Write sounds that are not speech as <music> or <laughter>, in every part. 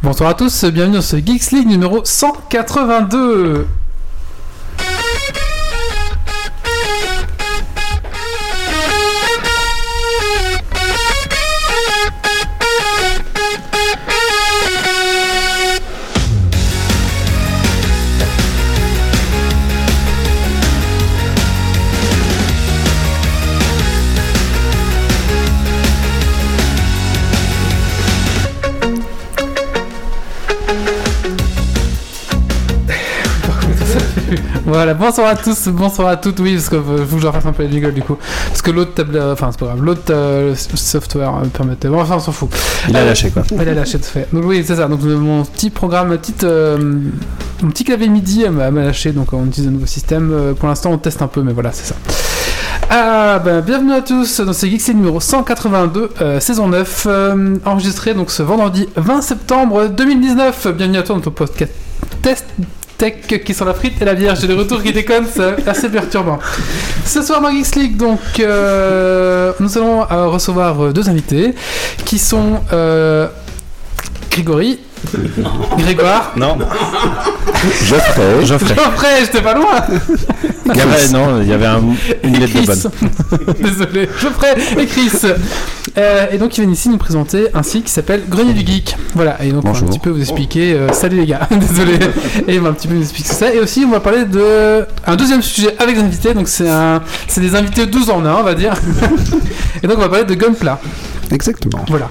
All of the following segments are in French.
Bonsoir à tous, bienvenue dans ce Geeks League numéro 182. Voilà, bonsoir à tous, bonsoir à toutes, oui, parce que euh, faut que je refasse un peu les jingles du coup. Parce que l'autre table, euh, enfin c'est pas grave, l'autre euh, software euh, permettait. Bon, enfin on s'en fout. Il a Euh, lâché quoi. Il a lâché, tout fait. Donc oui, c'est ça. Donc mon petit programme, ma petite, euh, mon petit clavier MIDI euh, m'a lâché. Donc on utilise un nouveau système. Euh, Pour l'instant, on teste un peu, mais voilà, c'est ça. Ah, ben, bienvenue à tous dans ce Geeks numéro 182, euh, saison 9, euh, enregistré donc ce vendredi 20 septembre 2019. Bienvenue à toi dans ton podcast test tech qui sont la frite et la vierge. J'ai des retours qui déconnent, c'est assez perturbant. Ce soir dans League, donc, euh, nous allons euh, recevoir euh, deux invités qui sont Grégory, <laughs> Grégoire, Non. Geoffrey. Geoffrey. Geoffrey, j'étais pas loin, Il y avait, non, il y avait un- une et lettre de bonne. <laughs> Désolé, Geoffrey et Chris. Euh, et donc ils viennent ici nous présenter un site qui s'appelle Grenier du Geek. Voilà, et donc on va un Bonjour. petit peu vous expliquer. euh, salut les gars, <laughs> désolé. Et on va un petit peu vous expliquer ça. Et aussi on va parler de un deuxième sujet avec des invités. Donc c'est un, c'est des invités 12 en 1 on va dire. et donc on va parler de Gunpla. Exactement. Voilà.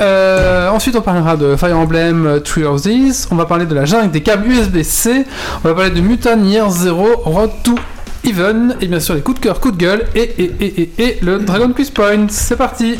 Euh, ensuite, on parlera de Fire Emblem euh, Three Houses. On va parler de la jungle des câbles USB-C. On va parler de Mutant Zero Road to Even. Et bien sûr, les coups de cœur, coups de gueule. Et, et, et, et, et le Dragon Quiz Point. C'est parti.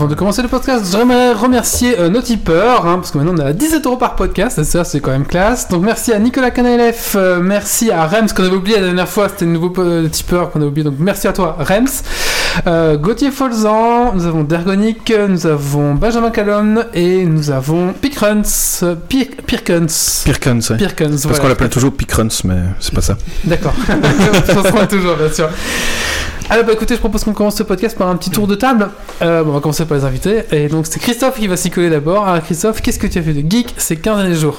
Avant de commencer le podcast, j'aimerais remercier euh, nos tipeurs, hein, parce que maintenant on à 17 euros par podcast, et ça c'est quand même classe. Donc merci à Nicolas Canelef, euh, merci à Rems qu'on avait oublié la dernière fois, c'était le nouveau euh, tipeur qu'on a oublié, donc merci à toi Rems. Euh, Gauthier Folzan, nous avons Dergonic, nous avons Benjamin Calonne, et nous avons euh, Pir- Pirkens. Pirkens, ouais. Pirkens, Parce voilà. qu'on l'appelle toujours Picruns, mais c'est pas ça. D'accord. <laughs> On se toujours, bien sûr. Alors, bah écoutez, je propose qu'on commence ce podcast par un petit tour de table. Euh, bon, on va commencer par les invités. Et donc, c'est Christophe qui va s'y coller d'abord. Alors, Christophe, qu'est-ce que tu as fait de geek ces 15 derniers jours?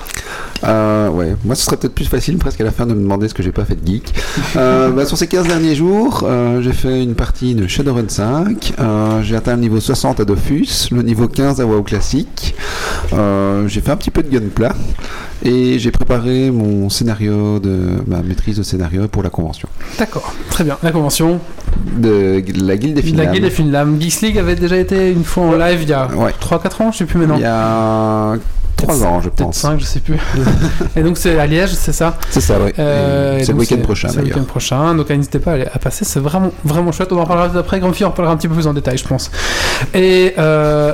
Euh, ouais, moi ce serait peut-être plus facile presque à la fin de me demander ce que j'ai pas fait de geek. Euh, bah, sur ces 15 derniers jours, euh, j'ai fait une partie de Shadowrun 5. Euh, j'ai atteint le niveau 60 à Dofus, le niveau 15 à WoW Classic. Euh, j'ai fait un petit peu de Gunpla. Et j'ai préparé mon scénario de ma maîtrise de scénario pour la convention. D'accord, très bien. La convention, De la Guilde des la Finlames. Guilde des Finlames. Geeks League avait déjà été une fois en live il y a Ouais. 3-4 ans, je sais plus maintenant. Il y a 3 ans, je pense. 5, je sais plus. <laughs> et donc, c'est à Liège, c'est ça? C'est ça, oui. Euh, c'est le week-end prochain C'est le week-end prochain, donc n'hésitez pas à, aller- à passer, c'est vraiment, vraiment chouette. On en parlera après, Grand on en parlera un petit peu plus en détail, je pense. Et euh,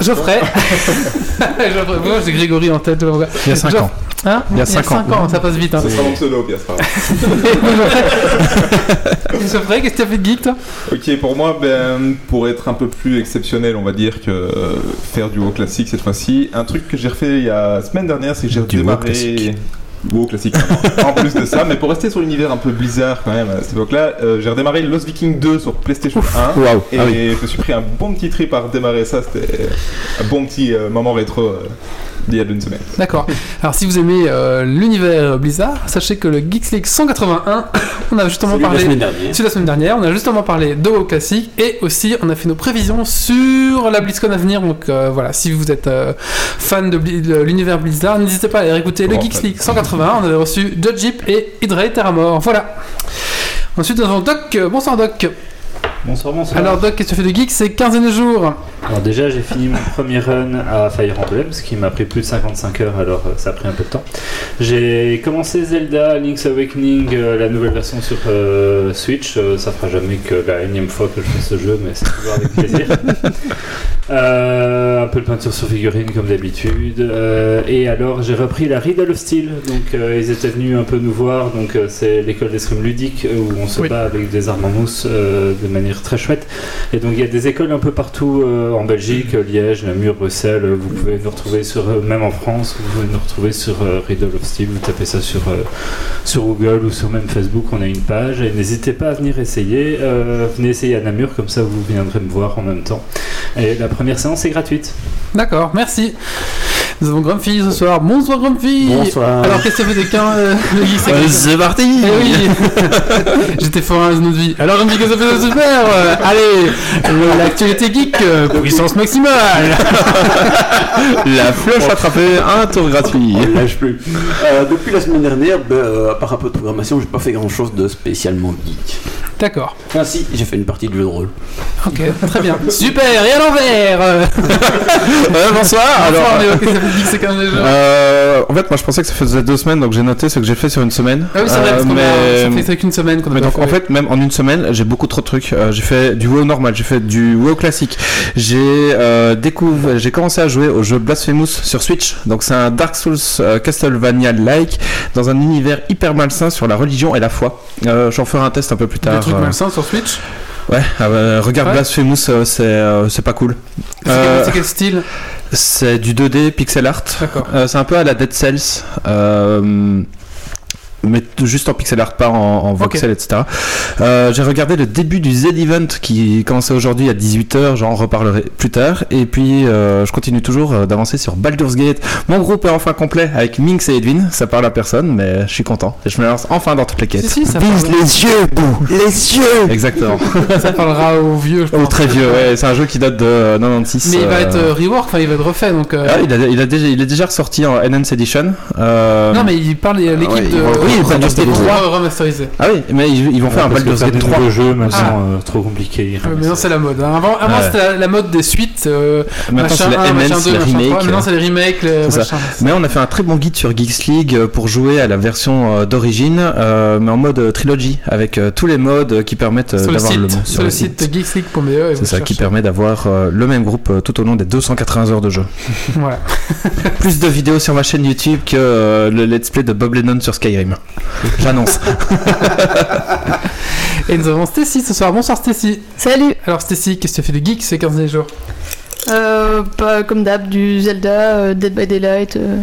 Geoffrey. <laughs> Geoffrey, moi j'ai Grégory en tête. Il y a 5 Geoff- ans. Hein Il y a cinq ans. ça passe vite. Hein. Ce sera mon pseudo, Pierre, c'est. <laughs> Geoffrey, qu'est-ce que tu as fait de geek toi? Ok, pour moi, ben, pour être un peu plus exceptionnel, on va dire que euh, faire du WoW classique cette fois-ci, un truc que j'ai refait il y a la semaine dernière, c'est que j'ai redémarré. WoW classique. en plus de ça, mais pour rester sur l'univers un peu Blizzard quand même à cette époque-là, euh, j'ai redémarré Lost Viking 2 sur PlayStation 1. Waouh. Et Ah oui. je me suis pris un bon petit trip à redémarrer ça, c'était un bon petit euh, moment rétro euh, d'il y a une semaine. D'accord. Alors si vous aimez euh, l'univers Blizzard, sachez que le Geeks League 181, <coughs> on a justement de la parlé. semaine dernière. C'est la semaine dernière, on a justement parlé de WoW Classic et aussi on a fait nos prévisions sur la BlizzCon à venir. Donc euh, voilà, si vous êtes euh, fan de, Bli- de l'univers Blizzard, n'hésitez pas à aller écouter le Geeks. League 181. On avait reçu Judge Jeep et Hydrate Terramore. Voilà. Ensuite, nous avons Doc. Bonsoir Doc. Bonsoir, bonsoir. Alors Doc, qu'est-ce que tu fais de geek ces 15 derniers jours Alors déjà, j'ai fini mon premier run à Fire Emblem, ce qui m'a pris plus de 55 heures, alors euh, ça a pris un peu de temps. J'ai commencé Zelda Link's Awakening, euh, la nouvelle version sur euh, Switch. Ça fera jamais que la énième fois que je fais ce jeu, mais c'est toujours avec plaisir. <laughs> Euh, un peu de peinture sur figurine comme d'habitude. Euh, et alors j'ai repris la Riddle of Steel. Donc euh, ils étaient venus un peu nous voir. Donc euh, c'est l'école d'escrime ludique euh, où on se Oui. bat avec des armes en mousse euh, de manière très chouette. Et donc il y a des écoles un peu partout euh, en Belgique, Liège, Namur, Bruxelles. Vous pouvez nous retrouver sur, euh, même en France, vous pouvez nous retrouver sur euh, Riddle of Steel. Vous tapez ça sur, sur Google ou sur même Facebook. On a une page. Et n'hésitez pas à venir essayer. Venez essayer à Namur, comme ça vous viendrez me voir en même temps. Et la première séance est gratuite. D'accord, merci. Nous avons Grumpy ce soir. Bonsoir Grumpy Bonsoir. Alors qu'est-ce que ça fait des qu'un euh, le geek Euh, secret C'est parti Eh oui <laughs> J'étais fort à une autre vie. Alors Grumpy, qu'est-ce que ça fait de super Euh, Allez, le- l'actualité geek, euh, puissance maximale <laughs> La flèche attrapée, un tour gratuit. On lâche plus. Euh, depuis la semaine dernière, ben, euh, à part un peu de programmation, j'ai pas fait grand chose de spécialement geek. D'accord, Enfin, si, j'ai fait une partie de jeu de rôle. ok, très bien. Super, et à l'envers <laughs> euh, bonsoir. Alors, que fait c'est euh, en fait, moi, je pensais que ça faisait deux semaines, donc j'ai noté ce que j'ai fait sur une semaine. Ah oui, c'est vrai, parce Euh, a- ça mais fait qu'une semaine qu'on a Mais donc en fait même en une semaine j'ai beaucoup trop de trucs. Euh, j'ai fait du WoW normal, j'ai fait du WoW classique. J'ai découvert, j'ai commencé à jouer au jeu Blasphemous sur Switch. Donc c'est un Dark Souls euh, Castlevania like dans un univers hyper malsain sur la religion et la foi. J'en ferai un test un peu plus des tard. trucs euh. malsains sur Switch? Ouais, ah bah, regarde Ouais. Blasphemous, euh, c'est euh, c'est pas cool. C'est Euh, quel- quel style? C'est du 2D pixel art. D'accord. Euh, c'est un peu à la Dead Cells. Mais juste en pixel art, pas en, en voxel, etc. Euh, J'ai regardé le début du Z-Event qui commençait aujourd'hui à 18h, j'en reparlerai plus tard. Et puis, euh, je continue toujours euh, d'avancer sur Baldur's Gate. Mon groupe est enfin complet avec Minx et Edwin. Ça parle à personne, mais je suis content. Et je me lance enfin dans toutes les quêtes. si, ça, Vise parle- les yeux, Les yeux Exactement. <laughs> ça parlera aux vieux, je pense. très vieux, ouais. C'est un jeu qui date de euh, 96. Mais il va euh, être rework, enfin il va être refait donc. euh, ah, il, a, il, a déjà, il est déjà ressorti en Enhanced Edition. Euh, Non mais il parle l'équipe ouais, de. Ils remasterisé. Baldur's Gate 3 remasterisé. Ah oui, mais ils, ils vont faire un Baldur's Gate des 3. nouveaux jeux maintenant Ah. euh, trop compliqué. Ouais, maintenant c'est la mode. hein. Avant, avant Ouais. c'était la, la mode des suites. euh, Maintenant c'est machin les 1, machin MNs, 2, les machin 3. remakes. Maintenant c'est les remakes, les machin. Mais on a fait un très bon guide sur Geeks League euh, pour jouer à la version euh, d'origine, euh, mais en mode trilogy, avec tous les modes qui permettent d'avoir le site, sur le site geeksleague.be. C'est ça qui permet d'avoir le même groupe tout au long des 280 heures de jeu. <laughs> Voilà. Plus de vidéos sur ma chaîne YouTube que euh, le let's play de Bob Lennon sur Skyrim. J'annonce. <laughs> Et nous avons Stacy ce soir. Bonsoir Stacy. Salut Alors Stacy, qu'est-ce que tu fais de geek ces 15 derniers jours? Euh, Pas comme d'hab, du Zelda, euh, Dead by Daylight. euh,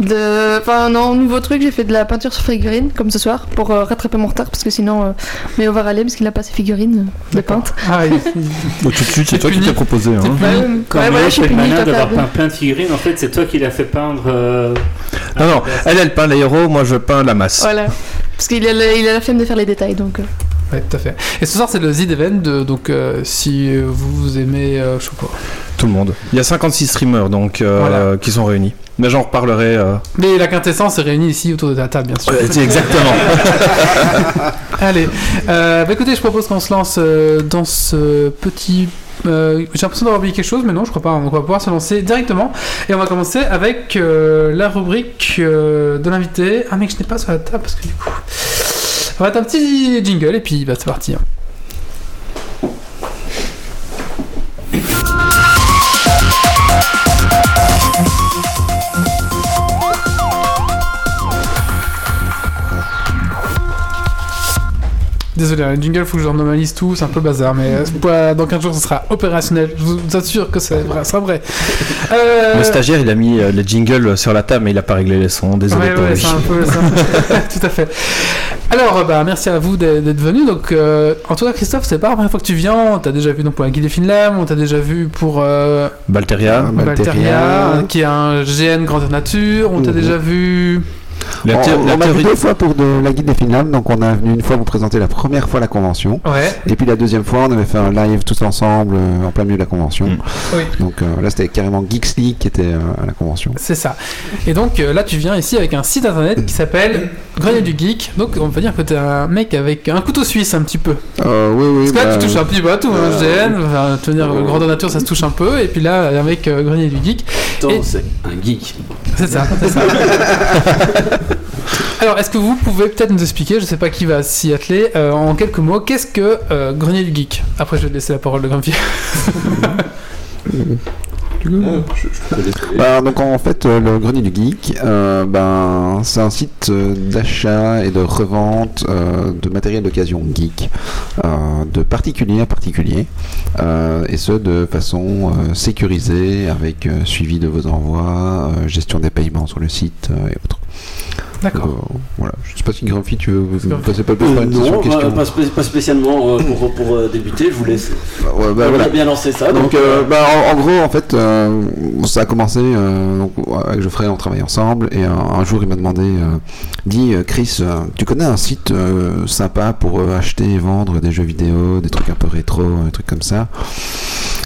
de... Enfin, non, nouveau truc, j'ai fait de la peinture sur figurines, comme ce soir, pour euh, rattraper mon retard, parce que sinon, euh, mais on va râler parce qu'il n'a pas ses figurines euh, de peintre. Ah, il- <laughs> tout de suite, c'est toi qui t'es proposé. Hein. puni. Ouais, ouais, Quand ouais, malin toi, d'avoir peint plein de figurines, en fait, c'est toi qui l'as fait peindre. euh, Non, non, elle, elle peint les héros, moi je peins la masse. Voilà. Parce qu'il a, il a la flemme de faire les détails, donc. Ouais, tout à fait. Et ce soir c'est le Z Event, de- donc euh, si vous aimez, euh, je sais pas. Tout le monde. Il y a 56 streamers donc euh, Voilà. qui sont réunis. Mais j'en reparlerai. euh, Mais la quintessence est réunie ici autour de la table, bien sûr. exactement. <laughs> Allez, bah écoutez, je propose qu'on se lance dans ce petit. euh, J'ai l'impression d'avoir oublié quelque chose, mais non, je crois pas. Donc on va pouvoir se lancer directement. Et on va commencer avec euh, la rubrique euh, de l'invité. Ah, mec, je n'ai pas sur la table parce que du coup. On va mettre un petit jingle et puis bah, c'est parti. Désolé, le jingle, faut que je normalise tout, c'est un peu bazar, mais euh, dans 15 jours, ce sera opérationnel. Je vous assure que c'est vrai, ça sera vrai. Euh, Le stagiaire, il a mis euh, les jingles sur la table, mais il a pas réglé les sons. Désolé Ouais, pour ouais, lui. c'est un peu ça. <laughs> tout à fait. Alors, bah, merci à vous d'être venu. Donc, euh, en tout cas, Christophe, c'est pas la première fois que tu viens. On t'a déjà vu donc, pour la Guide des Finlam, on t'a déjà vu pour euh, Balteria. Balteria. Valteria, euh, qui est un GN Grandeur Nature. On t'a Mhm. déjà vu. La, on thé- la on m'a vu deux fois pour de la guide des Finlam, donc on est venu une fois vous présenter la première fois la convention, Ouais. et puis la deuxième fois on avait fait un live tous ensemble euh, en plein milieu de la convention. Mm. Oui. Donc euh, là c'était carrément Geeks League qui était euh, à la convention. C'est ça. Et donc euh, là, tu viens ici avec un site internet qui s'appelle Grenier du Geek. Donc, on peut dire que t'es un mec avec un couteau suisse un petit peu. Euh, oui, oui. Parce que là, bah, tu touches un petit peu à tout. Hein, euh, GN, enfin, euh, Grandeur Nature, ça se touche un peu. Et puis là, avec euh, Grenier du Geek, Attends, Et- c'est un geek. C'est ça, c'est ça. <laughs> Alors, est-ce que vous pouvez peut-être nous expliquer, je sais pas qui va s'y atteler, euh, en quelques mots, qu'est-ce que euh, Grenier du Geek? Après, je vais te laisser la parole de <laughs> Grumpy. Bah, donc en fait, euh, le Grenier du Geek, euh, ben, c'est un site euh, d'achat et de revente euh, de matériel d'occasion geek, euh, de particulier à particulier, euh, et ce de façon euh, sécurisée avec euh, suivi de vos envois, euh, gestion des paiements sur le site euh, et autres. D'accord. Euh, voilà. Je sais pas si Grumpy, tu veux passer pas plus Euh, non, session question. pas, pas spé- pas spécialement euh, pour, pour euh, débuter, je vous laisse. Ouais, bah, on voilà. a bien lancé ça. Donc, Donc, euh, bah, en, en gros, en fait, euh, ça a commencé. euh, donc, avec Geoffrey, on travaille ensemble. Et un, un jour, il m'a demandé euh, Dis, euh, Chris, euh, tu connais un site euh, sympa pour euh, acheter et vendre des jeux vidéo, des trucs un peu rétro, des trucs comme ça?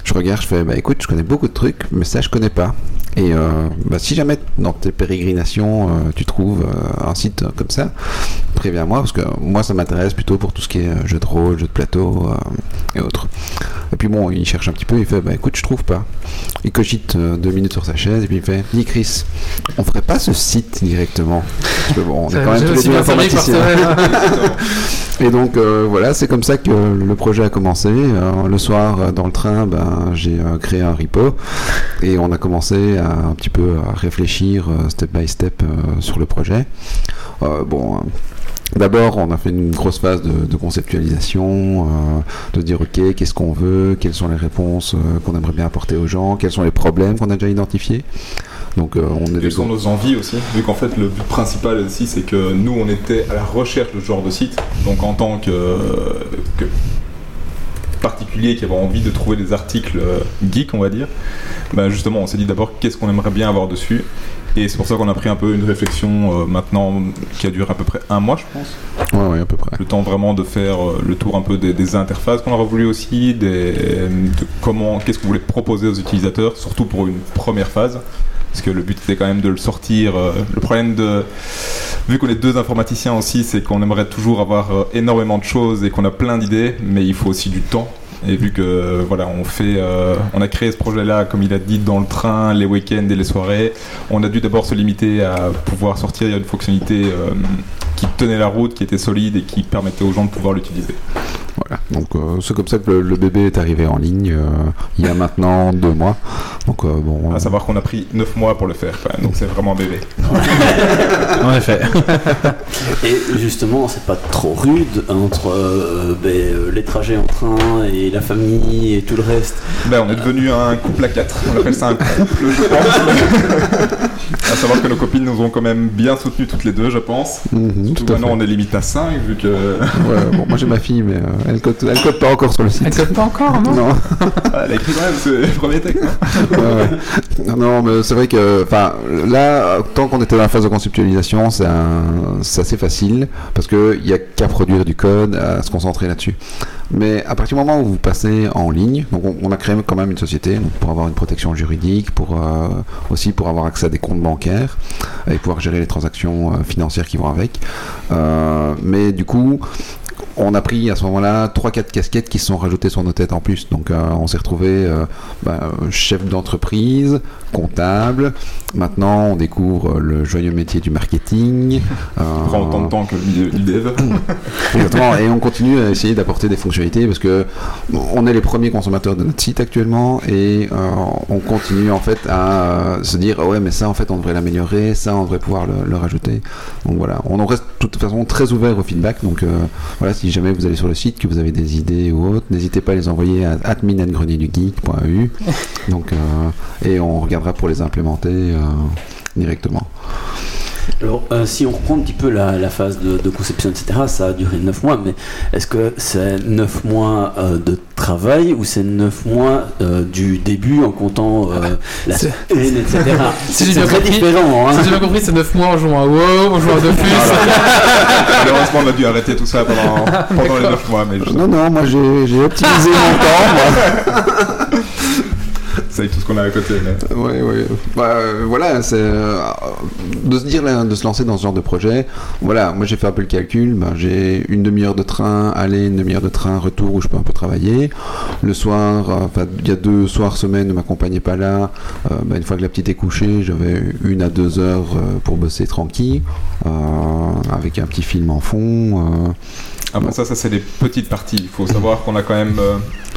Je regarde, je fais Bah écoute, je connais beaucoup de trucs, mais ça, je connais pas. Et euh, bah, si jamais dans tes pérégrinations, euh, tu trouves euh, un site comme ça, préviens-moi, parce que moi, ça m'intéresse plutôt pour tout ce qui est jeux de rôle, jeux de plateau et autres. Et puis bon, il cherche un petit peu, il fait bah écoute, je trouve pas. Il cogite deux minutes sur sa chaise et puis il fait Dis Chris, on ferait pas ce site directement? Parce que bon, on est quand même tous les deux informaticiens. <laughs> Et donc voilà, c'est comme ça que le projet a commencé. Le soir, dans le train, ben, j'ai créé un repo et on a commencé à, un petit peu à réfléchir euh, step by step euh, sur le projet. Euh, bon. D'abord, on a fait une grosse phase de, de conceptualisation, euh, de dire ok, qu'est-ce qu'on veut, quelles sont les réponses euh, qu'on aimerait bien apporter aux gens, quels sont les problèmes qu'on a déjà identifiés. Donc, euh, on est Quelles sont nos envies aussi Vu qu'en fait, le but principal ici, c'est que nous, on était à la recherche de ce genre de site. Donc, en tant que, que particulier qui avait envie de trouver des articles euh, geeks, on va dire, ben justement, on s'est dit d'abord qu'est-ce qu'on aimerait bien avoir dessus. Et c'est pour ça qu'on a pris un peu une réflexion euh, maintenant qui a duré à peu près un mois, je pense. Ouais, ouais, à peu près. Le temps vraiment de faire euh, le tour un peu des, des interfaces qu'on aurait voulu aussi, des, de comment, qu'est-ce qu'on voulait proposer aux utilisateurs, surtout pour une première phase. Parce que le but était quand même de le sortir. euh, le problème de. Vu qu'on est deux informaticiens aussi, c'est qu'on aimerait toujours avoir énormément de choses et qu'on a plein d'idées, mais il faut aussi du temps. Et vu que voilà, on fait, euh, on a créé ce projet-là, comme il a dit, dans le train, les week-ends et les soirées, on a dû d'abord se limiter à pouvoir sortir une fonctionnalité euh, qui tenait la route, qui était solide et qui permettait aux gens de pouvoir l'utiliser. Voilà. Donc, euh, c'est comme ça que le, le bébé est arrivé en ligne euh, il y a maintenant deux mois. Donc, euh, bon. À savoir qu'on a pris 9 mois pour le faire, donc c'est vraiment un bébé. <laughs> En effet. Et justement, c'est pas trop rude entre euh, ben, euh, les trajets en train et la famille et tout le reste. Ben, on est devenu un couple à 4, on appelle ça un couple, je pense. <laughs> à savoir que nos copines nous ont quand même bien soutenus toutes les deux, je pense. Mhm, Tout tout maintenant, on est limite à 5, vu que. Ouais, bon, moi j'ai ma fille, mais euh, elle code, elle code pas encore sur le Elle site. code pas encore, non Non, Ah, elle a écrit quand même ce premier texte. hein. ouais, ouais. non, mais c'est vrai que, enfin, là, tant qu'on était dans la phase de conceptualisation, c'est assez facile parce que il y a qu'à produire du code, à se concentrer là-dessus. Mais à partir du moment où vous passez en ligne, donc on, on a créé quand même une société donc pour avoir une protection juridique, pour euh, aussi pour avoir accès à des comptes bancaires et pouvoir gérer les transactions euh, financières qui vont avec. Euh, mais du coup, on a pris à ce moment-là 3-4 casquettes qui se sont rajoutées sur nos têtes en plus. Donc euh, on s'est retrouvé euh, bah, euh, chef d'entreprise, comptable. Maintenant on découvre euh, le joyeux métier du marketing. <laughs> Ça prend autant de temps que le dev. <laughs> Exactement, et on continue à essayer d'apporter des fonctionnalités parce que on est les premiers consommateurs de notre site actuellement et euh, on continue en fait à euh, se dire ouais mais ça en fait on devrait l'améliorer, ça on devrait pouvoir le, le rajouter. Donc voilà, on en reste de toute façon très ouvert au feedback. Donc euh, voilà, si jamais vous allez sur le site, que vous avez des idées ou autres, n'hésitez pas à les envoyer à admin@grenierdugeek.eu. <laughs> Donc euh, et on regardera pour les implémenter euh, directement. Alors, euh, si on reprend un petit peu la, la phase de, de conception, etc., ça a duré 9 mois, mais est-ce que c'est 9 mois euh, de travail ou c'est 9 mois euh, du début en comptant euh, la C'est- semaine, etc. <laughs> Si C'est j'ai bien très compris- différent. Hein. Si j'ai bien compris, c'est 9 mois en jouant à WoW, en jouant à Dofus. <laughs> Malheureusement, on a dû arrêter tout ça pendant, pendant les 9 mois, mais je- Non non, moi j'ai j'ai optimisé mon temps. Moi. <laughs> c'est avec tout ce qu'on a à côté. Mais... Ouais, ouais. Bah, euh, voilà, c'est euh, de se dire là, de se lancer dans ce genre de projet. Voilà, moi j'ai fait un peu le calcul. Ben, j'ai une demi-heure de train aller, une demi-heure de train retour où je peux un peu travailler. Le soir, euh, enfin, il y a deux soirs semaine, ne m'accompagnait pas là. Euh, ben, une fois que la petite est couchée, j'avais une à deux heures pour bosser tranquille, euh, avec un petit film en fond. euh. Après ça, ça c'est les petites parties. Il faut savoir qu'on a quand même.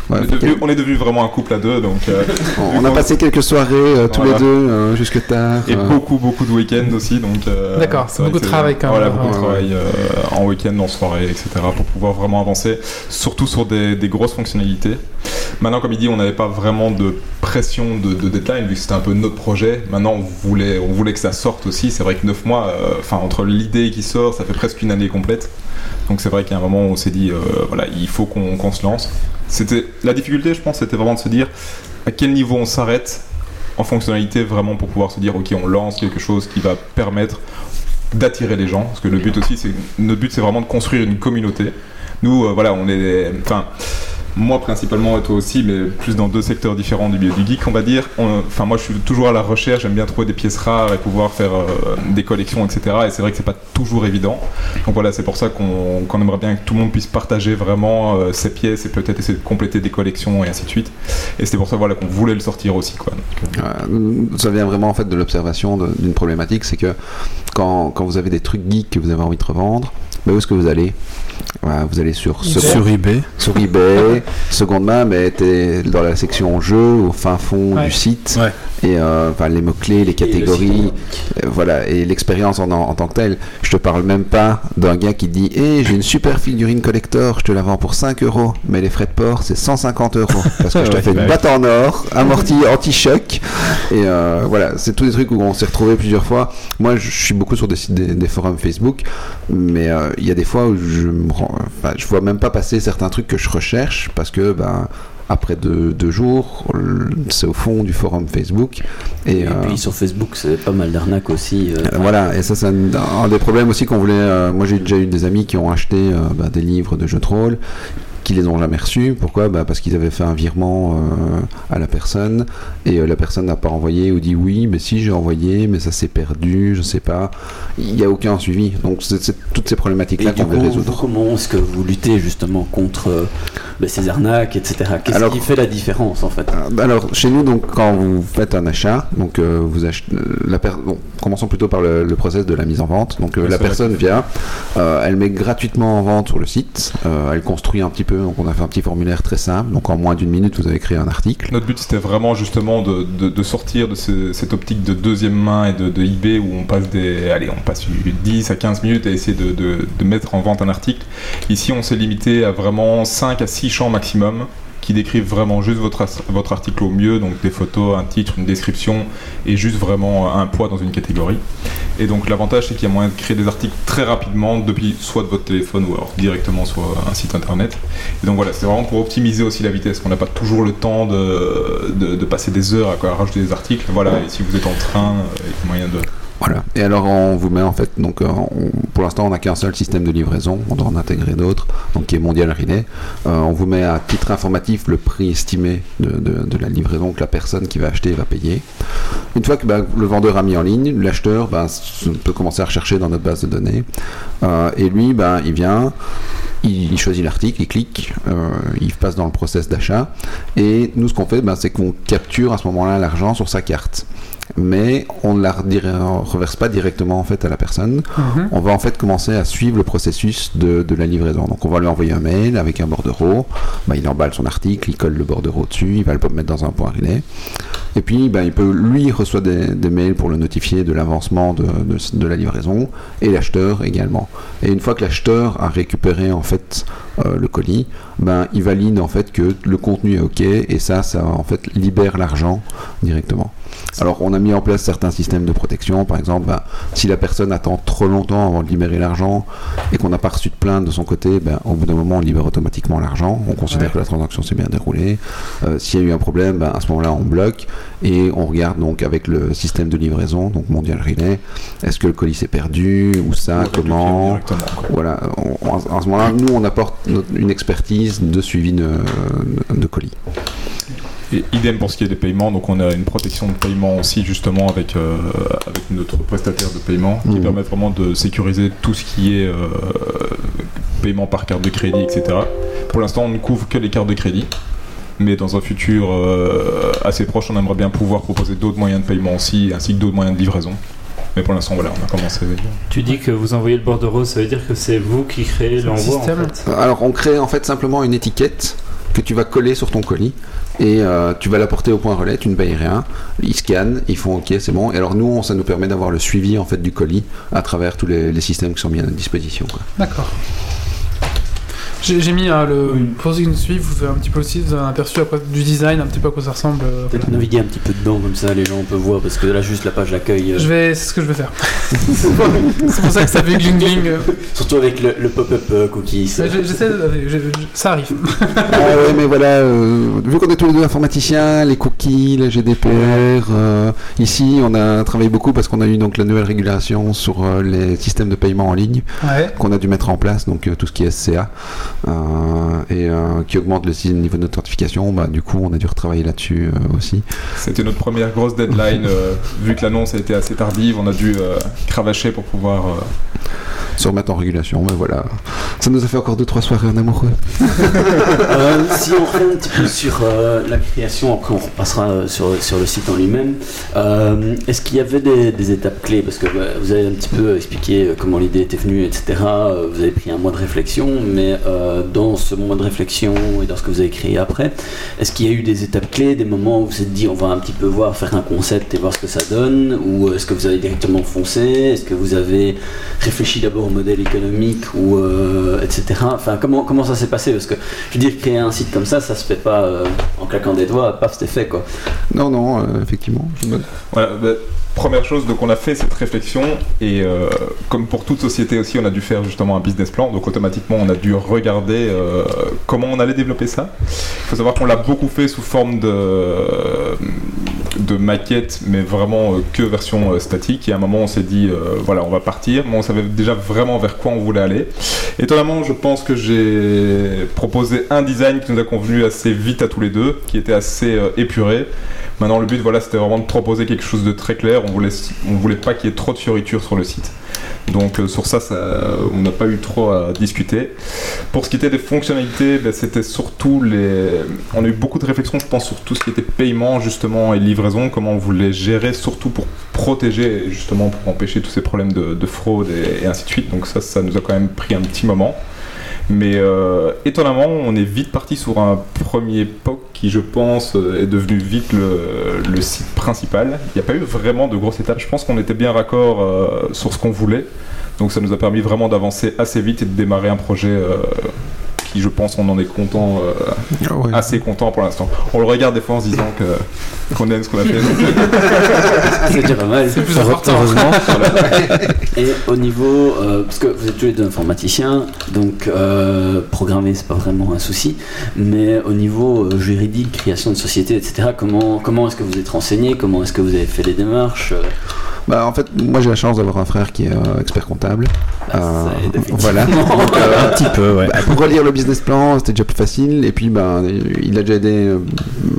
Ouais, on, est devenu, on est devenu vraiment un couple à deux, donc. euh, On, on a passé quelques soirées euh, tous Voilà. les deux euh, jusque tard. et euh, beaucoup, beaucoup de week-ends aussi, donc. euh, D'accord, c'est beaucoup de travail quand même. Voilà, beaucoup de Ouais, travail euh, en week-end, en soirée, etc. pour pouvoir vraiment avancer, surtout sur des, des grosses fonctionnalités. Maintenant, comme il dit, on n'avait pas vraiment de pression de, de deadline, vu que c'était un peu notre projet. Maintenant, on voulait, on voulait que ça sorte aussi. C'est vrai que 9 mois, euh, enfin, entre l'idée qui sort, ça fait presque une année complète. Donc c'est vrai qu'il y a un moment où on s'est dit, euh, voilà, il faut qu'on se lance. C'était la difficulté, je pense, c'était vraiment de se dire à quel niveau on s'arrête en fonctionnalité vraiment pour pouvoir se dire, ok, on lance quelque chose qui va permettre d'attirer les gens. Parce que le but aussi, c'est notre but, c'est vraiment de construire une communauté. Nous, euh, voilà, on est, enfin. Moi principalement et toi aussi, mais plus dans deux secteurs différents du milieu du geek, on va dire. Enfin, moi, je suis toujours à la recherche. J'aime bien trouver des pièces rares et pouvoir faire euh, des collections, etc. Et c'est vrai que c'est pas toujours évident. Donc voilà, c'est pour ça qu'on aimerait bien que tout le monde puisse partager vraiment euh, ses pièces et peut-être essayer de compléter des collections et ainsi de suite. Et c'était pour ça voilà qu'on voulait le sortir aussi, quoi. Euh, Euh, ça vient vraiment en fait de l'observation d'une problématique, c'est que quand, quand vous avez des trucs geeks que vous avez envie de revendre, ben où est-ce que vous allez? Voilà, Vous allez sur, Sur Second- Sur eBay. sur eBay, seconde main, mais t'es dans la section jeux, au fin fond Ouais. du site, Ouais. et euh, enfin, les mots-clés, les catégories, euh, voilà, et l'expérience en, en tant que telle. Je te parle même pas d'un gars qui dit Hé, j'ai une super figurine collector, je te la vends pour 5 euros, mais les frais de port c'est 150 euros. Parce que je <laughs> te Ouais, fais une boîte en or, amorti anti-choc, et euh, voilà, c'est tous des trucs où on s'est retrouvé plusieurs fois. Moi, je suis beaucoup sur des, sites- des, des forums Facebook, mais euh, il y a des fois où je me enfin, je vois même pas passer certains trucs que je recherche parce que ben après deux, deux jours, c'est au fond du forum Facebook et, Et, euh, puis sur Facebook, c'est pas mal d'arnaques aussi. euh, euh, voilà, et ça c'est un, un des problèmes aussi qu'on voulait. euh, moi j'ai déjà eu des amis qui ont acheté bah, des livres de jeux de rôle qui les ont jamais reçus. Pourquoi? Bah, Parce qu'ils avaient fait un virement euh, à la personne et euh, la personne n'a pas envoyé ou dit oui, mais si j'ai envoyé, mais ça s'est perdu, je sais pas. Il n'y a aucun suivi. Donc c'est toutes ces problématiques-là qu'on veut résoudre. comment est-ce que vous luttez justement contre euh, ben, ces arnaques, etc. Qu'est-ce Alors- qui fait la différence en fait? Euh, Alors, chez nous, donc, quand vous faites un achat, donc vous achetez, la per- bon, commençons plutôt par le, le process de la mise en vente. Donc, la personne vient, elle met gratuitement en vente sur le site, elle construit un petit peu. Donc, on a fait un petit formulaire très simple. Donc, en moins d'une minute, vous avez créé un article. Notre but c'était vraiment justement de, sortir de ce- cette optique de deuxième main et de, eBay où on passe des allez on passe 10 à 15 minutes à essayer de mettre en vente un article. Ici on s'est limité à vraiment 5 à 6 champs maximum qui décrivent vraiment juste votre, votre article au mieux, donc des photos, un titre, une description et juste vraiment un poids dans une catégorie. Et donc l'avantage c'est qu'il y a moyen de créer des articles très rapidement depuis soit de votre téléphone ou alors directement sur un site internet. Et donc voilà, c'est vraiment pour optimiser aussi la vitesse, qu'on n'a pas toujours le temps de, de, passer des heures à, à rajouter des articles. Voilà, et si vous êtes en train, euh, il y a moyen de... Voilà. Et alors, on vous met en fait, donc, euh, pour l'instant, on n'a qu'un seul système de livraison. On doit en intégrer d'autres, donc qui est Mondial Relay. Euh, on vous met à titre informatif le prix estimé de, la livraison que la personne qui va acheter va payer. Une fois que bah, le vendeur a mis en ligne, l'acheteur bah, peut commencer à rechercher dans notre base de données. Euh, et lui, bah, il vient, il, choisit l'article, il clique, euh, il passe dans le process d'achat. Et nous, ce qu'on fait, c'est qu'on capture à ce moment-là l'argent sur sa carte. Mais on ne la reverse pas directement en fait à la personne. Mhm. On va en fait commencer à suivre le processus de, de la livraison. Donc on va lui envoyer un mail avec un bordereau. Bah, il emballe son article, il colle le bordereau dessus, il va le mettre dans un point relais. Et puis bah, il peut, lui il reçoit des, des mails pour le notifier de l'avancement de, de- de la livraison et l'acheteur également. Et une fois que l'acheteur a récupéré en fait euh, le colis, ben il valide en fait que le contenu est ok et ça, ça en fait libère l'argent directement. Alors, on a mis en place certains systèmes de protection. Par exemple, ben, si la personne attend trop longtemps avant de libérer l'argent et qu'on n'a pas reçu de plainte de son côté, ben, au bout d'un moment, on libère automatiquement l'argent. On considère Ouais. que la transaction s'est bien déroulée. Euh, S'il y a eu un problème, ben, à ce moment-là, on bloque et on regarde donc avec le système de livraison, donc Mondial Relay, est-ce que le colis s'est perdu ou ça, on comment voilà, on- on- à ce moment-là, nous, on apporte notre- une expertise de suivi de, de colis. Et idem pour ce qui est des paiements, donc on a une protection de paiement aussi justement avec, euh, avec notre prestataire de paiement qui Mhm. permet vraiment de sécuriser tout ce qui est euh, paiement par carte de crédit, etc. Pour l'instant, on ne couvre que les cartes de crédit, mais dans un futur euh, assez proche, on aimerait bien pouvoir proposer d'autres moyens de paiement aussi, ainsi que d'autres moyens de livraison. Mais pour l'instant, voilà, on a commencé. Tu dis que vous envoyez le bordereau, ça veut dire que c'est vous qui créez l'envoi en fait Alors, on crée en fait simplement une étiquette que tu vas coller sur ton colis et euh, tu vas l'apporter au point relais, tu ne payes rien, ils scannent, ils font OK, c'est bon. Et alors nous, ça nous permet d'avoir le suivi en fait du colis à travers tous les, les systèmes qui sont mis à notre disposition. D'accord. J'ai mis hein, le. Pour ceux qui nous suivent, vous avez un petit peu aussi vous avez un aperçu à quoi- du design, un petit peu à quoi ça ressemble. euh, Peut-être voilà. naviguer un petit peu dedans, comme ça les gens peuvent voir, parce que là, juste la page d'accueil, euh, Je vais, c'est ce que je vais faire. <laughs> c'est pour ça que ça fait gling gling. euh. surtout avec le, le pop-up euh, cookies. J'essaie, de- ça arrive. Ah ouais, mais voilà, euh, vu qu'on est tous les deux informaticiens, les cookies, les GDPR, euh, ici on a travaillé beaucoup parce qu'on a eu donc la nouvelle régulation sur euh, les systèmes de paiement en ligne Ouais. qu'on a dû mettre en place, donc euh, tout ce qui est SCA, et euh, qui augmente le niveau de notification, bah, du coup on a dû retravailler là-dessus euh, aussi. C'était notre première grosse deadline. euh, vu que l'annonce a été assez tardive, on a dû euh, cravacher pour pouvoir. Se remettre en régulation, mais voilà. Ça nous a fait encore 2-3 soirées en amoureux. <laughs> Euh, si on revient un petit peu sur euh, la création, après on repassera euh, sur, sur le site en lui-même, est-ce qu'il y avait des, étapes clés? Parce que bah, vous avez un petit peu expliqué comment l'idée était venue, etc. Vous avez pris un mois de réflexion, mais dans ce mois de réflexion et dans ce que vous avez créé après, est-ce qu'il y a eu des étapes clés, des moments où vous vous êtes dit on va un petit peu voir, faire un concept et voir ce que ça donne? Ou est-ce que vous avez directement foncé? Est-ce que vous avez réfléchi d'abord au modèle économique ou euh, etc. Enfin, comment, comment ça s'est passé? Parce que je veux dire, créer un site comme ça, ça se fait pas euh, en claquant des doigts, paf, c'était fait quoi. Non, non, euh, effectivement. je me- Voilà, bah, première chose, donc on a fait cette réflexion et euh, comme pour toute société aussi, on a dû faire justement un business plan. Donc automatiquement, on a dû regarder euh, comment on allait développer ça. Il faut savoir qu'on l'a beaucoup fait sous forme de maquette, mais vraiment euh, que version statique. Et à un moment, on s'est dit, voilà, on va partir, mais on savait déjà vraiment vers quoi on voulait aller. Étonnamment, je pense que j'ai proposé un design qui nous a convenu assez vite à tous les deux, qui était assez épuré. Maintenant, le but, voilà, c'était vraiment de proposer quelque chose de très clair. On voulait, voulait pas qu'il y ait trop de fioritures sur le site. Donc euh, sur ça, on n'a pas eu trop à discuter. Pour ce qui était des fonctionnalités, ben, c'était surtout les. On a eu beaucoup de réflexions, je pense, sur tout ce qui était paiement justement et livraison, comment on voulait gérer, surtout pour protéger, justement pour empêcher tous ces problèmes de, de fraude et, et ainsi de suite. Donc ça, ça nous a quand même pris un petit moment. Mais euh, étonnamment, on est vite parti sur un premier POC qui, je pense, euh, est devenu vite le, site principal. Il n'y a pas eu vraiment de grosses étapes. Je pense qu'on était bien raccord euh, sur ce qu'on voulait. Donc ça nous a permis vraiment d'avancer assez vite et de démarrer un projet qui, je pense, on en est content, euh, Ouais. assez content pour l'instant. On le regarde des fois en se disant que qu'on aime ce qu'on a fait. <laughs> C'est déjà pas mal. C'est plus important. Heureusement. <laughs> Et au niveau, euh, parce que vous êtes tous les deux informaticiens, donc euh, programmer c'est pas vraiment un souci, mais au niveau juridique, création de société, etc. Comment comment est-ce que vous êtes renseigné? Comment est-ce que vous avez fait les démarches? Euh, Bah, en fait, moi j'ai la chance d'avoir un frère qui est euh, expert comptable. bah, ça Euh, voilà. <laughs> Donc, euh, Un petit peu, ouais. bah, pour relire le business plan, c'était déjà plus facile. Et puis, ben, il a déjà aidé, euh,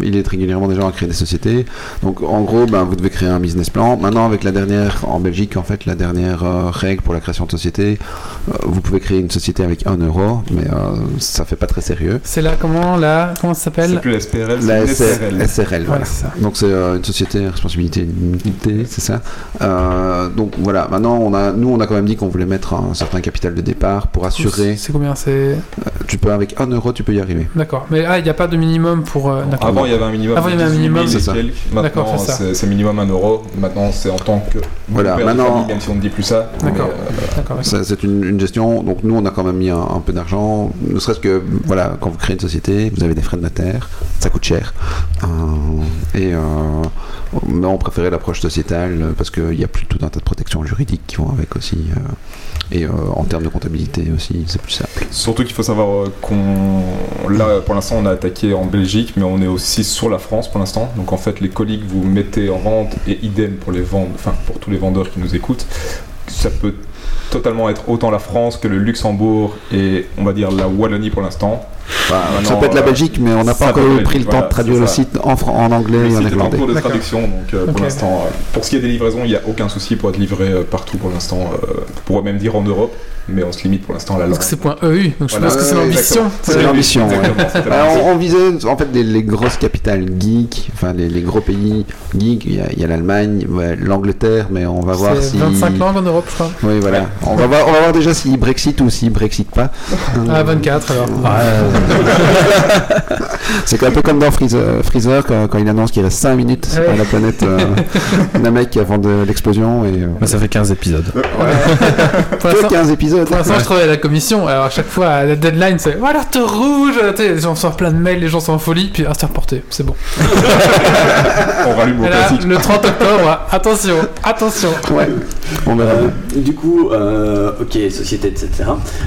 il aide régulièrement des gens à créer des sociétés. Donc, en gros, ben, vous devez créer un business plan. Maintenant, avec la dernière, en Belgique, en fait, la dernière euh, règle pour la création de société, euh, vous pouvez créer une société avec 1 euro, mais euh, ça fait pas très sérieux. C'est là, comment, là, comment ça C'est s'appelle plus la SPRL, La c'est SRL. Voilà. c'est ça. Donc c'est euh, une société à responsabilité limitée, c'est ça. Euh, donc voilà, maintenant on a, nous on a quand même dit qu'on voulait mettre un certain capital de départ pour assurer. C'est combien C'est. Tu peux avec 1 euro, tu peux y arriver. D'accord. Mais ah, il n'y a pas de minimum pour. euh. Avant, il y avait un minimum. Avant, il y avait un de 18 000 minimum, c'est ça. Maintenant, c'est ça. c'est c'est minimum 1 euro. Maintenant, c'est en tant que Voilà, maintenant- famille, même si on ne dit plus ça. D'accord. Euh, C'est une, une gestion. Donc nous on a quand même mis un, un peu d'argent, ne serait-ce que voilà, quand vous créez une société, vous avez des frais de notaire, ça coûte cher. Euh, et euh, mais on préférait l'approche sociétale euh, parce qu'il y a plus tout un tas de protections juridiques qui vont avec aussi. euh, et euh, en termes de comptabilité aussi, c'est plus simple. Surtout qu'il faut savoir qu'on. Là, pour l'instant, on a attaqué en Belgique, mais on est aussi sur la France pour l'instant. Donc, en fait, les colis que vous mettez en vente, et idem pour les ventes, enfin, pour tous les vendeurs qui nous écoutent, ça peut totalement être autant la France que le Luxembourg et, on va dire, la Wallonie pour l'instant. Ça peut être la Belgique, mais on n'a pas encore pris le temps de traduire le site en, en anglais et en néerlandais. en cours de traduction, donc pour l'instant, pour ce qui est des livraisons, il n'y a aucun souci pour être livré partout pour l'instant. on pourrait même dire en Europe mais on se limite pour l'instant à la langue. Parce que c'est point EU, donc je pense que c'est l'ambition. C'est l'ambition. on, visait en fait les, grosses capitales geek, enfin les, gros pays geek. Il y a, l'Allemagne, l'Angleterre, mais on va voir si. 25 langues en Europe, je crois. Oui, voilà. On va voir, on va voir déjà si Brexit ou si Brexit pas. Ah, 24 alors. <laughs> c'est un peu comme dans Freezer, Freezer quand, il annonce qu'il reste 5 minutes sur la planète euh, Namek avant de l'explosion. et euh, Ça fait 15 épisodes. Ouais. 15 <laughs> épisodes. Pour l'instant, je travaille à la commission. Alors, à chaque fois, la deadline, c'est oh, alerte rouge. Les gens sortent plein de mails, les gens sont en folie. Puis, ah, c'est reporté. C'est bon. <laughs> On rallume au classique. Le 30 octobre, attention, attention. Ouais. Euh, du coup, euh, ok, société, etc.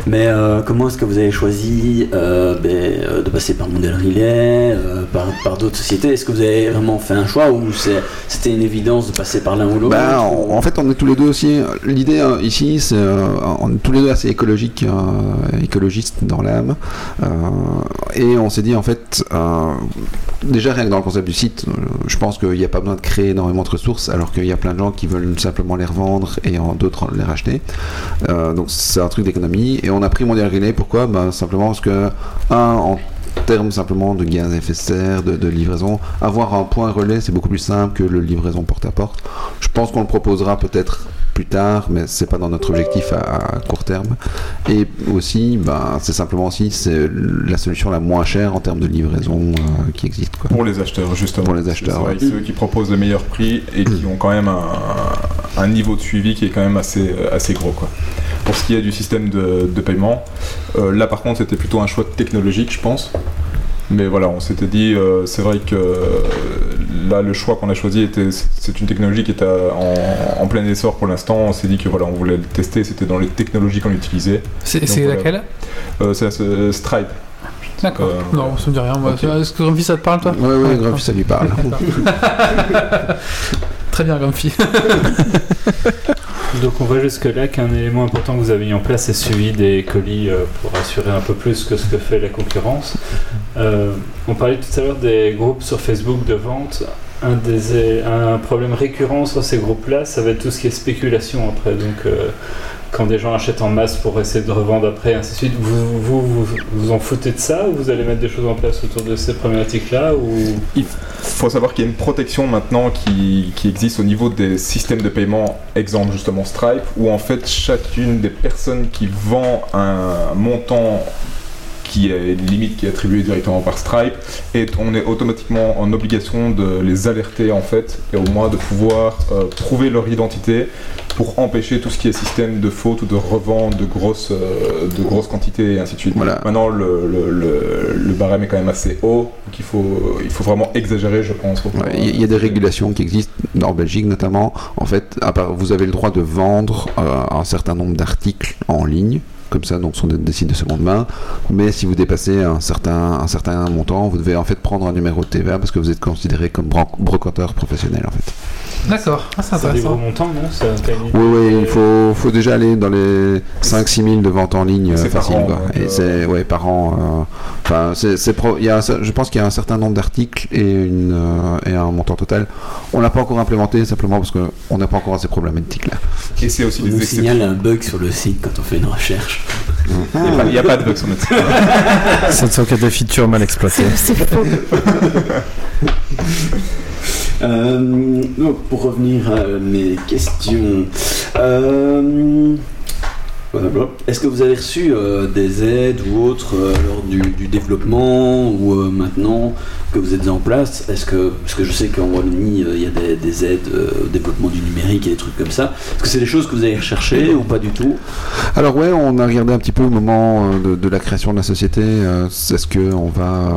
Mais euh, comment est-ce que vous avez choisi ben, de passer par Model Relay, par, par d'autres sociétés Est-ce que vous avez vraiment fait un choix ou c'était une évidence de passer par l'un ou l'autre? Bah, en, fait, on est tous les deux aussi. L'idée ici, c'est on est tous les deux assez écologiques, écologistes dans l'âme. et on s'est dit, en fait, déjà rien que dans le concept du site, je pense qu'il n'y a pas besoin de créer énormément de ressources, alors qu'il y a plein de gens qui veulent simplement les revendre et d'autres les racheter. Euh, donc c'est un truc d'économie. Et on a pris Mondial Relay, pourquoi? Bah, Simplement parce que, en termes simplement de gaz à effet de serre, de, livraison, avoir un point relais, c'est beaucoup plus simple que le livraison porte à porte. Je pense qu'on le proposera peut-être plus tard, mais c'est pas dans notre objectif à, court terme. Et aussi, ben, c'est simplement aussi c'est la solution la moins chère en termes de livraison euh, qui existe. Quoi. Pour les acheteurs, justement. Pour les acheteurs. Ouais. Ceux qui proposent le meilleur prix et qui ont quand même un, niveau de suivi qui est quand même assez, euh, assez gros. Quoi. Pour ce qui est du système de, paiement, euh, là par contre c'était plutôt un choix technologique, je pense. Mais voilà, on s'était dit, euh, c'est vrai que euh, là, le choix qu'on a choisi, était, c'est une technologie qui est en, plein essor pour l'instant. On s'est dit que voilà, on voulait le tester, c'était dans les technologies qu'on utilisait. C'est, laquelle? Euh, C'est Stripe. D'accord. non, ça me dit rien. Est-ce que Grumpy, ça te parle, toi? Oui, oui, Grumpy, ça lui parle. <laughs> <laughs> Très bien, Grumpy. <laughs> Donc on voit jusque là qu'un élément important que vous avez mis en place est suivi des colis euh, pour assurer un peu plus que ce que fait la concurrence. Euh, on parlait tout à l'heure des groupes sur Facebook de vente. Un, des, un problème récurrent sur ces groupes-là, ça va être tout ce qui est spéculation après. Donc euh, quand des gens achètent en masse pour essayer de revendre après, ainsi de suite, vous vous, vous, en foutez de ça ou vous allez mettre des choses en place autour de ces problématiques-là. Il faut savoir qu'il y a une protection maintenant qui, qui, existe au niveau des systèmes de paiement, exemple justement Stripe, où en fait chacune des personnes qui vend un montant qui est une limite qui est attribuée directement par Stripe, et on est automatiquement en obligation de les alerter en fait, et au moins de pouvoir euh, trouver leur identité pour empêcher tout ce qui est système de faute ou de revente de grosses, euh, de grosses quantités et ainsi de suite. Maintenant, le, le, le, barème est quand même assez haut, donc il faut, il faut vraiment exagérer, je pense. Il y a des régulations qui existent, en Belgique notamment. En fait, vous avez le droit de vendre euh, un certain nombre d'articles en ligne comme ça, donc sont des, sites de seconde main. Mais si vous dépassez un certain, un certain montant, vous devez en fait prendre un numéro de TVA parce que vous êtes considéré comme brocanteur professionnel en fait. D'accord, ah, c'est intéressant. des gros montants, non Oui, oui, il faut, faut déjà aller dans les 5-6 000 de ventes en ligne facile. et c'est ouais, par an. Euh, enfin, c'est, il y a, je pense qu'il y a un certain nombre d'articles et, une, euh, et un montant total. On l'a pas encore implémenté simplement parce qu'on n'a pas encore ces problématiques là. Et c'est aussi on des nous signale un bug sur le site quand on fait une recherche. <laughs> Il n'y a, pas de bug sur notre site. <laughs> Ça ne sont que des features mal exploitées. C'est faux. <laughs> Euh, donc, pour revenir à mes questions. Euh, est-ce que vous avez reçu euh, des aides ou autres euh, lors du, développement ou euh, maintenant que vous êtes en place Est-ce que parce que je sais qu'en Wallonie il y a des, aides au développement du numérique et des trucs comme ça. Est-ce que c'est des choses que vous avez recherchées ou pas du tout? Alors ouais, on a regardé un petit peu au moment de, la création de la société. Est-ce que on va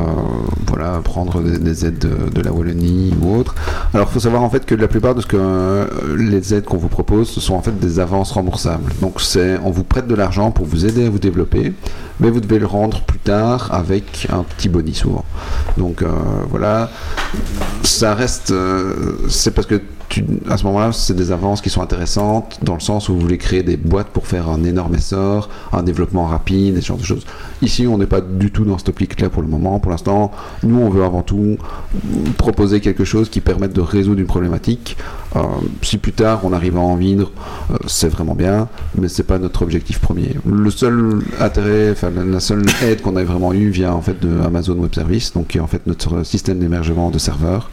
voilà prendre des, aides de, la Wallonie ou autre? Alors il faut savoir en fait que la plupart de ce que les aides qu'on vous propose, ce sont en fait des avances remboursables. Donc c'est on vous prête de l'argent pour vous aider à vous développer, mais vous devez le rendre plus tard avec un petit bonus souvent. Donc euh, voilà, ça reste, euh, c'est parce que tu- à ce moment-là, c'est des avances qui sont intéressantes dans le sens où vous voulez créer des boîtes pour faire un énorme essor, un développement rapide, et ce genre de choses. Ici, on n'est pas du tout dans cette optique-là pour le moment. Pour l'instant, nous, on veut avant tout proposer quelque chose qui permette de résoudre une problématique. Euh, si plus tard on arrive à en vivre, euh, c'est vraiment bien, mais c'est pas notre objectif premier. Le seul intérêt, enfin la, seule aide qu'on a vraiment eu vient en fait de Amazon Web Service, donc qui est en fait notre système d'hébergement de serveurs.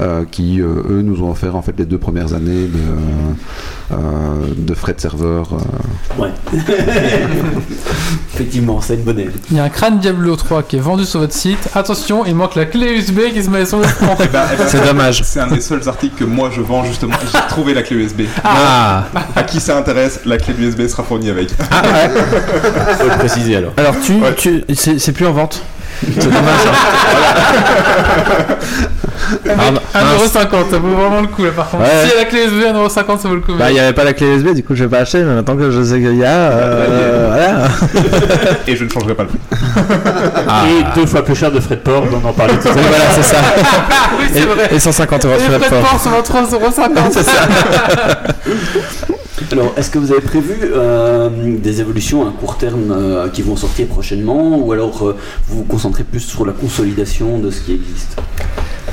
Euh, qui euh, eux nous ont offert en fait les deux premières années de, euh, de frais de serveur euh, Ouais. <laughs> Effectivement, c'est une bonne aide. Il y a un crâne Diablo 3 qui est vendu sur votre site. Attention, il manque la clé USB qui se met sur le. Eh ben, eh ben, C'est dommage. C'est un des seuls articles que moi je vends justement. J'ai trouvé la clé USB. Ah, À qui ça intéresse, la clé USB sera fournie avec. ah ouais. Faut le préciser alors. Alors tu, Ouais. tu c'est plus en vente? C'est dommage. Ah, mince. 1,50€, ça vaut vraiment le coup là par contre. Ouais. Si il y a la clé USB, 1,50€, ça vaut le coup. Bah, il n'y avait pas la clé USB, du coup, je vais pas acheter, mais maintenant que je sais qu'il y a. euh, voilà. Et je ne changerai pas le prix. Ah. Et deux fois plus cher de frais de port, on en parlait tout à l'heure. voilà, c'est ça. <laughs> oui, c'est vrai. Et, et 150 euros Et sur les la frais de port. port sont à 3,50€. C'est ça. <laughs> Alors, est-ce que vous avez prévu euh, des évolutions à court terme euh, qui vont sortir prochainement ou alors euh, vous vous concentrez plus sur la consolidation de ce qui existe?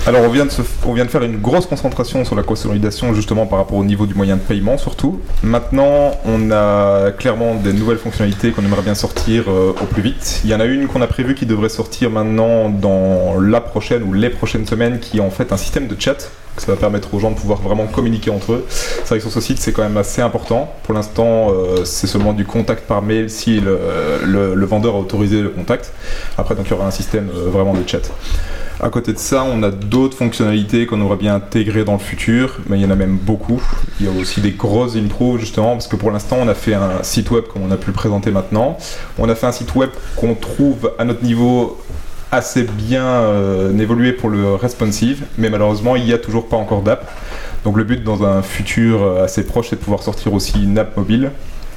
Alors on vient, de faire une grosse concentration sur la consolidation justement par rapport au niveau du moyen de paiement surtout. Maintenant on a clairement des nouvelles fonctionnalités qu'on aimerait bien sortir au plus vite. Il y en a une qu'on a prévue qui devrait sortir maintenant dans la prochaine ou les prochaines semaines qui est en fait un système de chat. Ça va permettre aux gens de pouvoir vraiment communiquer entre eux. C'est vrai que sur ce site c'est quand même assez important. Pour l'instant euh, c'est seulement du contact par mail si le, vendeur a autorisé le contact. Après donc il y aura un système euh, vraiment de chat. À côté de ça, on a d'autres fonctionnalités qu'on aurait bien intégrées dans le futur, mais il y en a même beaucoup. Il y a aussi des grosses intros justement, parce que pour l'instant, on a fait un site web comme on a pu le présenter maintenant. On a fait un site web qu'on trouve à notre niveau assez bien euh, évolué pour le responsive, mais malheureusement, il n'y a toujours pas encore d'app. Donc le but dans un futur euh, assez proche, c'est de pouvoir sortir aussi une app mobile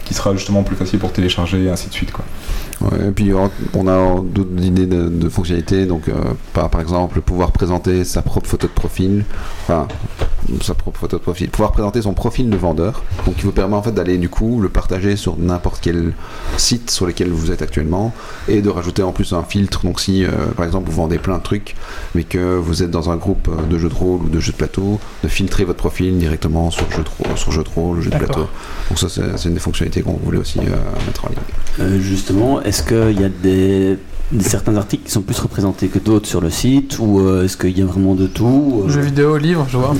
qui sera justement plus facile pour télécharger et ainsi de suite. Quoi. Ouais, et puis on a d'autres idées de, de fonctionnalités, donc euh, par, par exemple pouvoir présenter sa propre photo de profil, enfin sa propre photo de profil, pouvoir présenter son profil de vendeur, donc qui vous permet en fait d'aller du coup le partager sur n'importe quel site sur lequel vous êtes actuellement et de rajouter en plus un filtre. Donc si euh, par exemple vous vendez plein de trucs, mais que vous êtes dans un groupe euh, de jeux de rôle ou de jeux de plateau, de filtrer votre profil directement sur jeu de rôle, sur jeu de rôle, jeu de plateau. Donc ça c'est c'est une des fonctionnalités qu'on voulait aussi euh, mettre en ligne. Euh, Justement, est-ce qu'il y a des, des certains articles qui sont plus représentés que d'autres sur le site ou euh, est-ce qu'il y a vraiment de tout euh, Jeux vidéo, livres, je vois.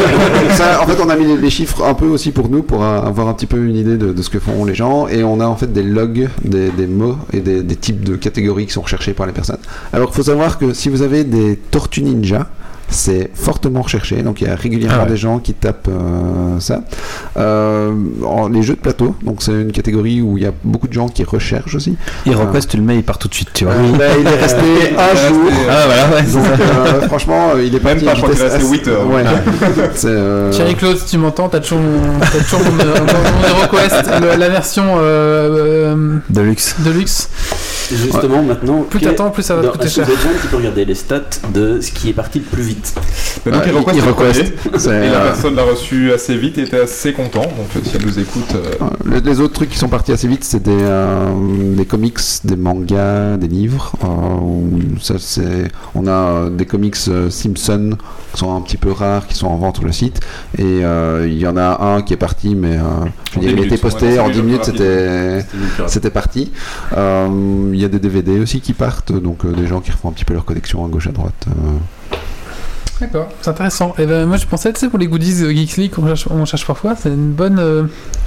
<laughs> Ça, en fait, on a mis les, les chiffres un peu aussi pour nous, pour avoir un petit peu une idée de, de ce que font les gens. Et on a en fait des logs, des, des mots et des, des types de catégories qui sont recherchés par les personnes. Alors, il faut savoir que si vous avez des tortues ninja, c'est fortement recherché, donc il y a régulièrement Ah ouais. des gens qui tapent euh, ça. Euh, en- les jeux de plateau, donc c'est une catégorie où il y a beaucoup de gens qui recherchent aussi. HeroQuest, tu le mets, il part tout de suite, tu vois. Euh, bah, il est resté <laughs> un jour. Ah, voilà, ouais. Donc euh, franchement, euh, il est Même pas, je crois qu'il est resté assez- 8 heures. Ouais. <laughs> Euh, Thierry Claude, si tu m'entends, t'as toujours mon, t'as toujours mon, mon- mon HeroQuest, le- la version euh, euh, Deluxe. Deluxe. Justement, maintenant, Plus t'attends, plus ça va te coûter cher. vous êtes un petit peu regarder les stats de ce qui est parti le plus vite Mais donc, euh, c'est le HeroQuest, premier. <laughs> c'est, Et la euh, personne l'a reçu assez vite et était assez content. Donc euh, si elle nous écoute, euh, Les, les autres trucs qui sont partis assez vite, c'est des, euh, des comics, des mangas, des livres. euh, ça, c'est, on a euh, des comics euh, Simpson qui sont un petit peu rares, qui sont en vente sur le site. Et euh, il y en a un qui est parti, mais euh, je veux En dire, 10 il a été posté en c'est 10 le minutes, c'était, c'était parti. Euh, Il y a des DVD aussi qui partent, donc euh, des gens qui refont un petit peu leur collection à gauche à droite. D'accord, c'est intéressant. Et ben moi je pensais, tu sais, pour les goodies euh, Geeks League qu'on cherche, on cherche parfois, c'est une bonne, euh,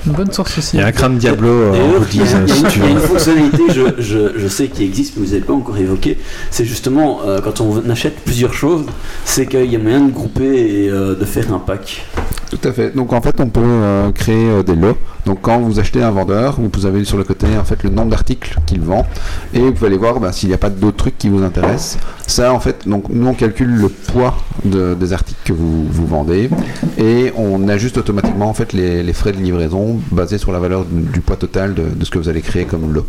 une bonne source aussi. Il y a un crâne Diablo euh, en D'ailleurs, il y, goodies, a- il y a si une- fonctionnalité, je, je, je sais qui existe, mais vous n'avez pas encore évoqué. C'est justement euh, quand on achète plusieurs choses, c'est qu'il y a moyen de grouper et euh, de faire un pack. Tout à fait. Donc en fait, on peut euh, créer euh, des lots. Donc quand vous achetez un vendeur, vous avez sur le côté en fait le nombre d'articles qu'il vend et vous pouvez aller voir bah, s'il n'y a pas d'autres trucs qui vous intéressent. Ça en fait, donc nous on calcule le poids de- des articles que vous, vous vendez et on ajuste automatiquement en fait les, les frais de livraison basés sur la valeur du, du poids total de, de ce que vous allez créer comme lot.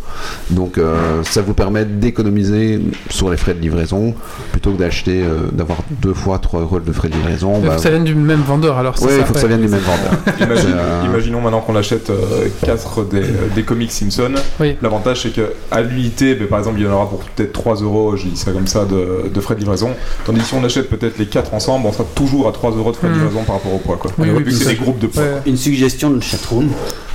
Donc euh, ça vous permet d'économiser sur les frais de livraison plutôt que d'acheter, euh, d'avoir deux fois 3 euros de frais de livraison. Il faut bah, que ça vienne du même vendeur alors. oui, il ça, faut que ouais. ça vienne du même vendeur. <laughs> Imagine- Euh, Imaginons maintenant qu'on achète 4 des, euh, des comics Simpson. Oui. L'avantage c'est que à l'unité, ben, par exemple, il y en aura pour peut-être 3 euros, je dis ça comme ça, de, de frais de livraison. Tandis que si on achète peut-être les 4 ensemble, on sera toujours à 3 euros de frais de Hmm. livraison par rapport au poids. Quoi. Oui, Et oui, vu que bien c'est des groupes de poids. Ouais. Une suggestion de chatroom,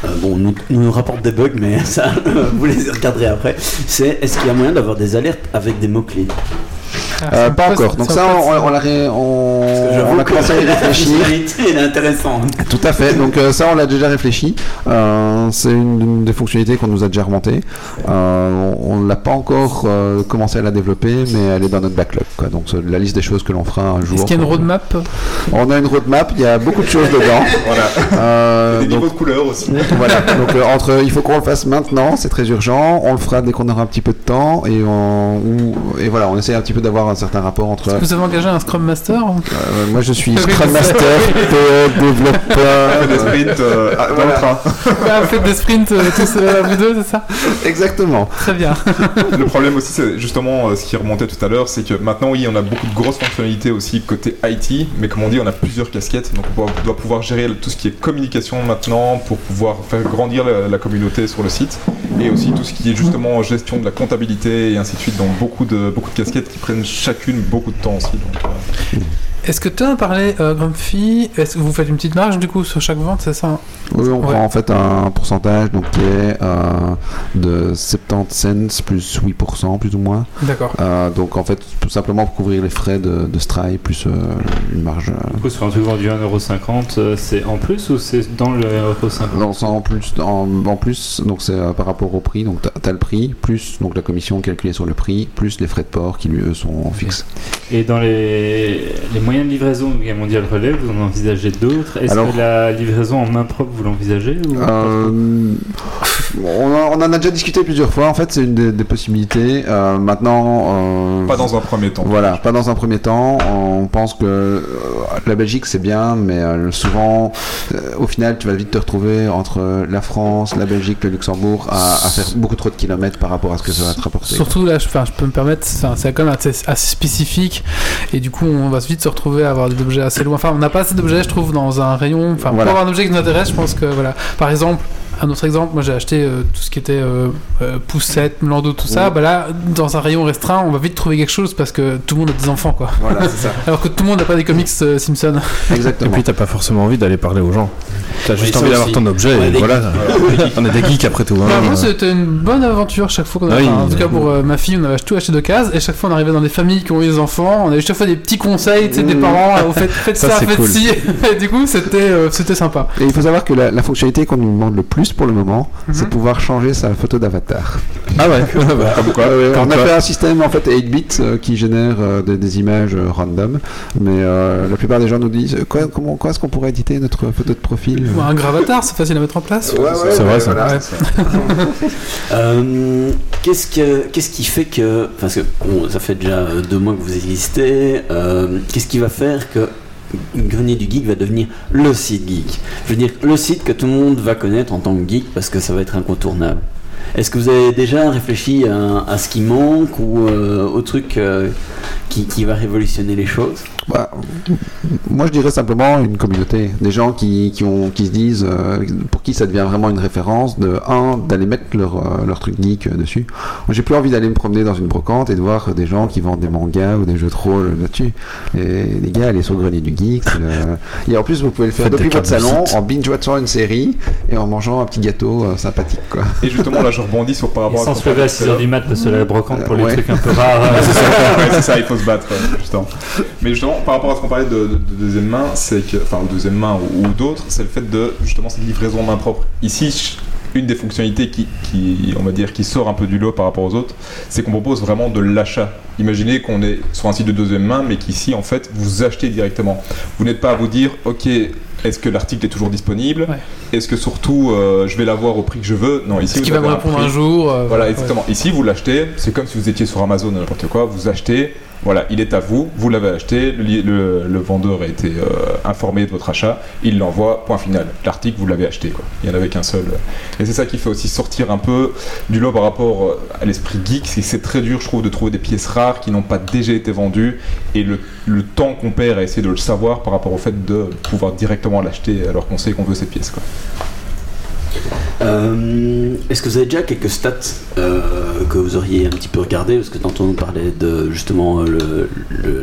euh, bon, nous, nous rapporte des bugs, mais <laughs> ça, vous les regarderez après. C'est est-ce qu'il y a moyen d'avoir des alertes avec des mots-clés? Euh, c'est pas encore. Donc ça, on, on, l'a ré- on- on a commencé à y La réfléchir. fonctionnalité, elle est intéressante. Tout à fait. Donc euh, ça, on l'a déjà réfléchi. Euh, c'est une, une des fonctionnalités qu'on nous a déjà remontées. Euh, on ne l'a pas encore euh, commencé à la développer, mais elle est dans notre backlog. Quoi. Donc c'est la liste des choses que l'on fera un jour. Est-ce qu'il y a une roadmap? On a une roadmap. Il y a beaucoup de choses dedans. <laughs> Voilà. Euh, des donc, niveaux de couleurs aussi. voilà. Donc euh, entre, il faut qu'on le fasse maintenant, c'est très urgent. On le fera dès qu'on aura un petit peu de temps et on, ou- et voilà, on essaie un petit peu d'avoir un certain rapport entre. Est-ce que vous avez engagé un Scrum Master Euh, moi, je suis <laughs> Scrum. Master, PO, développeur. <laughs> des sprints euh, à- dans Voilà. le train. Ah, faites des sprints euh, tous euh, vous deux, c'est ça? Exactement. Très bien. <laughs> Le problème aussi, c'est justement euh, ce qui remontait tout à l'heure, c'est que maintenant, oui, on a beaucoup de grosses fonctionnalités aussi côté IT, mais comme on dit, on a plusieurs casquettes, donc on doit- doit pouvoir gérer tout ce qui est communication maintenant pour pouvoir faire grandir la, la communauté sur le site, et aussi tout ce qui est justement gestion de la comptabilité et ainsi de suite, donc beaucoup de, beaucoup de casquettes qui prennent chacune beaucoup de temps aussi. Euh, Est-ce que tu as parlé, euh, Grumpy? Est-ce que vous faites une petite marge du coup sur chaque vente, c'est ça? Oui, on Ouais. prend en fait un pourcentage donc, qui est euh, de 70 cents plus 8% plus ou moins. D'accord. Euh, donc en fait, tout simplement pour couvrir les frais de, de Stripe plus euh, une marge. euh, Du coup, sur un truc vendu 1,50€, euh, c'est en plus ou c'est dans le 1,50€ non, ça en plus, en, en plus, donc c'est euh, par rapport au prix, donc tu as, le prix, plus donc la commission calculée sur le prix, plus les frais de port qui lui eux sont fixes. Et dans les, les moyens de livraison du Game Mondial Relais, vous en envisagez d'autres? Est-ce Alors- que la livraison en main propre, vous l'envisagez Euh, on, en- a déjà discuté plusieurs fois, en fait c'est une des, des possibilités. Euh, maintenant... euh, pas dans un premier temps. Voilà, pas dans un premier temps. On pense que euh, la Belgique c'est bien, mais euh, souvent, euh, au final, tu vas vite te retrouver entre la France, la Belgique, le Luxembourg à, à faire beaucoup trop de kilomètres par rapport à ce que ça va te rapporter. Surtout là, je, peux me permettre, c'est quand même assez, assez spécifique et du coup on va vite se retrouver à avoir des objets assez loin. Enfin, on n'a pas assez d'objets, je trouve, dans un rayon. Enfin, Voilà. pour avoir un objet qui nous intéresse, je pense que voilà. Par exemple, un autre exemple, moi j'ai acheté euh, tout ce qui était euh, euh, poussette, Lando, tout ça. Oui. Bah là, dans un rayon restreint, on va vite trouver quelque chose parce que tout le monde a des enfants, quoi. Voilà, c'est ça. <laughs> Alors que tout le monde n'a pas des comics euh, Simpson. Et Exactement. puis t'as pas forcément envie d'aller parler aux gens. T'as juste envie d'avoir ton objet On et voilà. On est des geeks après tout. hein. Bah, moi, c'était une bonne aventure chaque fois qu'on a. Oui. enfin, en tout cas, pour euh, ma fille, on avait tout acheté de cases. Et chaque fois, on arrivait dans des familles qui ont eu des enfants. On avait chaque fois des petits conseils, tu sais, des Mmh. parents. euh, faites, faites ça, Ça, faites cool. ci. <laughs> Et du coup, c'était euh, c'était sympa. Et il faut savoir que la, la fonctionnalité qu'on nous demande le plus pour le moment, Mhm. c'est pouvoir changer sa photo d'avatar. Ah ouais. <laughs> Comme quoi, ouais, Comme on a quoi. fait un système en fait 8 bits euh, qui génère euh, des, des images euh, random, mais euh, la plupart des gens nous disent euh, quoi, comment, quoi est-ce qu'on pourrait éditer notre photo de profil Un gravatar, c'est facile à mettre en place. C'est vrai, ça. voilà. Ouais. <laughs> Euh, qu'est-ce, que, qu'est-ce qui fait que. Parce que bon, ça fait déjà euh, deux mois que vous existez. euh, qu'est-ce qui va faire que Grenier du Geek va devenir le site geek Je veux dire, le site que tout le monde va connaître en tant que geek parce que ça va être incontournable. Est-ce que vous avez déjà réfléchi à, ce qui manque ou euh, au truc euh, qui va révolutionner les choses? Bah, moi, je dirais simplement une communauté, des gens qui, qui, ont, qui se disent, euh, pour qui ça devient vraiment une référence, de un, d'aller mettre leur, euh, leur truc geek euh, dessus. Moi, j'ai plus envie d'aller me promener dans une brocante et de voir des gens qui vendent des mangas ou des jeux de rôle là-dessus. Et les gars, allez sur le grenier du geek. le- <laughs> Et en plus, vous pouvez le faire Faites depuis votre salon, en binge-watchant une série et en mangeant un petit gâteau euh, sympathique, quoi. Et justement, là, je rebondis sur par Et rapport à sans se lever à parlait tout à 6h du mat parce que la brocante pour les Ouais. trucs un peu rares. <laughs> euh, c'est ça, ouais, c'est ça, il faut se battre, justement. Mais justement, par rapport à ce qu'on parlait de, de- de deuxième main, c'est que, enfin, deuxième main ou, ou d'autres, c'est le fait de justement cette livraison en main propre. Ici, une des fonctionnalités qui, qui, on va dire, qui sort un peu du lot par rapport aux autres, c'est qu'on propose vraiment de l'achat. Imaginez qu'on est sur un site de deuxième main, mais qu'ici, en fait, vous achetez directement. Vous n'êtes pas à vous dire, ok, est-ce que l'article est toujours disponible? Est-ce que surtout euh, je vais l'avoir au prix que je veux? Non, ici. Est-ce qu'il va me répondre un, jour euh, Voilà, exactement. Ici, vous l'achetez. C'est comme si vous étiez sur Amazon n'importe quoi. Vous achetez. Voilà, il est à vous, vous l'avez acheté, le, vendeur a été euh, informé de votre achat, il l'envoie, point final. L'article, vous l'avez acheté, il n'y en avait qu'un seul. Et c'est ça qui fait aussi sortir un peu du lot par rapport euh, à l'esprit geek, c'est c'est très dur, je trouve, de trouver des pièces rares qui n'ont pas déjà été vendues, et le, temps qu'on perd à essayer de le savoir par rapport au fait de pouvoir directement l'acheter alors qu'on sait qu'on veut cette pièce. Quoi. Euh, est-ce que vous avez déjà quelques stats euh, que vous auriez un petit peu regardé Parce que tantôt on parlait de justement euh,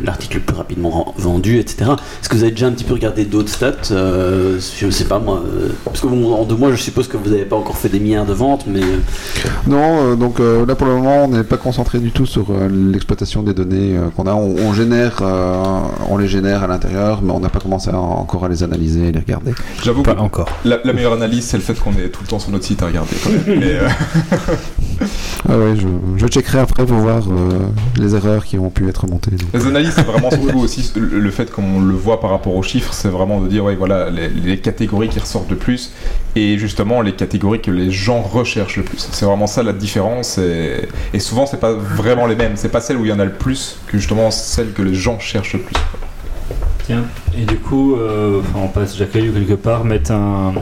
l'article le, plus rapidement vendu, etc. Est-ce que vous avez déjà un petit peu regardé d'autres stats Je ne sais pas moi. parce que en deux mois, je suppose que vous n'avez pas encore fait des milliards de ventes, mais. Non, donc là pour le moment, on n'est pas concentré du tout sur l'exploitation des données qu'on a. On, génère, on les génère à l'intérieur, mais on n'a pas commencé encore à les analyser et les regarder. J'avoue pas encore. La, la meilleure analyse, c'est le fait qu'on est tout le temps sur notre site à regarder. Euh, <laughs> ah ouais, je, je, checkerai après pour voir euh, les erreurs qui ont pu être montées. Les analyses, c'est vraiment surtout <laughs> aussi le fait qu'on le voit par rapport aux chiffres, c'est vraiment de dire, ouais, voilà, les, catégories qui ressortent le plus et justement les catégories que les gens recherchent le plus. C'est vraiment ça la différence et, et souvent, c'est pas vraiment les mêmes. C'est pas celle où il y en a le plus que justement celle que les gens cherchent le plus. Tiens, et du coup, euh, on passe Jacques quelque part, mettre un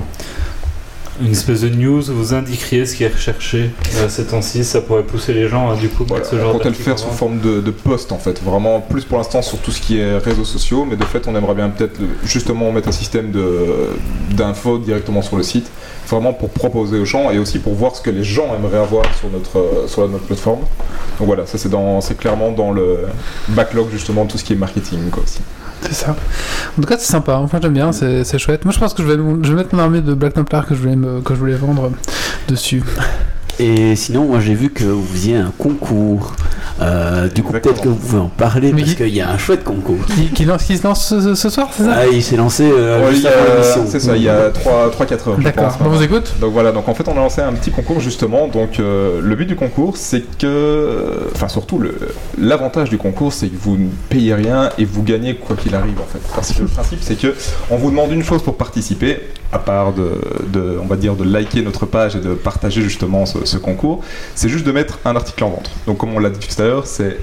une espèce de news vous indiqueriez ce qui est recherché à ces temps-ci, ça pourrait pousser les gens à du coup mettre ce genre On compte le faire sous forme de, de, post en fait, vraiment plus pour l'instant sur tout ce qui est réseaux sociaux, mais de fait on aimerait bien peut-être justement mettre un système d'infos directement sur le site, vraiment pour proposer aux gens et aussi pour voir ce que les gens aimeraient avoir sur notre, sur notre plateforme. Donc voilà, ça c'est clairement dans le backlog justement de tout ce qui est marketing quoi aussi. C'est ça. En tout cas, c'est sympa. Enfin, j'aime bien, c'est chouette. Moi, je pense que je vais, mettre mon armée de Black Templar que je voulais, que je voulais vendre dessus. Et sinon, moi j'ai vu que vous faisiez un concours. Euh, du coup, peut-être que vous pouvez en parler parce qu'il y a un chouette concours. Qui, lance, qui se lance ce, soir, c'est ça Ah, il s'est lancé euh, C'est ça, il y a 3-4 heures. D'accord, on vous écoute. Donc voilà, donc en fait, on a lancé un petit concours justement. Donc euh, le but du concours, c'est que. Enfin, surtout, l'avantage du concours, c'est que vous ne payez rien et vous gagnez quoi qu'il arrive en fait. Parce que le principe, c'est que on vous demande une chose pour participer, à part de, de, on va dire, de liker notre page et de partager justement ce, ce concours, c'est juste de mettre un article en vente. Donc comme on l'a dit tout c'est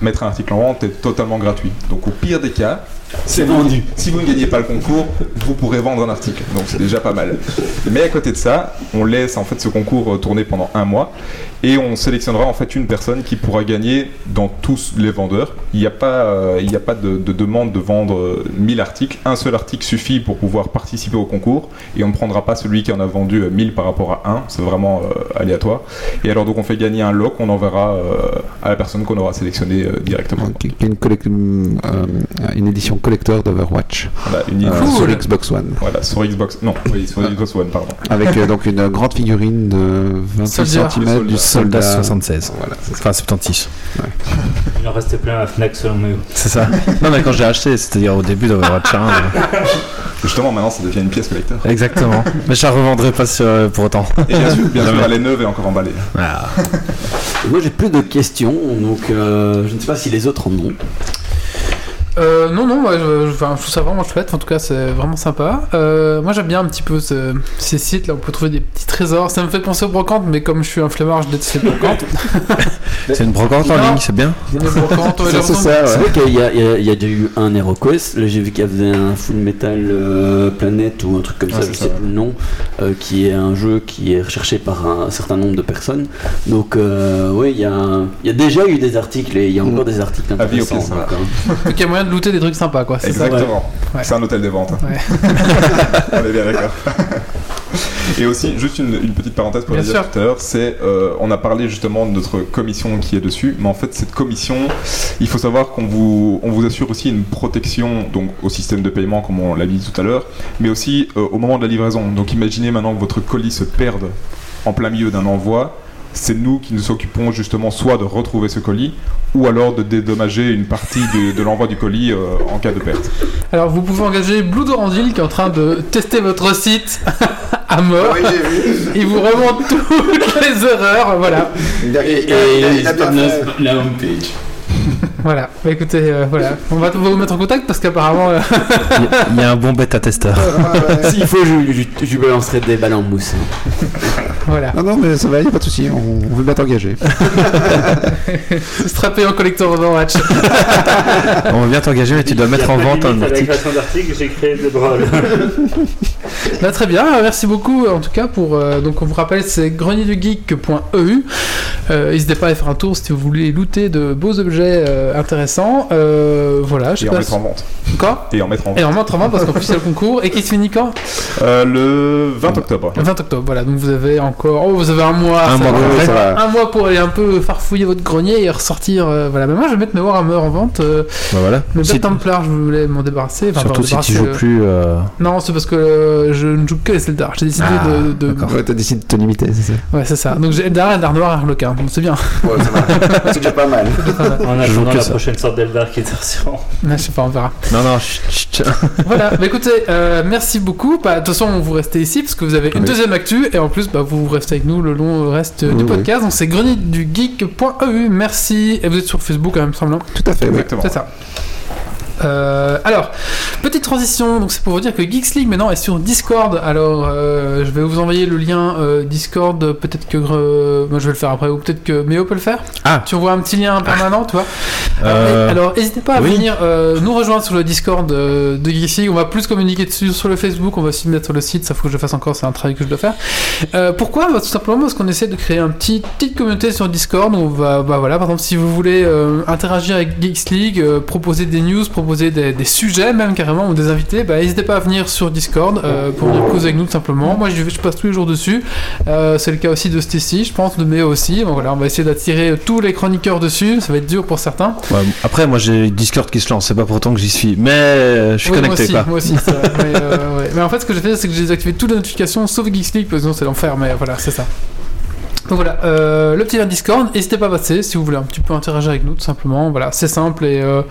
mettre un article en vente est totalement gratuit. Donc au pire des cas, c'est vendu. Si vous ne gagnez pas le concours, vous pourrez vendre un article. Donc c'est déjà pas mal. Mais à côté de ça, on laisse en fait ce concours tourner pendant un mois et on sélectionnera en fait une personne qui pourra gagner dans tous les vendeurs. Il n'y a pas, euh, il a pas de, demande de vendre 1000 articles. Un seul article suffit pour pouvoir participer au concours et on ne prendra pas celui qui en a vendu 1000 par rapport à un. C'est vraiment euh, aléatoire. Et alors donc on fait gagner un lot qu'on enverra euh, à la personne qu'on aura sélectionnée directement. Une, une édition collecteur d'Overwatch sur Xbox One. Voilà, sur Xbox. Non, oui, sur Xbox One, pardon. Avec donc une grande figurine de 28 cm du Soldat 76. Voilà, enfin 76. Ouais. Il en restait plein à Fnac selon nous. C'est ça. non mais quand j'ai acheté, c'est-à-dire au début d'Overwatch 1. Euh. Justement, maintenant ça devient une pièce collector. Exactement. mais je la revendrai pas pour autant. Et bien sûr, bien sûr elle est neuve et encore emballée. Ah. Moi j'ai plus de questions, donc euh, je ne sais pas si les autres en ont. Euh, non, non, moi, je, je, trouve ça vraiment chouette. En tout cas, c'est vraiment sympa. Euh, moi, j'aime bien un petit peu ces sites là où on peut trouver des petits trésors. Ça me fait penser aux brocantes, mais comme je suis un flemmard, je déteste les brocantes. <laughs> c'est une brocante en ligne, c'est bien. <laughs> C'est vrai qu'il y, a déjà eu un HeroQuest. Là, j'ai vu qu'il y avait un Full Metal euh, Planet ou un truc comme ça, je sais plus le nom, euh, qui est un jeu qui est recherché par un certain nombre de personnes. Donc, oui, il y, a, y a déjà eu des articles et il y a encore mm. des articles intéressants. Donc, il y a moyen de looter des trucs sympas, quoi. Exactement. C'est un hôtel des ventes. Ouais. <laughs> on est bien d'accord. <laughs> Et aussi, juste une, petite parenthèse pour le dire tout à l'heure, c'est euh, on a parlé justement de notre commission qui est dessus, mais en fait cette commission, il faut savoir qu'on vous, on vous assure aussi une protection donc au système de paiement comme on l'a dit tout à l'heure, mais aussi euh, au moment de la livraison. Donc imaginez maintenant que votre colis se perde en plein milieu d'un envoi, c'est nous qui nous occupons justement soit de retrouver ce colis ou alors de dédommager une partie de, l'envoi du colis euh, en cas de perte. Alors vous pouvez engager Blue Dorandil qui est en train de tester votre site <laughs> à mort. Il vous remonte <laughs> toutes les erreurs, voilà. Et, et bien fait. la homepage. <laughs> Voilà. Bah écoutez, euh, voilà. On va, vous mettre en contact parce qu'apparemment. euh, Il y a- il y, a un bon bêta-testeur. Ouais, ouais. <laughs> S'il faut, je, je, je balancerai des balles en mousse. voilà. Non, non, mais ça va, il a pas de souci, on, on veut bien t'engager. <laughs> Strappé en collector Overwatch. On va bien t'engager, mais tu dois mettre en vente un la article. création d'articles, j'ai créé des brawls. Bah, très bien, euh, merci beaucoup en tout cas pour. euh, donc on vous rappelle, c'est grenierdugeek.eu. Euh, N'hésitez pas à faire un tour si vous voulez looter de beaux objets euh, intéressants. Euh, voilà, je sais Et en mettre en vente. Quoi Et en mettre en Et vente. en montre en parce qu'en plus il y a le concours et qui se finit quand? Euh, le 20 octobre. Le 20 octobre, voilà. Donc vous avez encore. Oh, vous avez un mois. Un ça mois va. complet. ça va. Un mois pour aller un peu farfouiller votre grenier et ressortir. euh, voilà, mais moi je vais mettre mes Warhammer en vente. Euh, Bah voilà. mes Si- Templar, je voulais m'en débarrasser. Enfin, surtout si tu joues euh, plus. euh, Non, c'est parce que euh, je ne joue que les Eldar. J'ai décidé Ah, de. de-. Ouais, t'as décidé de te limiter, c'est ça Ouais, c'est ça. Donc j'ai Eldar, Eldar Noir, Harlequin. Donc c'est bien. Ouais, <laughs> c'est déjà pas mal. En Je attendant que la ça. prochaine sorte d'Eldar qui est. <laughs> Ouais, je sais pas, on verra. Non, non, chut, <laughs> chut. voilà, bah écoutez, euh, merci beaucoup. Bah, de toute façon, vous restez ici parce que vous avez une Oui. deuxième actu et en plus, bah, vous restez avec nous le long reste Oui, du oui. podcast. Donc c'est grenierdugeek.eu. Merci. Et vous êtes sur Facebook, quand même, me semble. hein Tout à fait. Exactement. C'est ça. Euh, alors, petite transition, donc c'est pour vous dire que Geeks League maintenant est sur Discord. Alors, euh, je vais vous envoyer le lien euh, Discord. Peut-être que moi je vais le faire après, ou peut-être que Méo peut le faire. Ah. Tu envoies un petit lien permanent, tu vois. Alors, n'hésitez pas à oui. venir nous rejoindre sur le Discord de Geeks League. On va plus communiquer dessus sur le Facebook. On va aussi le mettre sur le site. Ça faut que je fasse encore. C'est un travail que je dois faire. Pourquoi? Bah, Tout simplement parce qu'on essaie de créer un petit petite communauté sur Discord. On va, bah voilà, par exemple, si vous voulez interagir avec Geeks League, proposer des news, proposer des, des sujets même carrément ou des invités, bah, n'hésitez pas à venir sur Discord euh, pour venir causer avec nous tout simplement. Moi, je, je passe tous les jours dessus. Euh, c'est le cas aussi de Stacy, je pense, de Méo aussi. Bon, voilà, on va essayer d'attirer tous les chroniqueurs dessus. Ça va être dur pour certains. ouais, après, moi j'ai Discord qui se lance, c'est pas pour autant que j'y suis. Mais euh, je suis Oui, connecté, moi aussi, Moi <laughs> mais, euh, ouais. Mais en fait, ce que j'ai fait, c'est que j'ai désactivé toutes les notifications sauf Geeks League, parce que sinon c'est l'enfer, mais voilà, c'est ça. Donc voilà, euh, le petit lien Discord, n'hésitez pas à passer si vous voulez un petit peu interagir avec nous, tout simplement. Voilà, c'est simple et. euh,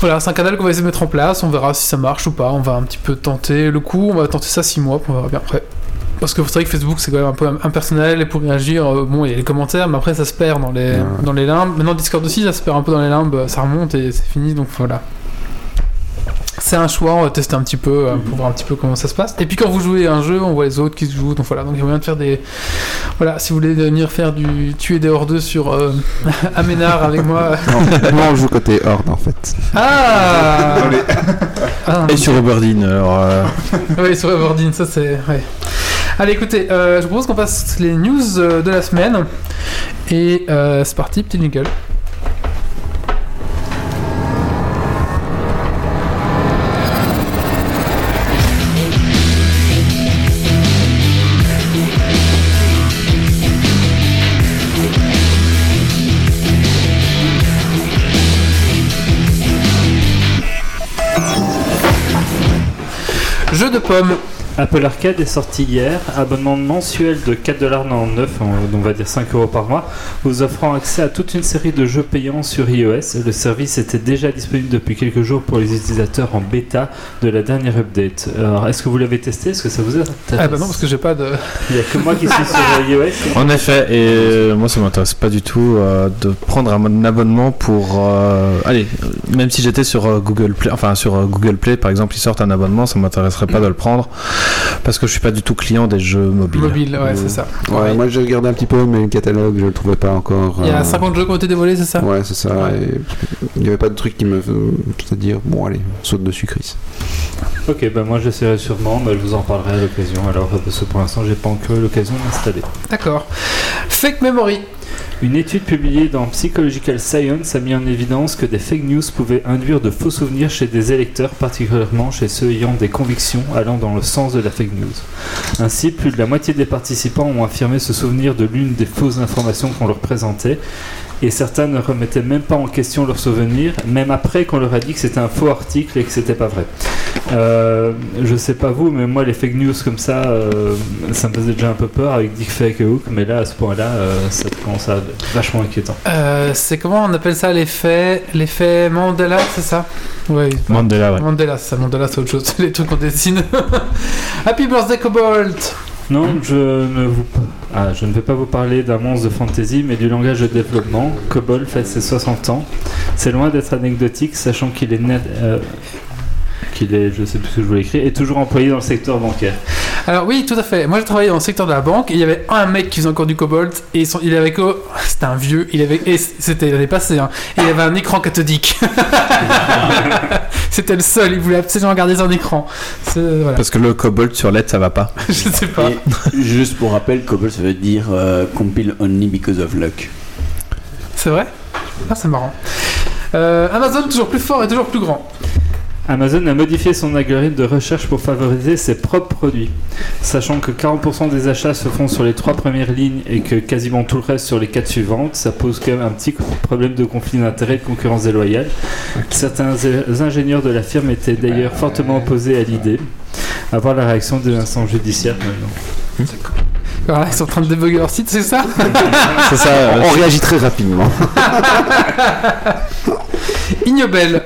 voilà, c'est un canal qu'on va essayer de mettre en place, on verra si ça marche ou pas, on va un petit peu tenter le coup, on va tenter ça 6 mois, puis on verra bien après. Parce que vous savez que Facebook c'est quand même un peu impersonnel et pour réagir, euh, bon il y a les commentaires, mais après ça se perd dans les, Ouais. dans les limbes. Maintenant Discord aussi ça se perd un peu dans les limbes, ça remonte et c'est fini, donc voilà. C'est un choix, on va tester un petit peu euh, pour voir un petit peu comment ça se passe. Et puis quand vous jouez à un jeu, on voit les autres qui se jouent, donc voilà. Donc il y a moyen de faire des. Voilà, si vous voulez venir faire du tuer des hors deux sur euh, <laughs> Aménard avec moi. Non, moi on joue côté Horde en fait. Ah, ah Et sur Uberdeen, alors. euh, Oui, sur Everdeen, ça c'est. Ouais. Allez, écoutez, euh, je vous propose qu'on passe les news de la semaine. Et euh, c'est parti, petit jingle. Jeu de pommes. Apple Arcade est sorti hier, abonnement mensuel de 4,99$, en- on va dire 5 euros par mois, vous offrant accès à toute une série de jeux payants sur iOS. Le service était déjà disponible depuis quelques jours pour les utilisateurs en bêta de la dernière update. Alors, est-ce que vous l'avez testé? Est-ce que ça vous intéresse? Ah bah non, parce que j'ai pas de. Il n'y a que moi qui suis sur iOS. En effet, et euh, moi ça m'intéresse pas du tout euh, de prendre un abonnement pour. euh, allez, même si j'étais sur euh, Google Play, enfin sur Google Play par exemple, ils sortent un abonnement, ça m'intéresserait pas de le prendre parce que je suis pas du tout client des jeux mobiles. Mobile, ouais, Euh, c'est ça. Ouais, moi j'ai regardé un petit peu, mais le catalogue je le trouvais pas encore. Il y a euh, 50 jeux qui ont été dévoilés, c'est ça? Ouais, c'est ça. Et Il n'y avait pas de truc qui me. C'est-à-dire, bon, allez, saute dessus, Chris. Ok, bah moi j'essaierai sûrement, mais je vous en parlerai à l'occasion. Alors, euh, parce que pour l'instant, j'ai pas encore eu l'occasion d'installer. D'accord. Fake Memory. Une étude publiée dans Psychological Science a mis en évidence que des fake news pouvaient induire de faux souvenirs chez des électeurs, particulièrement chez ceux ayant des convictions allant dans le sens de la fake news. Ainsi, plus de la moitié des participants ont affirmé se souvenir de l'une des fausses informations qu'on leur présentait, et certains ne remettaient même pas en question leurs souvenirs, même après qu'on leur a dit que c'était un faux article et que c'était pas vrai. Euh, je sais pas vous, mais moi les fake news comme ça, euh, ça me faisait déjà un peu peur avec Deepfake et Hook, mais là à ce point-là, euh, ça commence à être vachement inquiétant. Euh, c'est comment on appelle ça l'effet l'effet Mandela, c'est ça? Oui. Mandela, ouais. Mandela, c'est ça. Mandela, c'est autre chose. C'est <laughs> les trucs qu'on dessine. <laughs> Happy birthday, Cobalt Non, je ne, vous... ah, vais pas vous parler d'un monstre de fantasy, mais du langage de développement. Cobol fait ses 60 ans. C'est loin d'être anecdotique, sachant qu'il est net. euh, qu'il est, je sais plus ce que je voulais écrire, est toujours employé dans le secteur bancaire. Alors oui, tout à fait. Moi, j'ai travaillé dans le secteur de la banque et il y avait un mec qui faisait encore du Cobalt et son- il avait que... <laughs> C'était un vieux. Il avait... Et c'était l'année passée. Hein. Et il avait un écran cathodique. <laughs> c'était le seul. Il voulait absolument garder son écran. Voilà. Parce que le cobalt sur LED, ça va pas. <laughs> Je sais pas. Et juste pour rappel, Cobol ça veut dire euh, compile only because of luck. C'est vrai? Ah, c'est marrant. Euh, Amazon, toujours plus fort et toujours plus grand. Amazon a modifié son algorithme de recherche pour favoriser ses propres produits. Sachant que 40% des achats se font sur les trois premières lignes et que quasiment tout le reste sur les quatre suivantes, ça pose quand même un petit problème de conflit d'intérêts et de concurrence déloyale. Certains ingénieurs de la firme étaient d'ailleurs fortement opposés à l'idée. À voir la réaction de l'instance judiciaire maintenant. Voilà, ils sont en train de débugger leur site, c'est ça <laughs> C'est ça. <laughs> On réagit très rapidement. Ignobel.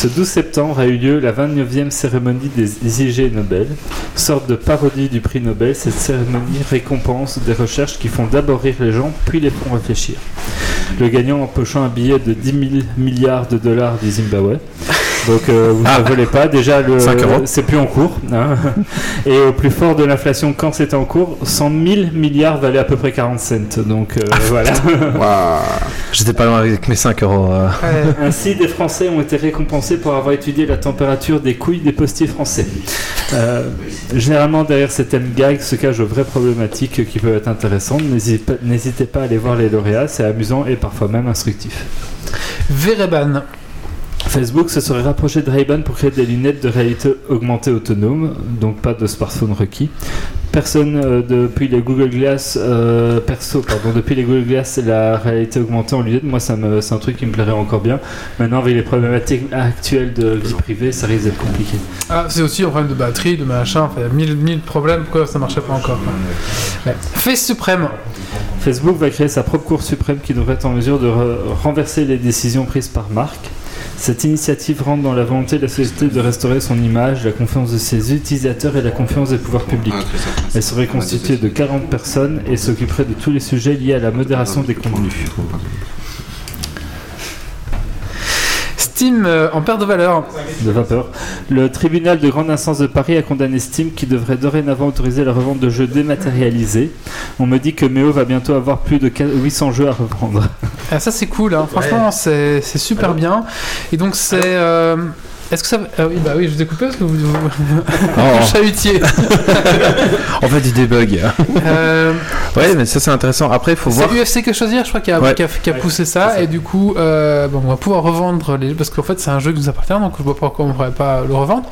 Ce 12 septembre a eu lieu la 29e cérémonie des IG Nobel, sorte de parodie du prix Nobel. Cette cérémonie récompense des recherches qui font d'abord rire les gens, puis les font réfléchir. Le gagnant empochant un billet de 10 000 milliards de dollars du Zimbabwe. Donc euh, vous Ah. ne volez pas. Déjà, le, 5 euros. c'est plus en cours. hein. Et au plus fort de l'inflation, quand c'était en cours, 100 000 milliards valaient à peu près 40 cents. Donc euh, voilà. Waouh. J'étais pas loin avec mes 5 euros. euh. Ainsi, des Français ont été récompensés pour avoir étudié la température des couilles des postiers français. Euh, généralement, derrière ces thèmes gags se cachent de vraies problématiques qui peuvent être intéressantes. N'hésitez pas, n'hésitez pas à aller voir les lauréats, c'est amusant et parfois même instructif. Vereban. Facebook se serait rapproché de Ray-Ban pour créer des lunettes de réalité augmentée autonome, donc pas de smartphone requis. Personne euh, depuis les Google Glass, euh, perso, pardon, depuis les Google Glass, la réalité augmentée en lunettes, moi ça me, c'est un truc qui me plairait encore bien. Maintenant, avec les problématiques actuelles de vie privée, ça risque d'être compliqué. Ah, c'est aussi un problème de batterie, de machin, enfin, il y a mille, mille problèmes, pourquoi ça marchait pas encore. Ouais. Face suprême. Facebook va créer sa propre Cour suprême qui devrait être en mesure de re- renverser les décisions prises par Marc. Cette initiative rentre dans la volonté de la société de restaurer son image, la confiance de ses utilisateurs et la confiance des pouvoirs publics. Elle serait constituée de 40 personnes et s'occuperait de tous les sujets liés à la modération des contenus. Steam euh, en perte de valeur. De vapeur. Le tribunal de grande instance de Paris a condamné Steam qui devrait dorénavant autoriser la revente de jeux dématérialisés. On me dit que Méo va bientôt avoir plus de 800 jeux à revendre. Ah, ça c'est cool, hein. franchement c'est c'est super bien. Et donc c'est... euh, Est-ce que ça... Ah oui, bah oui, je vous ai coupé parce que vous... vous... Oh. <laughs> Chalutier. <laughs> En fait, du debug. Euh, Ouais, mais ça c'est intéressant. Après, il faut voir. c'est UFC que choisir, je crois, qui a, Ouais. qui a- qui a poussé ça. Et du coup, euh, bon, on va pouvoir revendre les parce qu'en fait, c'est un jeu qui nous appartient, donc je vois pas pourquoi on pourrait pas le revendre.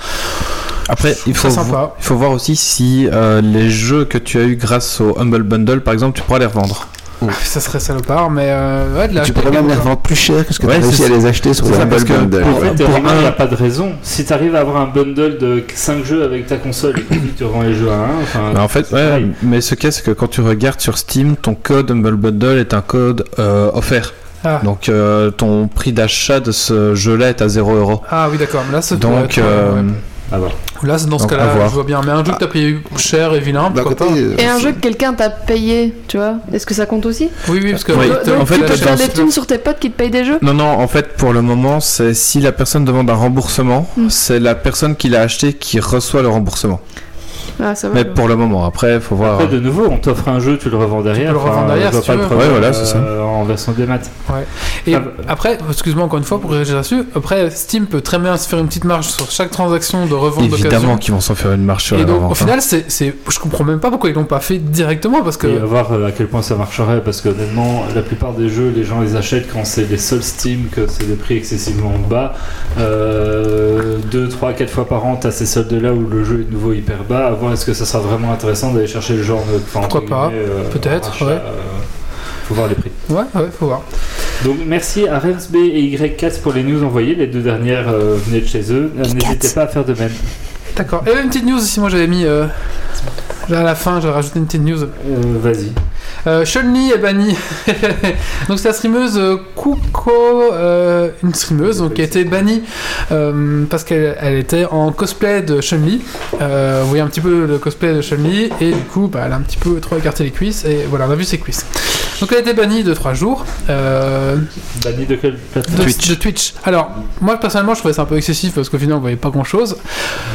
Après, il faut, Très vo- sympa. il faut voir aussi si euh, les jeux que tu as eu grâce au Humble Bundle, par exemple, tu pourras les revendre. Ah, Ça serait salopard, mais euh, ouais, de la Tu pourrais même les revendre plus cher que ce que tu as réussi à les acheter sur le que Bundle. En pour- fait, pour il n'y a pas de raison. Si tu arrives à avoir un bundle de 5 jeux avec ta console et que tu revends les jeux à 1, enfin. Mais en fait, ouais, mais ce cas, c'est que quand tu regardes sur Steam, ton code Humble Bundle est un code euh, offert. Ah. Donc, euh, ton prix d'achat de ce jeu-là est à 0 euros. Ah oui, d'accord, mais là, c'est Donc, euh, À voir. là, c'est dans ce cas-là, je vois bien. Mais un jeu que t'as payé cher et vilain, pourquoi côté, pas euh, Et un c'est- jeu que quelqu'un t'a payé, tu vois, est-ce que ça compte aussi? Oui, oui, parce que Oui. euh, Donc en fait, tu peux faire des thunes sur tes potes qui te payent des jeux? Non, non, en fait, pour le moment, c'est si la personne demande un remboursement, Mm. c'est la personne qui l'a acheté qui reçoit le remboursement. Ah, ça va. Mais pour le moment, après, faut voir. Après, de nouveau, on t'offre un jeu, tu le revends derrière. peux le Enfin, derrière, vois si pas tu le veux. problème, Ouais, voilà, c'est ça. euh, En version des maths. Et Ah bah. après, excuse-moi encore une fois pour réagir là-dessus, après Steam peut très bien se faire une petite marge sur chaque transaction de revente Évidemment qu'ils vont s'en faire une marche sur Et la donc revente, au hein. final, c'est, c'est, je comprends même pas pourquoi ils l'ont pas fait directement parce que Et à voir euh, à quel point ça marcherait, parce que honnêtement, la plupart des jeux, les gens les achètent quand c'est les seuls Steam, que c'est des prix excessivement bas. Euh, deux, trois, quatre fois par an, t'as ces soldes-là où le jeu est de nouveau hyper bas. À voir est-ce que ça sera vraiment intéressant d'aller chercher le genre de. Pourquoi pas, euh, peut-être, ouais. euh, faut voir les prix. ouais, ouais, faut voir. Donc merci à Rensb et Y4 pour les news envoyées. Les deux dernières euh, venaient de chez eux. N'hésitez pas à faire de même. D'accord. Et une petite news aussi, moi j'avais mis. Euh, à la fin, j'ai rajouté une petite news. Euh, Vas-y. Euh, Chun-Li est bannie. <laughs> donc c'est la streameuse euh, Kuko, euh, une streameuse donc, qui a été bannie euh, parce qu'elle elle était en cosplay de Chun-Li. Euh, vous voyez un petit peu le cosplay de Chun-Li et du coup bah, elle a un petit peu trop écarté les cuisses et voilà on a vu ses cuisses. Donc elle a été bannie de 3 jours. Euh, Banni de quelle de plateforme Twitch. de Twitch. Alors, moi personnellement, je trouvais ça un peu excessif parce qu'au final, on voyait pas grand chose.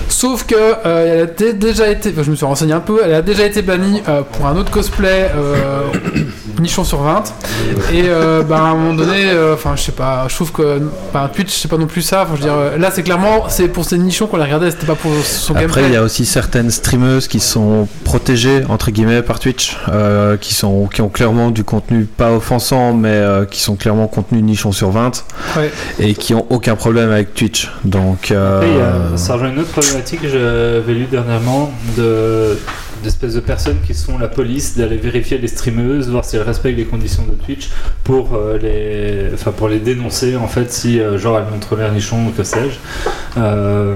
Sauf que euh, elle a dé- déjà été, enfin, je me suis renseigné un peu, elle a déjà été bannie euh, pour un autre cosplay euh, <coughs> nichon sur 20. Et euh, bah, à un moment donné, euh, enfin, je sais pas, je trouve que bah, Twitch, c'est pas non plus ça. Enfin, je veux dire, là, c'est clairement, c'est pour ces nichons qu'on les regardait, c'était pas pour son Après, il gameplay. y a aussi certaines streameuses qui sont protégées entre guillemets par Twitch, euh, qui sont qui ont clairement du contenu pas offensant, mais euh, qui sont clairement contenu nichon sur 20 Ouais. et qui ont aucun problème avec Twitch. Donc, euh, ça rejoint une autre problématique que j'avais lu dernièrement de d'espèces de personnes qui sont la police d'aller vérifier les streameuses, voir si elles respectent les conditions de Twitch pour euh, les, enfin pour les dénoncer en fait si euh, genre elles montrent l'air nichon ou que sais-je. Euh,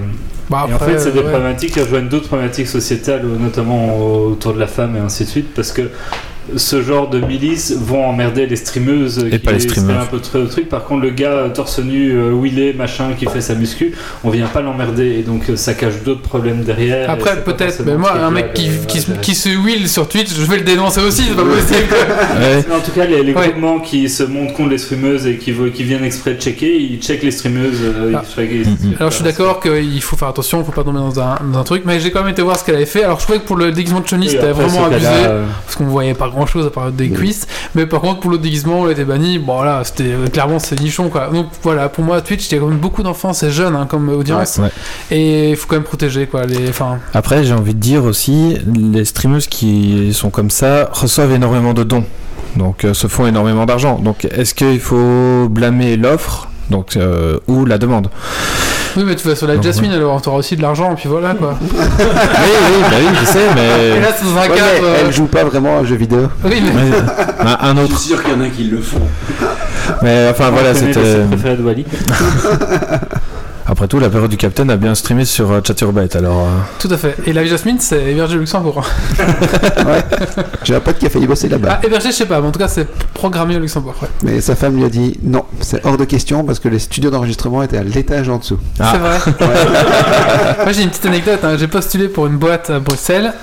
Bah, et en fait, c'est des ouais. problématiques qui rejoignent d'autres problématiques sociétales, notamment autour de la femme et ainsi de suite, parce que ce genre de milices vont emmerder les streameuses Et qui pas les streamers. un peu trop de trucs. Par contre, le gars euh, torse nu, euh, wheelé, machin, qui fait sa muscu, on vient pas l'emmerder et donc euh, ça cache d'autres problèmes derrière. Après, peut-être, mais moi, un mec qui, se- l'intérêt. qui se wheel sur Twitch, je vais le dénoncer aussi, c'est pas possible. <laughs> ouais. En tout cas, les, les Ouais. groupements qui se montrent contre les streameuses et qui, qui viennent exprès de checker, ils checkent les streameuses. euh, Ah. ils Mhm. Alors je suis d'accord qu'il faut faire attention, il faut pas tomber dans un, dans un truc, mais j'ai quand même été voir ce qu'elle avait fait. Alors je trouvais que pour le déguisement de Oui, c'était vraiment abusé, euh, parce qu'on voyait pas grand chose à part des cuisses, mais par contre pour l'autre déguisement elle était bannie, bon là c'était euh, clairement c'est nichon quoi. Donc voilà, pour moi Twitch il y a quand même beaucoup d'enfants, c'est jeune hein, comme audience, Ouais. et il faut quand même protéger quoi. Les, enfin, Après, j'ai envie de dire aussi, les streameuses qui sont comme ça reçoivent énormément de dons, donc euh, se font énormément d'argent. Donc, est-ce qu'il faut blâmer l'offre, donc euh, ou la demande? Oui mais tu vas sur la Jasmine alors t'auras aussi de l'argent, et puis voilà quoi. <laughs> Oui, oui, bah oui, je sais, Et mais là c'est dans un Ouais, cadre. mais euh, elle joue pas vraiment à un jeu vidéo. Oui mais Ouais, un, un Je autre. suis sûr qu'il y en a qui le font. Mais enfin on voilà, c'était. <laughs> Après tout, la période du Captain a bien streamé sur euh, Chaturbate, alors. euh, tout à fait. Et la Jasmine c'est hébergé au Luxembourg. <laughs> J'ai un pote qui a failli bosser là-bas. Ah hébergé je sais pas, mais en tout cas c'est programmé au Luxembourg. Ouais. Mais sa femme lui a dit non, c'est hors de question parce que les studios d'enregistrement étaient à l'étage en dessous. Ah. C'est vrai. <laughs> Moi j'ai une petite anecdote, hein. j'ai postulé pour une boîte à Bruxelles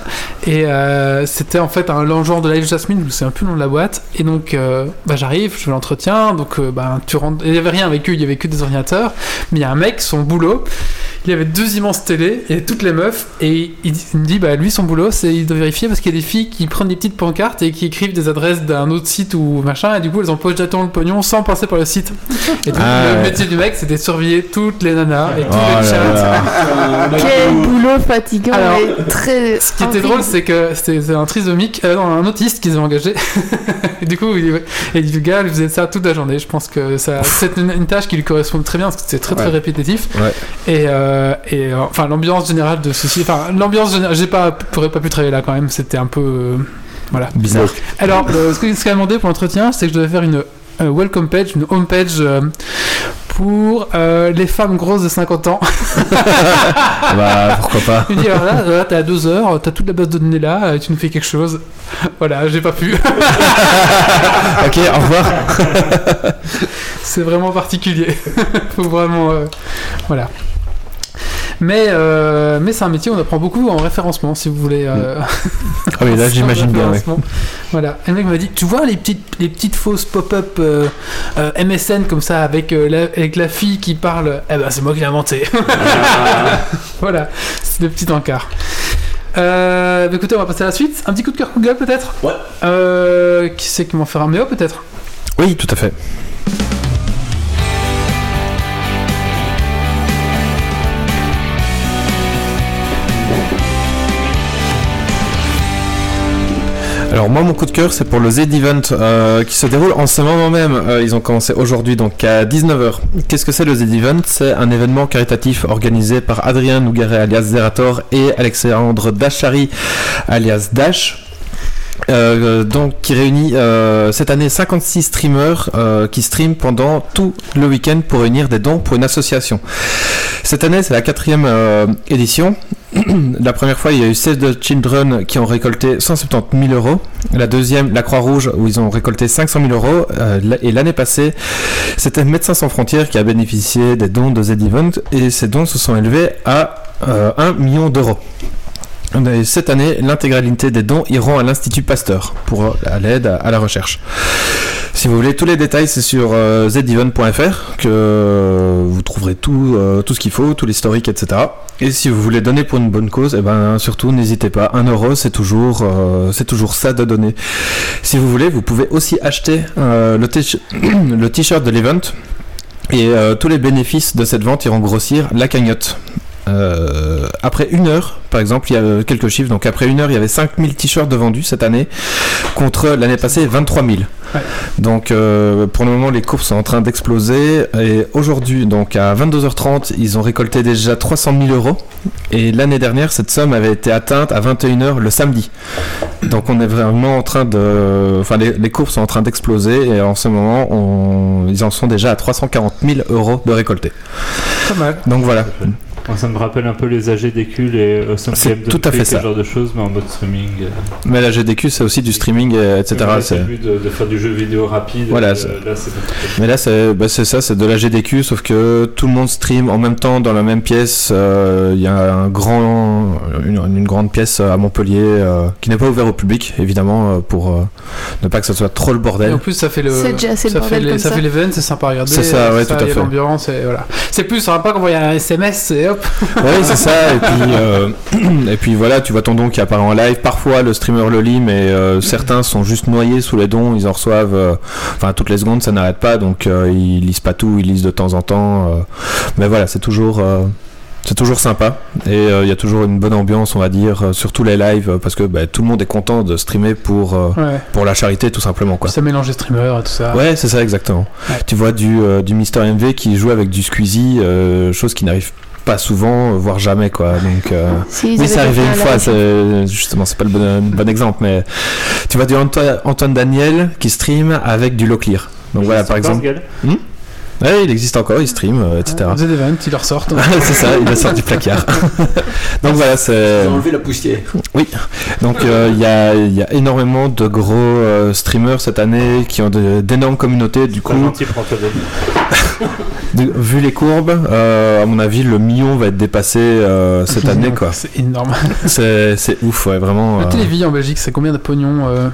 et euh, c'était en fait un genre de live Jasmine, je me souviens plus le nom de la boîte. Et donc euh, bah, j'arrive, je fais l'entretien, donc euh, bah, tu rentres. Il y avait rien avec eux, il y avait que des ordinateurs, mais il y a un mec, son boulot, il y avait deux immenses télés et toutes les meufs et il, il me dit bah lui son boulot c'est il doit vérifier parce qu'il y a des filles qui prennent des petites pancartes et qui écrivent des adresses d'un autre site ou machin et du coup elles empochent directement le pognon sans passer par le site. Et donc Ah le ouais. métier du mec c'était de surveiller toutes les nanas et tous Oh les chats. Quel boulot fatigant Alors, et très. Ce qui était drôle, c'est que c'était c'est un trisomique, euh, non, un autiste qu'ils ont engagé. <laughs> et du coup, il, et le gars lui faisait ça toute la journée. Je pense que ça, c'est une, une tâche qui lui correspond très bien parce que c'est très très Ouais. répétitif. Ouais. Et, euh, et euh, enfin, l'ambiance générale de ceci, enfin, l'ambiance générale, j'ai pas, pourrais pas pu travailler là quand même. C'était un peu, euh, voilà. Bizarre. Alors, euh, ce que- ce qu'elle a demandé pour l'entretien, c'est que je devais faire une euh, welcome page, une home page euh, pour euh, les femmes grosses de 50 ans. bah, pourquoi pas. Il dit alors là, là t'as deux heures, t'as toute la base de données là, euh, tu nous fais quelque chose. Voilà, j'ai pas pu. <laughs> ok, au revoir. C'est vraiment particulier. <laughs> Faut vraiment. euh, voilà. Mais, euh, mais c'est un métier où on apprend beaucoup en référencement, si vous voulez. euh, Ah oui, <laughs> là, j'imagine bien, ouais. Voilà. Et le mec m'a dit Tu vois les petites, les petites fausses pop-up euh, euh, MSN comme ça, avec, euh, la, avec la fille qui parle Eh ben, c'est moi qui l'ai inventé. <laughs> voilà, c'est le petit encart. Euh, bah, écoutez, on va passer à la suite. Un petit coup de cœur coup de gueule peut-être? Ouais. Euh, qui c'est qui m'en fera un méo peut-être? Oui, tout à fait. Alors moi mon coup de cœur c'est pour le Z-Event euh, qui se déroule en ce moment même. Euh, ils ont commencé aujourd'hui donc à 19h. Qu'est-ce que c'est le Z-Event? C'est un événement caritatif organisé par Adrien Nougaret alias Zerator et Alexandre Dachary alias Dash. Euh, donc qui réunit euh, cette année 56 streamers euh, qui streament pendant tout le week-end pour réunir des dons pour une association. Cette année c'est la quatrième édition. <clears throat> la première fois il y a eu Save the Children qui ont récolté 170 000 euros. La deuxième la Croix-Rouge où ils ont récolté 500 000 euros. Et l'année passée c'était Médecins sans frontières qui a bénéficié des dons de Z-Event et ces dons se sont élevés à euh, 1 million d'euros. Et Cette année, l'intégralité des dons iront à l'Institut Pasteur pour euh, l'aide à, la recherche. Si vous voulez tous les détails, c'est sur euh, que vous trouverez tout, euh, tout ce qu'il faut, tout l'historique, etc. Et si vous voulez donner pour une bonne cause, eh ben surtout n'hésitez pas. Un euro, c'est toujours, euh, c'est toujours ça de donner. Si vous voulez, vous pouvez aussi acheter <coughs> le t-shirt de l'event. Et tous les bénéfices de cette vente iront grossir la cagnotte. Euh, après une heure, par exemple, il y a quelques chiffres. Donc après une heure, il y avait 5000 t-shirts de vendus cette année, contre l'année passée 23 000. Ouais. Donc euh, pour le moment, les courses sont en train d'exploser. Et aujourd'hui, donc à 22h30, ils ont récolté déjà 300 000 euros. Et l'année dernière, cette somme avait été atteinte à 21h le samedi. Donc on est vraiment en train de... Enfin, les, les courses sont en train d'exploser. Et en ce moment, on... ils en sont déjà à 340 000 euros de récoltés. Pas mal. Donc voilà. Ça me rappelle un peu les AGDQ, les Awesome C'est Game tout à fait ce ça. genre de choses, mais en mode streaming. euh. Mais la GDQ, c'est aussi du streaming, et- etc. Mais là, c'est- but de, de faire du jeu vidéo rapide. Voilà, euh, là, plus- Mais là, c'est bah, c'est ça, c'est de la GDQ, sauf que tout le monde stream en même temps dans la même pièce. Euh, Il y a un grand, une, une grande pièce à Montpellier euh, qui n'est pas ouverte au public, évidemment, euh, pour euh, ne pas que ce soit trop le Et bordel. en plus, ça fait le. C'est déjà assez le ça fait les- comme ça ça. fait l'event, c'est sympa à regarder. C'est ça, ouais, tout à il y a fait. L'ambiance, et voilà. C'est plus sympa quand il y a un SMS et hop. Oui, c'est ça. Et puis, euh, et puis voilà, tu vois ton don qui apparaît en live. Parfois, le streamer le lit, mais euh, certains sont juste noyés sous les dons. Ils en reçoivent, euh, enfin, toutes les secondes, ça n'arrête pas. Donc, ils lisent pas tout, ils lisent de temps en temps. mais voilà, c'est toujours. c'est toujours sympa et il y a toujours une bonne ambiance, on va dire, sur tous les lives, parce que bah, tout le monde est content de streamer pour, Ouais. pour la charité, tout simplement. Quoi. Ça mélange les streamers et tout ça. Ouais, c'est ça exactement. Ouais. Tu vois du, du Mister MV qui joue avec du Squeezie, chose qui n'arrive pas souvent, euh, voire jamais quoi. Donc euh, <laughs> Si, oui, c'est arrivé une un fois. c'est- Justement, c'est pas le bon, bon exemple, mais tu vois du Anto- Antoine Daniel qui stream avec du Locklear. Donc voilà, par exemple. Ouais, il existe encore, il stream, euh, etc. The Event, ils le ressortent. c'est ça, il le sort du placard. <laughs> <laughs> Donc voilà, c'est. Ils ont enlevé la poussière. Donc euh, il y, a, il y a énormément de gros euh, streamers cette année qui ont d'énormes communautés. Du coup, gentil <laughs> vu les courbes, euh, à mon avis, le million va être dépassé euh, cette année. quoi. C'est énorme. C'est ouf, ouais, vraiment. La euh, télévision en Belgique, c'est combien de pognon euh...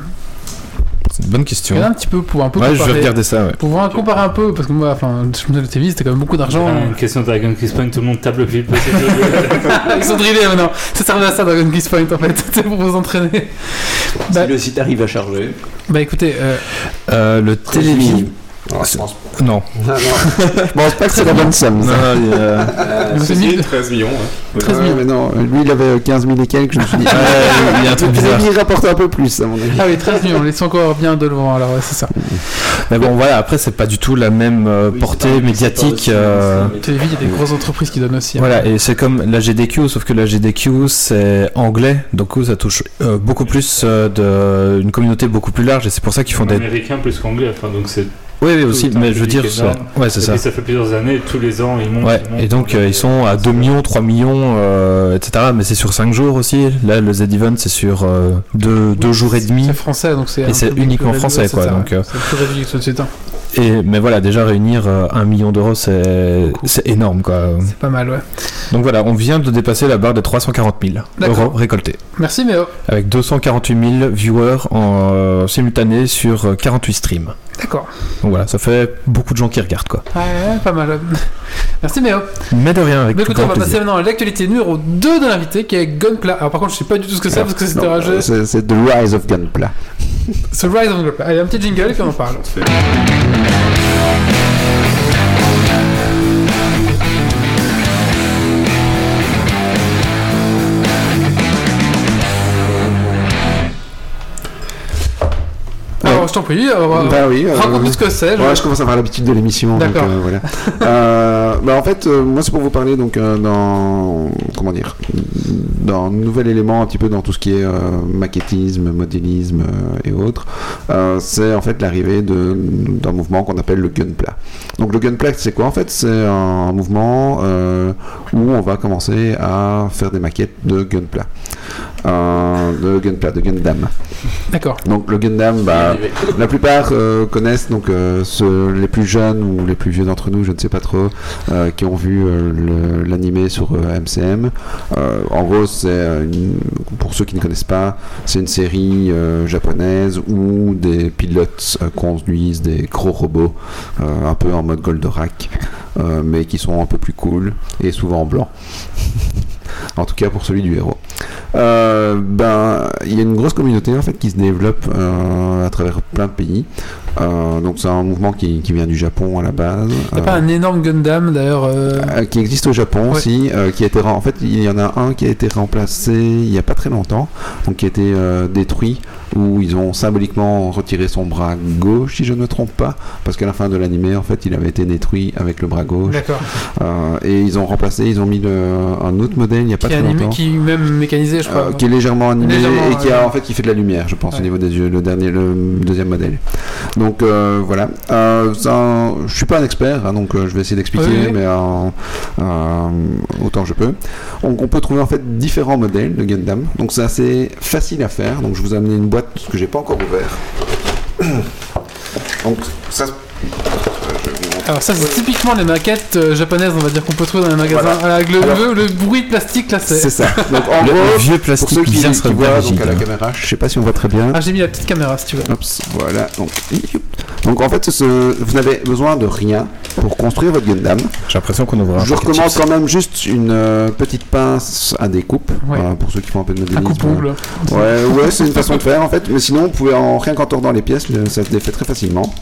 c'est une bonne question. Regarde un petit peu pour un peu Ouais, je vais regarder ça. Ouais. Pour voir comparer un peu, parce que moi, enfin, je me disais, la télévision, c'était quand même beaucoup d'argent. Une question de Dragon Quest Point, tout le monde table le vide. <laughs> Ils sont drillés maintenant. Ça servait à ça, Dragon Quest Point, en fait. <laughs> C'est pour vous entraîner. Bah, Si le site arrive à charger. bah écoutez, euh, Euh, le télévision. Ah, je pense Non. non, non. <laughs> je pense pas que c'est la bonne somme. Non, il y a- c'est C'est mille- 13 millions. hein. 13 Ouais, 000. mais non, lui il avait 15 000 et quelques, je me suis dit. <laughs> Il y a un truc <laughs> bizarre. il rapporte un peu plus à mon avis. Ah oui, 13 millions, ils sont encore bien devant, alors ouais, c'est ça. Mais bon, voilà, après, c'est pas du tout la même euh, portée médiatique. euh, il y a des grosses entreprises qui donnent aussi. hein. Voilà, et c'est comme la GDQ, sauf que la GDQ c'est anglais, donc ça touche euh, beaucoup plus euh, de une communauté beaucoup plus large, et c'est pour ça qu'ils font des. Américain plus qu'anglais, enfin donc c'est. Oui, oui, aussi, mais je veux dire, énorme. ouais, c'est ça. puis ça fait plusieurs années, tous les ans ils montent. Ouais, ils montent, et donc ils euh, ils sont à 2 millions, 3 millions, euh, etc. Mais c'est sur 5 jours aussi. Là, le Z-Event, c'est sur 2 Oui, jours et demi. C'est français, donc c'est. Et c'est uniquement français, quoi, ça, donc, euh, C'est. Et, mais voilà, déjà réunir euh, un million d'euros, c'est énorme, quoi. C'est pas mal, ouais. Donc voilà, on vient de dépasser la barre des 340 000 D'accord. euros récoltés. Merci, Méo. Avec 248 000 viewers en euh, simultané sur euh, 48 streams. D'accord. Donc voilà, ça fait beaucoup de gens qui regardent quoi. Ouais, ouais, pas mal. <laughs> Merci, Méo. Mais de rien, avec Mais écoutez, on va passer maintenant à l'actualité numéro 2 de l'invité qui est Gunpla. Alors, par contre, je sais pas du tout ce que c'est parce que c'était rageux. C'est The Rise of Gunpla. C'est Rise of Gunpla. Allez, un petit jingle et puis on en parle. Je t'en prie, euh, Bah oui. euh, raconte-nous ce que c'est. je- Ouais, je commence à avoir l'habitude de l'émission. D'accord. euh, voilà. <laughs> Euh, bah, en fait, euh, moi, c'est pour vous parler donc euh, dans comment dire d'un nouvel élément un petit peu dans tout ce qui est euh, maquettisme, modélisme euh, et autres. Euh, c'est en fait l'arrivée de- d'un mouvement qu'on appelle le gunpla. Donc le gunpla, c'est quoi En fait, c'est un mouvement euh, où on va commencer à faire des maquettes de gunpla. Euh, de gunpla, de Gundam. D'accord. Donc le Gundam, bah, la plupart euh, connaissent donc euh, les plus jeunes ou les plus vieux d'entre nous, je ne sais pas trop, euh, qui ont vu l'animé sur MCM. En gros, pour ceux qui ne connaissent pas, c'est une série japonaise où des pilotes conduisent des gros robots, un peu en mode Goldorak, mais qui sont un peu plus cool et souvent en blanc. <laughs> en tout cas pour celui du héros. Euh, ben, il y a une grosse communauté en fait qui se développe euh, à travers plein de pays. Euh, donc c'est un mouvement qui, qui vient du Japon à la base. T'as Euh, pas un énorme Gundam d'ailleurs qui existe au Japon Ouais. aussi, qui a été en fait il y en a un qui a été remplacé il y a pas très longtemps, donc qui a été détruit où ils ont symboliquement retiré son bras gauche si je ne me trompe pas, parce qu'à la fin de l'animé en fait il avait été détruit avec le bras gauche D'accord. Euh, et ils ont remplacé, ils ont mis le- un autre modèle il y a pas Qui est très animé, longtemps. qui est même mécanisé, je crois. Euh, qui est légèrement animé Légèrement, et qui a en fait qui fait de la lumière, je pense, Ouais. au niveau des yeux, le dernier, le deuxième modèle. Donc euh, voilà. Un- je suis pas un expert, hein, donc je vais essayer d'expliquer, Oui, oui. mais autant je peux. On, on peut trouver en fait différents modèles de Gundam, donc c'est assez facile à faire. Donc je vous ai amené une boîte que j'ai pas encore ouvert. <coughs> donc ça. Alors ça c'est typiquement les maquettes euh, japonaises on va dire qu'on peut trouver dans les magasins Voilà. avec le, Alors- le- le bruit de plastique là C'est c'est ça. <laughs> Donc en Le, gros, le vieux pour plastique ceux qui vient qui bien voient rigide. donc à la hein. caméra, je sais pas si on voit très bien. ah j'ai mis la petite caméra si tu veux Oups, voilà. Donc, donc en fait, ce- vous n'avez besoin de rien pour construire votre Gundam. J'ai l'impression qu'on ouvre un Je paquet de recommence chips. quand même juste une euh, petite pince à découpe Ouais. euh, pour ceux qui font un peu de un modélisme. coupe-ongle Ouais, ouais, c'est une façon de faire en fait, mais sinon, vous pouvez en rien qu'en tordant les pièces, ça se défait très facilement.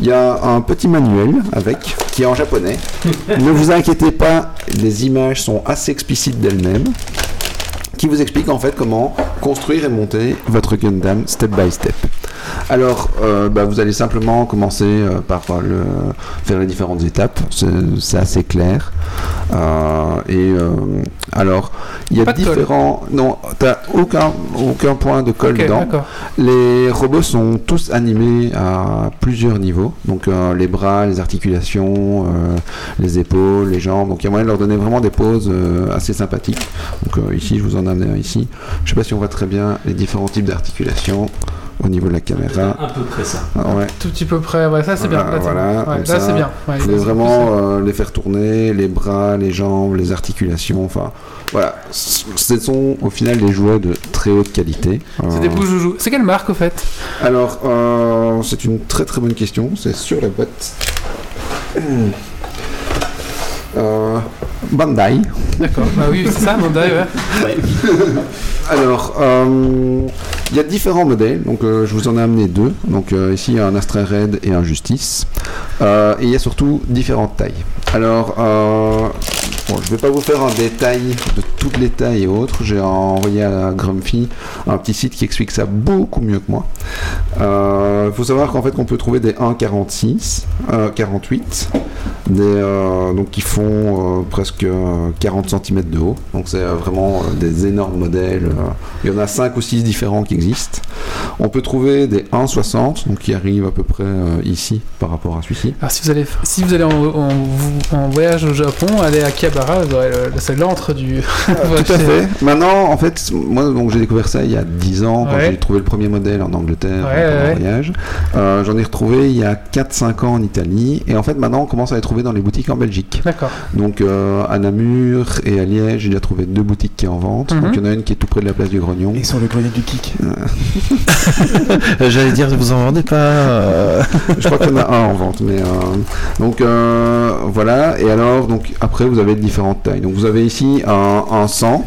Il y a un petit manuel avec, qui est en japonais. <laughs> ne vous inquiétez pas, les images sont assez explicites d'elles-mêmes, qui vous explique en fait comment construire et monter votre Gundam step by step. Alors, euh, bah, vous allez simplement commencer euh, par euh, le, faire les différentes étapes, c'est assez clair. Euh, et alors, il y a Pas différents. Non, t'as aucun aucun point de colle dedans. Les robots sont tous animés à plusieurs niveaux, donc les bras, les articulations, les épaules, les jambes. Donc il y a moyen de leur donner vraiment des poses assez sympathiques. Donc ici, je vous en ai amené un ici. Je sais pas si on voit très bien les différents types d'articulations au niveau de la caméra. À peu près ça. Ah ouais. tout petit peu près ouais ça c'est bien Voilà, là, c'est voilà. Ouais, là c'est bien Ouais, c'est vraiment euh, les faire tourner, les bras, les jambes, les articulations. Enfin, voilà. Ce sont au final des jouets de très haute qualité. c'est Euh, des beaux joujoux c'est quelle marque au fait? Alors, euh, c'est une très très bonne question. C'est sur la boîte. Euh, Bandai. d'accord bah oui c'est ça Bandai ouais <laughs> Alors, euh, il y a différents modèles. Donc, euh, je vous en ai amené deux. Donc, ici, il y a un Astra Red et un Justice. Et il y a surtout différentes tailles. Alors, bon, je ne vais pas vous faire un détail de toutes les tailles et autres. J'ai envoyé à Grumpy un petit site qui explique ça beaucoup mieux que moi. Il faut savoir qu'en fait, qu'on peut trouver des 1,46, euh, 48, des, euh, donc qui font euh, presque euh, 40 cm de haut. Donc c'est euh, vraiment euh, des énormes modèles. euh. Il y en a 5 ou 6 différents qui existent. On peut trouver des 1,60, donc qui arrivent à peu près euh, ici par rapport à celui-ci. alors si vous allez si vous allez en, voyage au Japon allez à Kiabara vous aurez le- <laughs> <laughs> Tout à fait. Maintenant, en fait, moi, donc j'ai découvert ça il y a 10 ans quand Ouais. j'ai trouvé le premier modèle en Angleterre Ouais, pendant ouais, un ouais. voyage. Euh, J'en ai retrouvé il y a 4-5 ans en Italie. Et en fait, maintenant, on commence à les trouver dans les boutiques en Belgique. d'accord Donc euh, à Namur et à Liège, j'ai déjà trouvé deux boutiques qui en vendent. Mhm. Donc il y en a une qui est tout près de la place du Grognon. Et sur le grenier du kick. Euh, <laughs> J'allais dire, vous en vendez pas. Je crois qu'il y en a un en vente. Mais, euh, donc euh, voilà. Et alors, donc après, vous avez différentes tailles. Donc vous avez ici un, un 100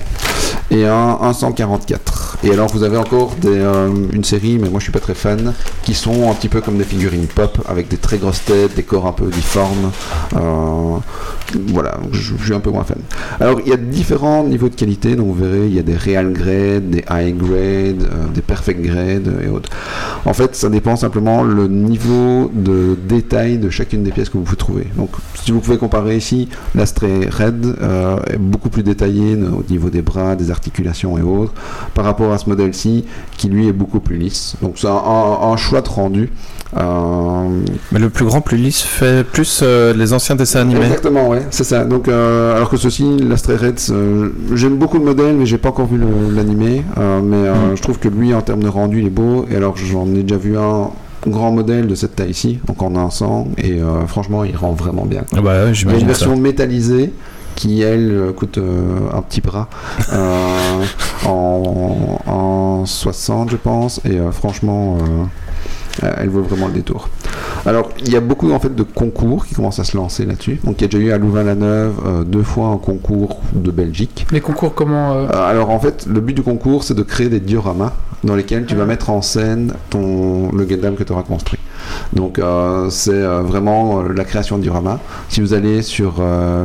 et un, un 144. Et alors vous avez encore des, euh, une série, mais moi je suis pas très fan, qui sont un petit peu comme des figurines pop avec des très grosses têtes, des corps un peu difformes. Euh, voilà, je, suis un peu moins fan. Alors, il y a différents niveaux de qualité. Donc, vous verrez, il y a des real grade, des high grade, euh, des perfect grade et autres. En fait, ça dépend simplement le niveau de détail de chacune des pièces que vous pouvez trouver. Donc, si vous pouvez comparer ici, l'Astray Red euh, est beaucoup plus détaillé au niveau des bras, des articulations et autres, par rapport à ce modèle-ci, qui lui est beaucoup plus lisse. Donc, c'est un, un- un choix de rendu. Euh, Mais le plus grand, plus lisse, fait plus euh, les anciens dessins animés. Exactement, ouais, c'est ça. Donc, euh, alors que ceci, l'Astray Red, euh, j'aime beaucoup le modèle, mais j'ai pas encore vu l'animé. mais euh, je trouve que lui, en termes de rendu, il est beau. Et alors, j'en ai déjà vu un grand modèle de cette taille-ci, donc en un sang, et franchement, il rend vraiment bien. Ah bah Il y a une j'imagine ça. version métallisée qui, elle, euh, coûte euh, un petit bras euh, en, en 60, je pense, et franchement, elle vaut vraiment le détour. Alors, il y a beaucoup en fait de concours qui commencent à se lancer là-dessus. Donc, il y a déjà eu à Louvain-la-Neuve euh, deux fois un concours de Belgique. Les concours, comment. euh, Euh, alors, en fait, le but du concours, c'est de créer des dioramas dans lesquels tu vas mettre en scène ton, le Gundam que tu auras construit. Donc, euh, c'est euh, vraiment euh, la création de diorama. Si vous allez sur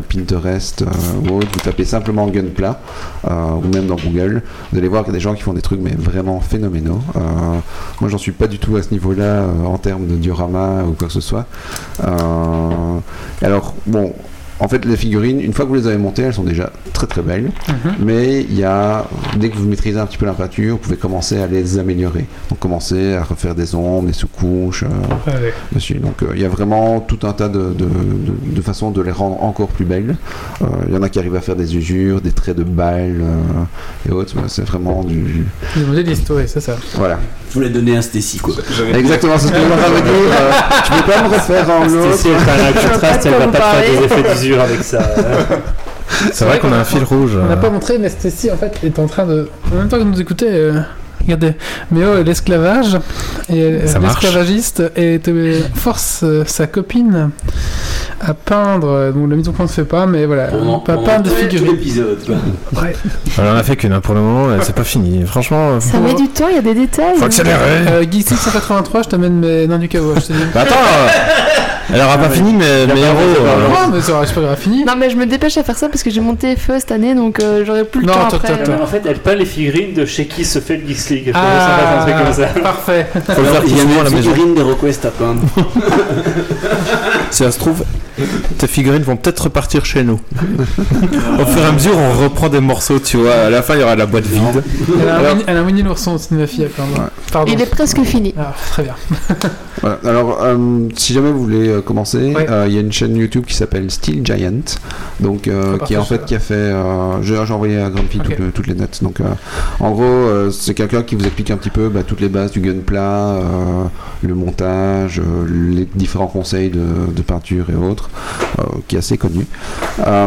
Pinterest ou autre, vous tapez simplement Gunpla ou même dans Google, vous allez voir qu'il y a des gens qui font des trucs mais vraiment phénoménaux. Moi, j'en suis pas du tout à ce niveau-là en termes de diorama ou quoi que ce soit. Alors, bon. En fait, les figurines, une fois que vous les avez montées, elles sont déjà très très belles. mhm. Mais il y a, dès que vous maîtrisez un petit peu la peinture, vous pouvez commencer à les améliorer. Donc commencer à refaire des ombres, des sous-couches euh, Ouais, ouais. dessus. Donc euh, il y a vraiment tout un tas de, de, de- de façons de les rendre encore plus belles. Euh, Il y en a qui arrivent à faire des usures, des traits de balles euh, et autres. C'est vraiment du... Les modélistes, ouais, c'est ça. Voilà. Je voulais donner un Stacy quoi. <laughs> Exactement, c'est ce que je me dire. Euh, tu peux pas me refaire en l'autre Stacy, elle fait un contraste, elle va pas faire des effets d'usure avec ça. C'est vrai qu'on a un fil rouge. On n'a euh. pas montré, mais Stacy en fait est en train de. En même temps que nous écouter, euh, regardez. Mais oh, l'esclavage et l'esclavagiste et euh, force euh, sa copine à peindre. Donc la mise au point ne se fait pas, mais voilà, On on en- peut on en peindre des figurines. l'épisode. Ouais. On en a fait qu'une hein, pour le moment, c'est pas fini. Franchement, euh, Ça met du temps, il y a des détails. faut accélérer. Euh, Geek 683, je t'amène mes nains du caveau. Bah attends, elle aura pas fini, mais mes héros. euh, Non, mais ça aura pas fini. Non, mais je me dépêche à faire ça parce que j'ai monté FE cette année donc euh, j'aurai plus le Non, temps toi, après. toi, toi. Mais en fait, elle peint les figurines de chez qui se fait le Geeks League. Je Ah, un truc comme ça. Parfait. Faut le faire Il y a à la une maison. figurine des requests à peindre. Si ça se trouve, tes figurines vont peut-être repartir chez nous. Au fur et à mesure, on reprend des morceaux, tu vois. À la fin, il y aura la boîte vide. Elle a un, Alors- Winnie- elle a un Winnie l'ourson aussi, ma fille. Quand même. Ouais. Pardon. Il est presque fini. Ah, très bien. <laughs> Voilà. Alors, euh, si jamais vous voulez euh, commencer, Ouais. euh, il y a une chaîne YouTube qui s'appelle Steel Giant, donc qui est en fait qui a fait. euh, J'ai envoyé à Grande Fille Ok. toutes, toutes les notes. Donc, euh, en gros, euh, c'est quelqu'un qui vous explique un petit peu bah, toutes les bases du gunpla, euh, le montage, euh, les différents conseils de, de peinture et autres, euh, qui est assez connu. Euh,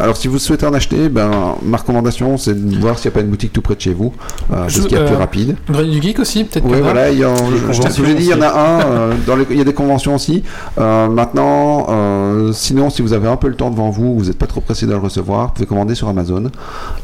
alors, si vous souhaitez en acheter, ben, ma recommandation, c'est de voir s'il n'y a pas une boutique tout près de chez vous, euh, parce qu'il y a plus rapide. Grenier du Geek aussi, peut-être. Oui, voilà, il y a, je, je, conventions je l'ai dit, il y en a un. euh, dans les- il y a des conventions aussi. Euh, maintenant, euh, sinon, si vous avez un peu le temps devant vous, vous n'êtes pas trop pressé de le recevoir, vous pouvez commander sur Amazon.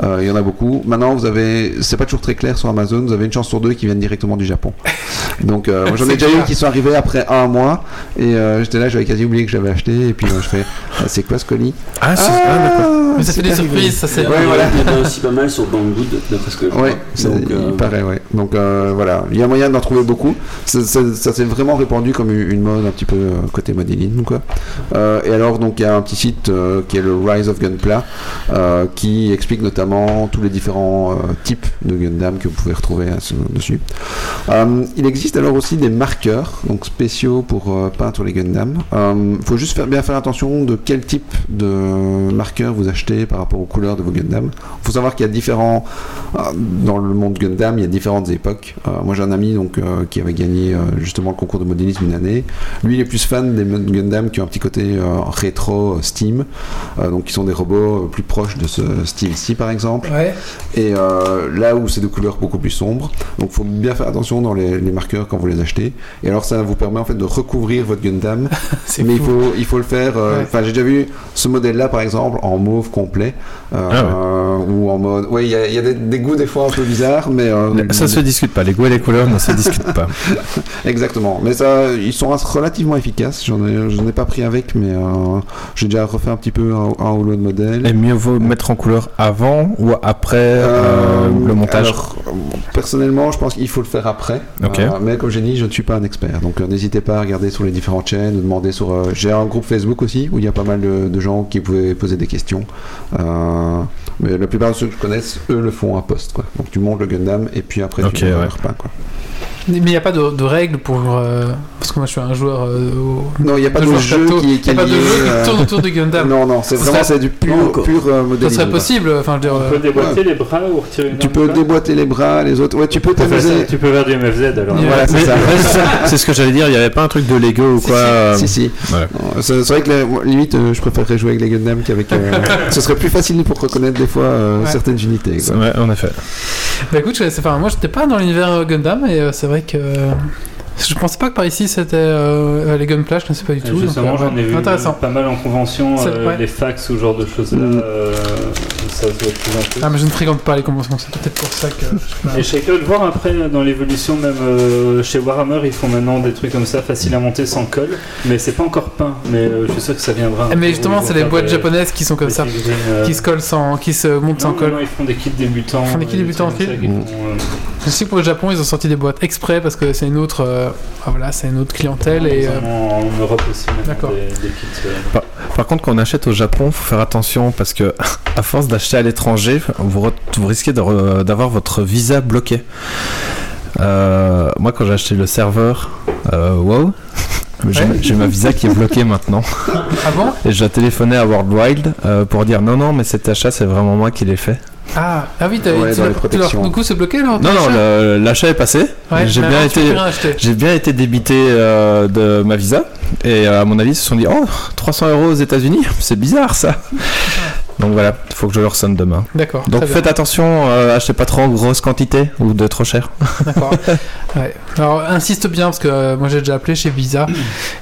Euh, il y en a beaucoup. Maintenant, vous avez, c'est pas toujours très clair sur Amazon. Vous avez une chance sur deux qui viennent directement du Japon. <laughs> Donc, euh, j'en ai déjà eu clair. qui sont arrivés après un mois. Et euh, j'étais là, j'avais quasi oublié que j'avais acheté. Et puis, euh, je fais, Ah, c'est quoi ce colis? Ah, c'est ah, d'accord. Mais ça fait des rigolo. surprises, ça c'est. Ouais, voilà. Il y en a aussi pas mal sur Banggood, d'après ce que je Ouais, vois. c'est- Donc, euh, il paraît, ouais. Donc euh, voilà, il y a moyen d'en trouver beaucoup. Ça, ça- ça s'est vraiment répandu comme une mode un petit peu côté modeling, quoi. Euh, et alors, donc, il y a un petit site euh, qui est le Rise of Gunpla, euh, qui explique notamment tous les différents euh, types de Gundam que vous pouvez retrouver ce- dessus. Euh, il existe alors aussi des marqueurs, donc spéciaux pour euh, peindre les Gundam. Il faut juste faire, bien faire attention de quel type de marqueur vous achetez par rapport aux couleurs de vos Gundam. Il faut savoir qu'il y a différents euh, dans le monde Gundam, il y a différentes époques. Euh, moi, j'ai un ami donc euh, qui avait gagné euh, justement le concours de modélisme une année. Lui, il est plus fan des Gundam qui ont un petit côté euh, rétro euh, Steam, euh, donc qui sont des robots euh, plus proches de ce style-ci, par exemple. Ouais. Et euh, là où c'est de couleurs beaucoup plus sombres, donc faut bien faire attention dans les, les marqueurs quand vous les achetez. Et alors ça vous permet en fait de recouvrir votre Gundam, <laughs> mais il faut il faut le faire. euh, Ouais. Enfin j'ai déjà vu ce modèle-là par exemple en mauve complet euh, Ah ouais. euh, ou en mode. Ouais il y a, il y a des, des goûts des fois un peu bizarres, mais euh, Ça se discute pas. Les goûts et les couleurs ne se <laughs> discutent pas. <laughs> exactement. Mais ça ils sont relativement efficaces. J'en ai, j'en ai pas pris avec, mais euh, j'ai déjà refait un petit peu un, un ou l'autre modèle. Et mieux vaut mettre en couleur avant ou après euh, le montage alors, personnellement, je pense qu'il faut le faire après. Euh, mais comme j'ai dit, je ne suis pas un expert. Donc euh, n'hésitez pas à regarder sur les différentes chaînes, demander sur. euh, j'ai un groupe Facebook aussi où il y a pas mal de, de gens qui pouvaient poser des questions. Mais la plupart de ceux que je connaisse, eux le font à poste. Quoi. Donc tu montes le Gundam et puis après tu ouais. le repas. Quoi. Mais il n'y a pas de, de règles pour. euh, parce que moi je suis un joueur. euh, au- Non, il n'y a pas de jeu plateau. qui, Il qui n'y a pas de lié, jeu qui euh, tourne autour de Gundam. <laughs> Non, non, c'est vraiment serait- c'est du pur, Non, encore. pur euh, Ça serait possible. Enfin, je veux dire. On peut euh, déboîter les bras ou retirer une Tu peux déboîter les bras, les autres. Ouais, tu peux t'amuser. Tu peux faire du MFZ alors. Ouais. Voilà, c'est ça. <laughs> ouais, c'est ça. C'est ce que j'allais dire, il n'y avait pas un truc de Lego ou quoi si, si, C'est vrai que limite, je préférerais jouer avec les Gundam qu'avec. <laughs> ce serait plus facile pour reconnaître des fois certaines unités. Ouais, en effet. Bah écoute, moi j'étais pas dans l'univers Gundam et c'est vrai que. euh, Je pensais pas que par ici c'était euh, les Gunpla, je ne sais pas du tout. Justement, euh, j'en ai vu Intéressant. pas mal en convention, C'est- euh, ouais. les fax ou ce genre de choses-là. Mm. euh, ça se voit de plus en plus. Ah, mais je ne fréquente pas les conventions, c'est peut-être pour ça que. je <laughs> sais pas. Et je serais curieux de voir après dans l'évolution, même euh, chez Warhammer, ils font maintenant des trucs comme ça, faciles à monter sans colle, mais c'est pas encore peint. Mais euh, je suis sûr que ça viendra. Ah, mais justement, c'est les boîtes japonaises qui sont comme ça, euh, qui se collent sans, qui se montent sans colle. non, ils font des kits débutants. Ils font des kits débutants font, euh, Je sais que pour le Japon, ils ont sorti des boîtes exprès parce que c'est une autre, euh, ah, voilà, c'est une autre clientèle et. euh, en Europe aussi, D'accord. des, des kits. euh, Par contre, quand on achète au Japon, faut faire attention parce que <laughs> à force d'acheter à l'étranger, vous, risquez de re- d'avoir votre visa bloqué. Euh, moi, quand j'ai acheté le serveur, euh, wow, j'ai Ouais. ma- visa qui est bloquée maintenant. Ah bon? Et j'ai téléphoné à World Wild euh, pour dire non, non, mais cet achat, c'est vraiment moi qui l'ai fait. Ah, ah oui, t'as Ouais, tu leur- du coup c'est bloqué là Non, non, l'achat est passé. Ouais, bien été. J'ai bien été débité euh, de ma visa et euh, à mon avis ils se sont dit oh 300 euros aux États-Unis c'est bizarre ça donc voilà il faut que je leur sonne demain D'accord. donc bien. faites attention euh, achetez pas trop en grosse quantité ou de trop cher <laughs> D'accord. Ouais. Alors insiste bien parce que euh, moi j'ai déjà appelé chez Visa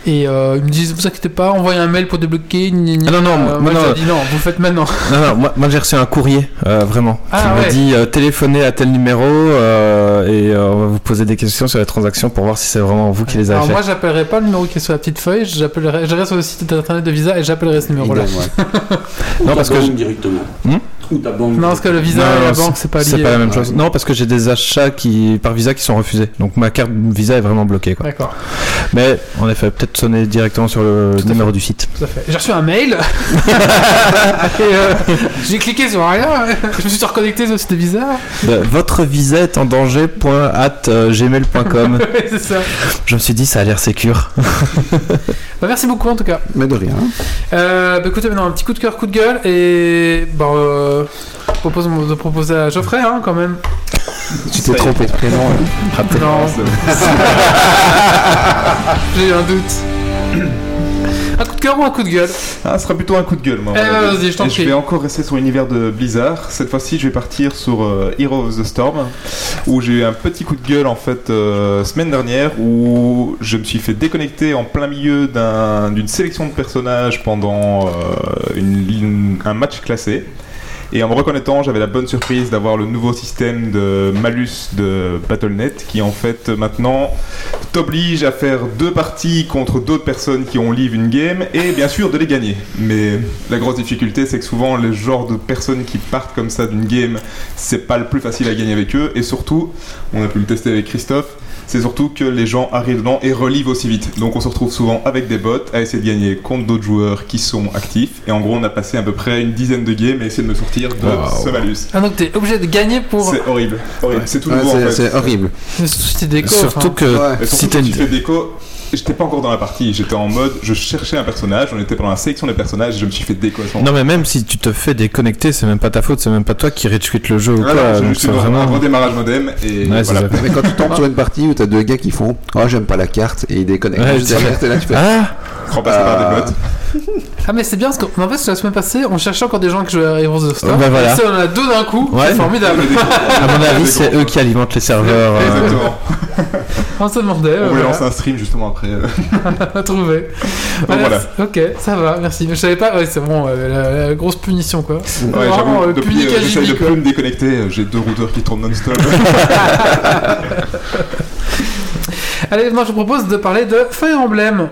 et euh, ils me disent vous inquiétez pas, envoyez un mail pour débloquer. gna, gna, Ah non, non, moi- moi non. j'ai dit non, vous le faites maintenant. <laughs> non, non, moi, moi, j'ai reçu un courrier vraiment Ah, qui ouais. m'a dit téléphonez à tel numéro et on va vous poser des questions sur les transactions pour voir si c'est vraiment vous qui les avez Alors fait moi j'appellerai pas le numéro qui est sur la petite feuille, j'appellerai, j'irai sur le site internet de Visa et j'appellerai ce numéro là. Ouais. <laughs> Non, parce que je- directement. Hmm? Ou ta banque. Non parce que le Visa Non, et la c'est- banque c'est pas lié. c'est pas la même chose Ouais. non parce que j'ai des achats qui par visa qui sont refusés donc ma carte visa est vraiment bloquée quoi D'accord, mais en effet peut-être sonner directement sur le Tout numéro du site tout à fait. J'ai reçu un mail <laughs> et euh, j'ai cliqué sur rien, je me suis reconnecté sur le site de Visa. Euh, Votre visa est en danger. point at, euh, gmail.com. <laughs> C'est ça. Je me suis dit, ça a l'air sécure. <laughs> Bah, merci beaucoup en tout cas. Mais de rien. Euh, bah écoutez, maintenant un petit coup de cœur, coup de gueule, et bah, euh, je propose de proposer à Geoffrey hein, quand même. Tu t'es trompé de prénom. hein. Non, <laughs> j'ai eu un doute. Un coup de cœur ou un coup de gueule? Ah, ce sera plutôt un coup de gueule, moi. Eh ben, vas-y, je t'en Et prie. Je vais encore rester sur l'univers de Blizzard. Cette fois-ci, je vais partir sur euh, Hero of the Storm, où j'ai eu un petit coup de gueule en fait euh, semaine dernière, où je me suis fait déconnecter en plein milieu d'un- d'une sélection de personnages pendant euh, une, une- un match classé. Et en me reconnectant, j'avais la bonne surprise d'avoir le nouveau système de malus de Battle.net qui en fait maintenant t'oblige à faire deux parties contre d'autres personnes qui ont live une game et bien sûr de les gagner. Mais la grosse difficulté c'est que souvent les genres de personnes qui partent comme ça d'une game, c'est pas le plus facile à gagner avec eux et surtout, on a pu le tester avec Christophe, c'est surtout que les gens arrivent dedans et relivent aussi vite. Donc on se retrouve souvent avec des bots à essayer de gagner contre d'autres joueurs qui sont actifs. Et en gros, on a passé à peu près une dizaine de games à essayer de me sortir de Wow. ce malus. Ah donc t'es obligé de gagner pour... C'est horrible. horrible. C'est tout Ouais, nouveau en c'est- fait. c'est horrible. Mais surtout si t'es déco. Surtout enfin. que Ouais. Si surtout une... tu fais déco, j'étais pas encore dans la partie. J'étais en mode, je cherchais un personnage. On était pendant la sélection des personnages. et Je me suis fait déco à ce moment. Non, mais même si tu te fais déconnecter, c'est même pas ta faute, c'est même pas toi qui retweet le jeu ou quoi. donc c'est eu un vraiment. redémarrage modem et Ouais, voilà. Mais quand tu tombes sur une partie où t'as deux gars qui font Oh, j'aime pas la carte et ils déconnectent. Ouais, <laughs> t'es là, tu fais Ah Euh, des bots. Ah mais c'est bien parce qu'en fait la semaine passée on cherchait encore des gens qui jouaient à Heroes of the Storm. Bah, voilà. Et ça on en a deux d'un coup, Ouais. c'est formidable. À mon <laughs> avis, c'est eux qui alimentent les serveurs. euh, Exactement. <laughs> On se demandait, On euh, voulait voilà, lancer un stream justement après. euh. <laughs> voilà. Ok, ça va, merci. Mais je savais pas, ouais c'est bon, la, la grosse punition quoi. Ouais, Vraiment, j'avoue, depuis, j'essaye de plus me déconnecter. J'ai deux routeurs qui tournent non-stop. Allez, moi je vous propose de parler de Fire Emblem.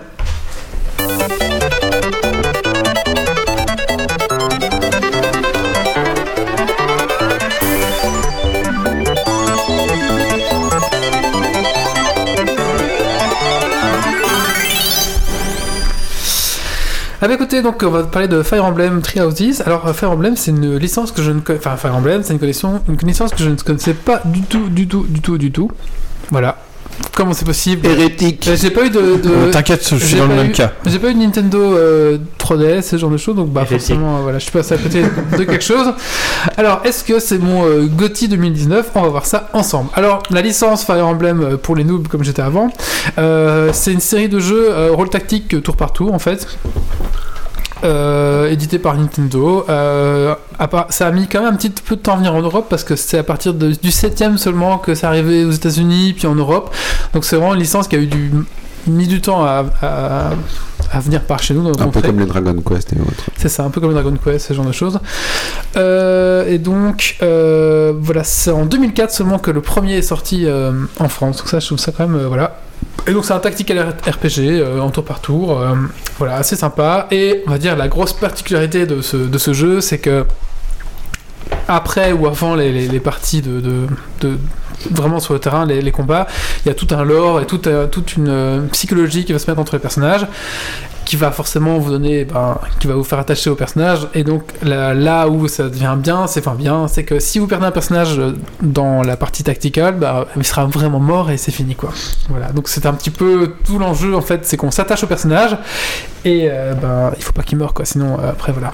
À mes côtés, donc, on va parler de Fire Emblem Three Houses. Alors, euh, Fire Emblem, c'est une licence que je ne connais... Enfin, Fire c'est une, une licence que je ne connaissais pas du tout, du tout, du tout, du tout. Voilà. Comment c'est possible Hérétique. Euh, J'ai pas eu de... de- Euh, T'inquiète, je suis dans le même eu- cas. J'ai pas eu de Nintendo euh, 3DS, ce genre de choses, donc bah Hérétique. forcément, euh, voilà, je suis passé à côté de quelque chose. Alors, est-ce que c'est mon euh, GOTY 2019 On va voir ça ensemble. Alors, la licence Fire Emblem euh, pour les noobs, comme j'étais avant, euh, c'est une série de jeux euh, rôle tactique euh, tour par tour, en fait. Euh, édité par Nintendo. Euh, ça a mis quand même un petit peu de temps à venir en Europe parce que c'est à partir de- du 7ème seulement que c'est arrivé aux États-Unis puis en Europe. Donc c'est vraiment une licence qui a eu du, mis du temps à, à- à venir par chez nous. Un peu comme les Dragon Quest et autres. C'est ça, un peu comme Dragon Quest, ce genre de choses. Euh, et donc, voilà, c'est en 2004 seulement que le premier est sorti en France. Donc ça, je trouve ça quand même, voilà. Et donc c'est un tactical RPG euh, en tour par tour, euh, voilà, assez sympa. Et on va dire la grosse particularité de ce, jeu, c'est que après ou avant les, parties de, vraiment sur le terrain, les, combats, il y a tout un lore et euh, toute une psychologie qui va se mettre entre les personnages qui va forcément vous donner, ben, qui va vous faire attacher au personnage. Et donc là, où ça devient bien, c'est bien, c'est que si vous perdez un personnage euh, dans la partie tacticale, bah, il sera vraiment mort et c'est fini quoi. Voilà. Donc c'est un petit peu tout l'enjeu en fait, c'est qu'on s'attache au personnage et euh, ben il faut pas qu'il meure quoi. Sinon euh, après voilà.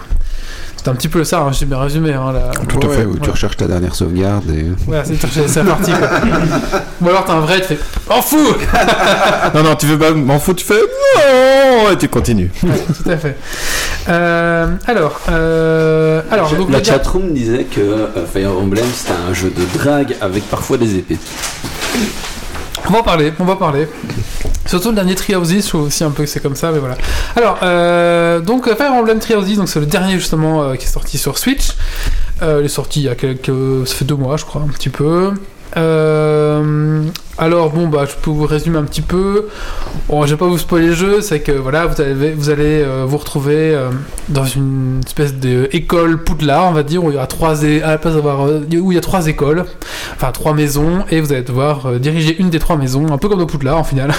C'est un petit peu ça, hein, j'ai bien résumé. Hein, la- Tout à Ouais, fait. Où tu recherches ta dernière sauvegarde et. Ouais, c'est c'est parti quoi. Ou alors t'as un vrai, tu fais en fou <laughs> Non, non, tu veux pas m'en foutre, tu fais non et tu continues. Ouais, Tout à fait. Euh, alors, euh, alors donc la chatroom disait que euh, Fire Emblem c'était un jeu de drague avec parfois des épées. On va parler, on va parler. Surtout le dernier Treehouses, je trouve aussi un peu que c'est comme ça, mais voilà. Alors, euh, donc euh, Fire Emblem Treehouses, donc c'est le dernier justement euh, qui est sorti sur Switch. Euh, il est sorti il y a quelques, ça fait deux mois, je crois, un petit peu. Alors bon bah je peux vous résumer un petit peu. Bon, je vais pas vous spoiler le jeu, c'est que voilà vous allez vous allez euh, vous retrouver euh, dans une espèce d'école Poudlard on va dire où il y a trois é- à la place d'avoir euh, où il y a trois écoles, enfin trois maisons et vous allez devoir euh, diriger une des trois maisons, un peu comme dans Poudlard en final.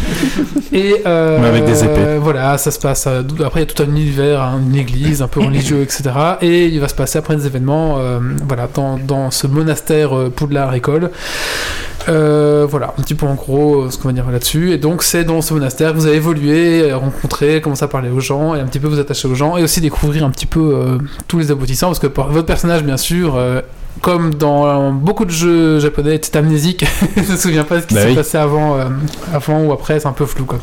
<laughs> et euh, Mais avec des épées. Voilà, ça se passe. euh, après il y a tout un univers, hein, une église un peu religieux etc. Et il va se passer après des événements euh, voilà dans, dans ce monastère euh, Poudlard école. Euh, voilà, un petit peu en gros euh, ce qu'on va dire là-dessus. Et donc, c'est dans ce monastère que vous allez évoluer, euh, rencontrer, commencer à parler aux gens et un petit peu vous attacher aux gens et aussi découvrir un petit peu euh, tous les aboutissants parce que pour votre personnage, bien sûr. euh, comme dans beaucoup de jeux japonais, est amnésique, <laughs> ne se souvient pas de ce qui Bah s'est oui. passé avant, avant ou après, c'est un peu flou quoi.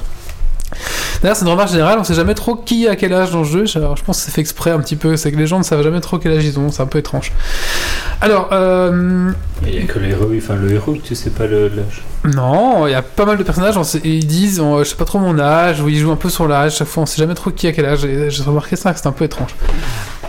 D'ailleurs, c'est une remarque générale, on sait jamais trop qui a quel âge dans le jeu. Alors, je pense que c'est fait exprès un petit peu, c'est que les gens ne savent jamais trop quel âge ils ont, c'est un peu étrange. Alors, euh, Il n'y a que le héros, enfin le héros, tu sais pas le- l'âge. non, il y a pas mal de personnages, on sait- ils disent, on- je sais pas trop mon âge, ou ils jouent un peu sur l'âge, chaque fois on sait jamais trop qui a quel âge, j'ai remarqué ça, que c'est un peu étrange.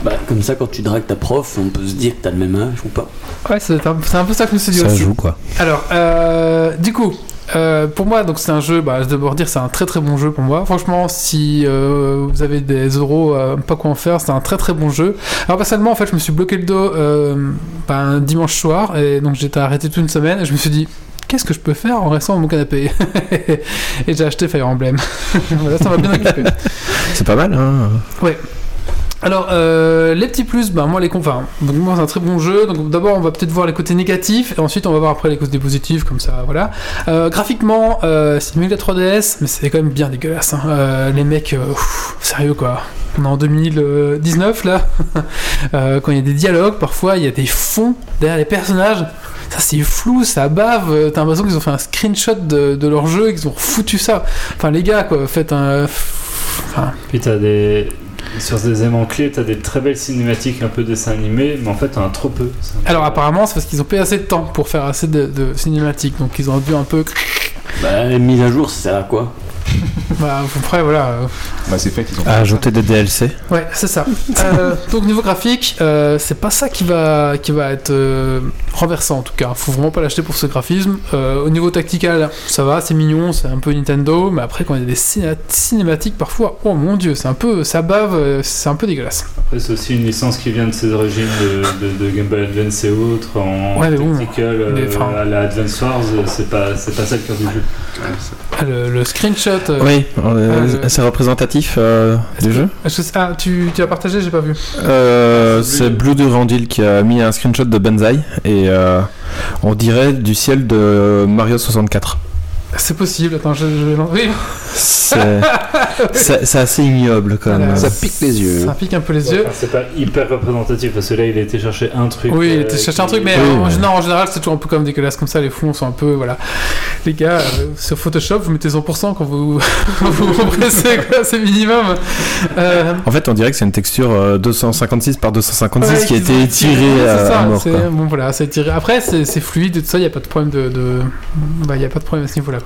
Bah, comme ça, quand tu dragues ta prof, on peut se dire que t'as le même âge ou pas. Ouais, c'est un, peu ça que je me suis dit Ça aussi. joue quoi. Alors, euh, du coup, euh, pour moi, donc c'est un jeu, bah, je dois dire, c'est un très très bon jeu pour moi. Franchement, si euh, vous avez des euros, euh, pas quoi en faire, c'est un très très bon jeu. Alors, personnellement, en fait, je me suis bloqué le dos euh, bah, un dimanche soir, et donc j'étais arrêté toute une semaine, et je me suis dit, qu'est-ce que je peux faire en restant dans mon canapé? <laughs> Et j'ai acheté Fire Emblem. <laughs> voilà, ça m'a bien occupé. C'est pas mal, hein. Alors, euh, les petits plus, bah, moi, les cons, enfin, donc moi, c'est un très bon jeu. Donc, d'abord, on va peut-être voir les côtés négatifs, et ensuite, on va voir après les côtés positifs, comme ça, voilà. Euh, graphiquement, euh, c'est mieux que la 3DS, mais c'est quand même bien dégueulasse. hein. Les mecs, sérieux, quoi. On est en 2019, là. <laughs> Quand il y a des dialogues, parfois, il y a des fonds derrière les personnages. Ça, c'est flou, ça bave. T'as l'impression qu'ils ont fait un screenshot de, de leur jeu et qu'ils ont foutu ça. Enfin, les gars, quoi, faites un. Enfin, Puis t'as des. Sur des aimants clés, t'as des très belles cinématiques un peu dessin animé, mais en fait t'en as trop peu. Alors apparemment c'est parce qu'ils ont pas assez de temps pour faire assez de, de cinématiques, donc ils ont dû un peu... Bah, les mises à jour, ça sert à quoi? <laughs> Bah après voilà... Bah, c'est fait qu'ils ont. À ajouter des DLC. Ouais c'est ça. Euh, donc niveau graphique, euh, c'est pas ça qui va, qui va être euh, renversant en tout cas. Faut vraiment pas l'acheter pour ce graphisme. Euh, au niveau tactical, ça va, c'est mignon, c'est un peu Nintendo, mais après quand il y a des ciné- cinématiques parfois, oh mon dieu, c'est un peu... ça bave, c'est un peu dégueulasse. Après, c'est aussi une licence qui vient de ses origines de, de- de Game Boy Advance et autres en Ouais, mais bon, tactical euh, mais à la Advance Wars, c'est pas, c'est pas ça le cœur du jeu. Le, le screenshot. Euh, Oui, euh, Ah, c'est représentatif euh, du jeu. je sais- ah, tu, tu as partagé, j'ai pas vu. Euh, c'est Blue Durandil qui a mis un screenshot de Banzai et euh, on dirait du ciel de Mario 64. C'est possible, attends, je. je- Oui, C'est <laughs> c'est- c'est assez ignoble quand même. Ça pique les yeux. ça pique un peu les yeux. Enfin, c'est pas hyper représentatif parce que là il a été chercher un truc. Oui, il euh, était cherché un qui- truc, mais Oui, en, ouais. non, en général, c'est toujours un peu comme dégueulasse comme ça. Les fonds sont un peu. Voilà. Les gars, euh, sur Photoshop, vous mettez 100% <laughs> quand vous vous compressez, quoi, c'est minimum. Euh, En fait, on dirait que c'est une texture euh, 256 par 256 ouais, qui a été étirée c'est à, ça, à mort. c'est- quoi. Bon, voilà, c'est tiré. Après, c'est c'est fluide et tout ça, il n'y a pas de problème de. de... Bah, il n'y a pas de problème à ce niveau-là, quoi.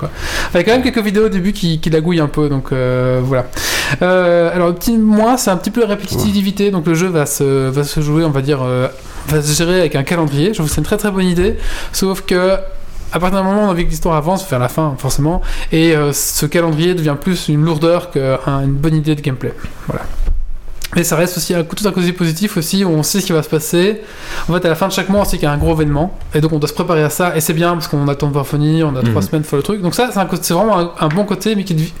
Il y a quand même quelques vidéos au début qui, qui lagouillent un peu, donc euh, voilà. Euh, alors, petit moins, c'est un petit peu la répétitivité, donc le jeu va se, va se jouer, on va dire, euh, va se gérer avec un calendrier. Je trouve que c'est une très très bonne idée, sauf que. À partir d'un moment, on a envie que l'histoire avance, vers la fin, forcément, et euh, ce calendrier devient plus une lourdeur qu'une bonne idée de gameplay. Voilà. Mais ça reste aussi un, tout un côté positif aussi, où on sait ce qui va se passer. En fait, à la fin de chaque mois, on sait qu'il y a un gros événement, et donc on doit se préparer à ça, et c'est bien parce qu'on attend de voir venir, on a trois Mhm. semaines pour faire le truc. Donc ça, c'est un côté- c'est vraiment un, un bon côté, mais qui, devi-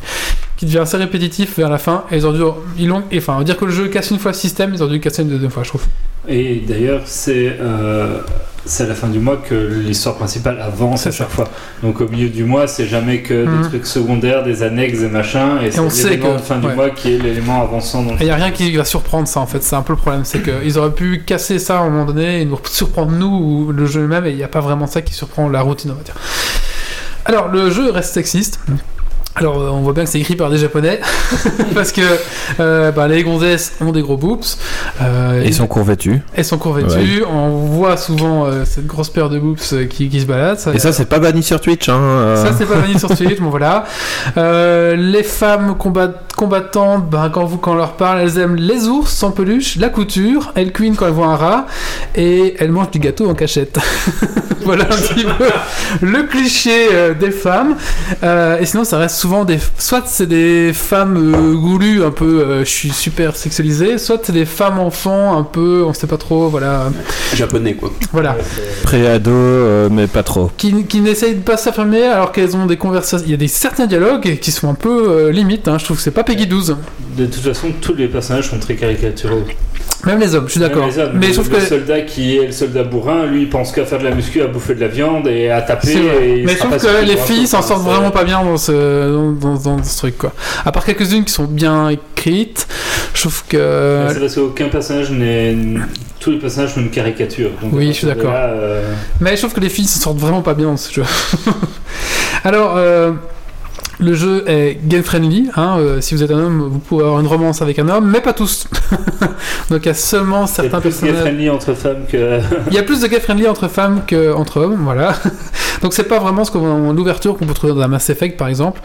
qui devient assez répétitif vers la fin. Et ils ont dû, ils l'ont, et enfin, on va dire que le jeu casse une fois le système, ils ont dû le casser une deuxième fois, je trouve. Et d'ailleurs, c'est euh, c'est à la fin du mois que l'histoire principale avance à chaque fois. Donc au milieu du mois, c'est jamais que Mhm. des trucs secondaires, des annexes et machin. Et, c'est l'élément de fin ouais. du mois qui est l'élément avançant dans le Et il n'y a rien qui va surprendre ça en fait, c'est un peu le problème, c'est qu'ils auraient pu casser ça à un moment donné et nous surprendre nous ou le jeu même, et il n'y a pas vraiment ça qui surprend la routine, on va dire. Alors, le jeu reste sexiste. Alors, euh, on voit bien que c'est écrit par des japonais, <laughs> parce que euh, bah, les gonzesses ont des gros boobs. euh, Et ils sont court vêtus. elles sont court vêtues, on voit souvent euh, cette grosse paire de boobs qui, qui se balade. Et ça, c'est pas banni sur Twitch. Hein. Ça, c'est pas banni sur Twitch, bon voilà. Les femmes combat- combattantes, ben, quand, vous, quand on leur parle, elles aiment les ours sans peluche, la couture, elles cuinent quand elles voient un rat, et elles mangent du gâteau en cachette. <laughs> voilà un petit peu le cliché euh, des femmes. Euh, et sinon, ça reste souvent des. Soit c'est des femmes euh, goulues, un peu, euh, je suis super sexualisée, soit c'est des femmes enfants, un peu, on sait pas trop, voilà. Japonais, quoi. Voilà. Pré-ado, euh, mais pas trop. qui, qui n'essayent de pas s'affirmer alors qu'elles ont des conversations. Il y a des certains dialogues qui sont un peu euh, limites. hein. Je trouve que c'est pas Peggy 12. De toute façon, tous les personnages sont très caricaturaux. Même les hommes, je suis d'accord. Mais le, trouve le que. soldat qui est le soldat bourrin, lui, il pense qu'à faire de la muscu, à bouffer de la viande et à taper. Et Mais je sera trouve pas que les filles s'en sortent vraiment pas bien dans ce, dans, dans- dans ce truc quoi. À part quelques-unes qui sont bien écrites, je trouve que. C'est parce qu'aucun personnage n'est. Tous les personnages sont une caricature. Donc, Oui, je suis d'accord. euh, Mais je trouve que les filles s'en sortent vraiment pas bien dans ce jeu. <laughs> Alors, euh, le jeu est game friendly. Hein, euh, si vous êtes un homme, vous pouvez avoir une romance avec un homme, mais pas tous. <laughs> Donc il y a seulement certains plus personnages. gay-friendly entre femmes que. <laughs> Il y a plus de gay friendly entre femmes qu'entre hommes, voilà. <laughs> Donc c'est pas vraiment ce qu'on l'ouverture qu'on peut trouver dans un Mass Effect par exemple.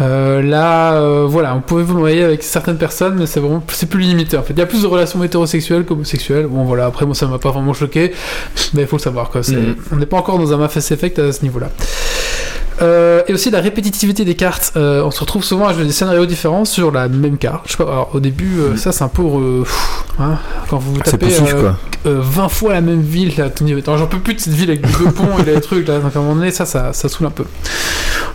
Euh, là, euh, voilà, on pouvait vous noyer avec certaines personnes, mais c'est vraiment c'est plus limité en fait. Il y a plus de relations hétérosexuelles qu'homosexuelles. Bon voilà, après moi ça m'a pas vraiment choqué, mais il faut le savoir quoi. Mhm. On n'est pas encore dans un Mass Effect à ce niveau-là. Euh, et aussi la répétitivité des cartes. Euh, on se retrouve souvent à jouer des scénarios différents sur la même carte. Je sais pas, alors, au début, euh, ça c'est un peu. pff, hein, quand vous tapez poussif, euh, quoi. euh, 20 fois la même ville, là, j'en peux plus de cette ville avec deux ponts et des trucs, là, donc à un moment donné, ça, ça, ça saoule un peu.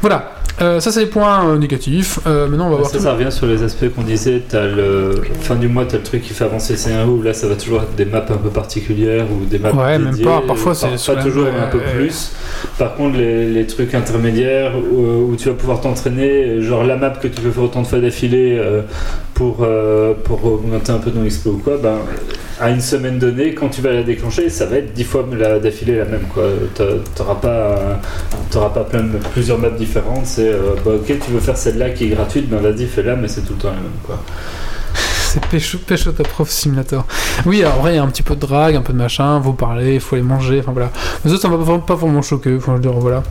Voilà, Euh, ça c'est les points euh, négatifs. Euh, maintenant, on va voir Ça, tout. ça revient sur les aspects qu'on disait. T'as le fin du mois, t'as le truc qui fait avancer le scénario. Où là, ça va toujours être des maps un peu particulières ou des maps. Ouais, même pas, parfois, c'est pas, pas toujours, mais un peu plus. Par contre, les, les trucs intermédiaires où, où tu vas pouvoir t'entraîner, genre la map que tu peux faire autant de fois d'affilée pour pour augmenter un peu ton XP ou quoi, ben à une semaine donnée, quand tu vas la déclencher, ça va être dix fois d'affilée la même quoi. T'a- T'auras pas pas plein plusieurs maps différentes. C'est euh, bah, ok, tu veux faire celle-là qui est gratuite, ben vas-y fais-la, mais c'est tout le temps la même quoi. C'est Pécho, Pécho prof simulator. Oui, alors, vrai, il y a un petit peu de drague, un peu de machin, vous parlez, il faut les manger, enfin voilà. Mais ça, ça m'a pas, vraiment choqué, enfin, je dire, voilà.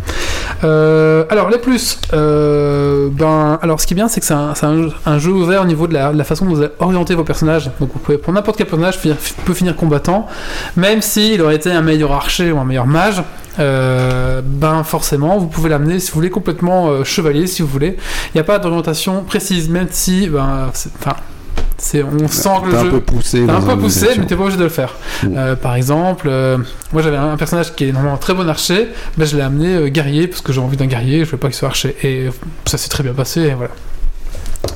Euh, alors, les plus, euh, ben, alors ce qui est bien, c'est que c'est un, jeu ouvert au niveau de la, façon dont vous orientez vos personnages. Donc, vous pouvez prendre n'importe quel personnage, finir- peut finir combattant, même s'il aurait été un meilleur archer ou un meilleur mage. euh, ben forcément vous pouvez l'amener si vous voulez complètement chevalier si vous voulez il n'y a pas d'orientation précise même si ben enfin C'est, on sent que le T'as un jeu. peu poussé. T'as un peu poussé, mais t'es pas obligé de le faire. Mm. Euh, par exemple, euh, moi j'avais un personnage qui est normalement un très bon archer, mais je l'ai amené euh, guerrier parce que j'ai envie d'un guerrier, je veux pas qu'il soit archer. Et ça s'est très bien passé, et voilà.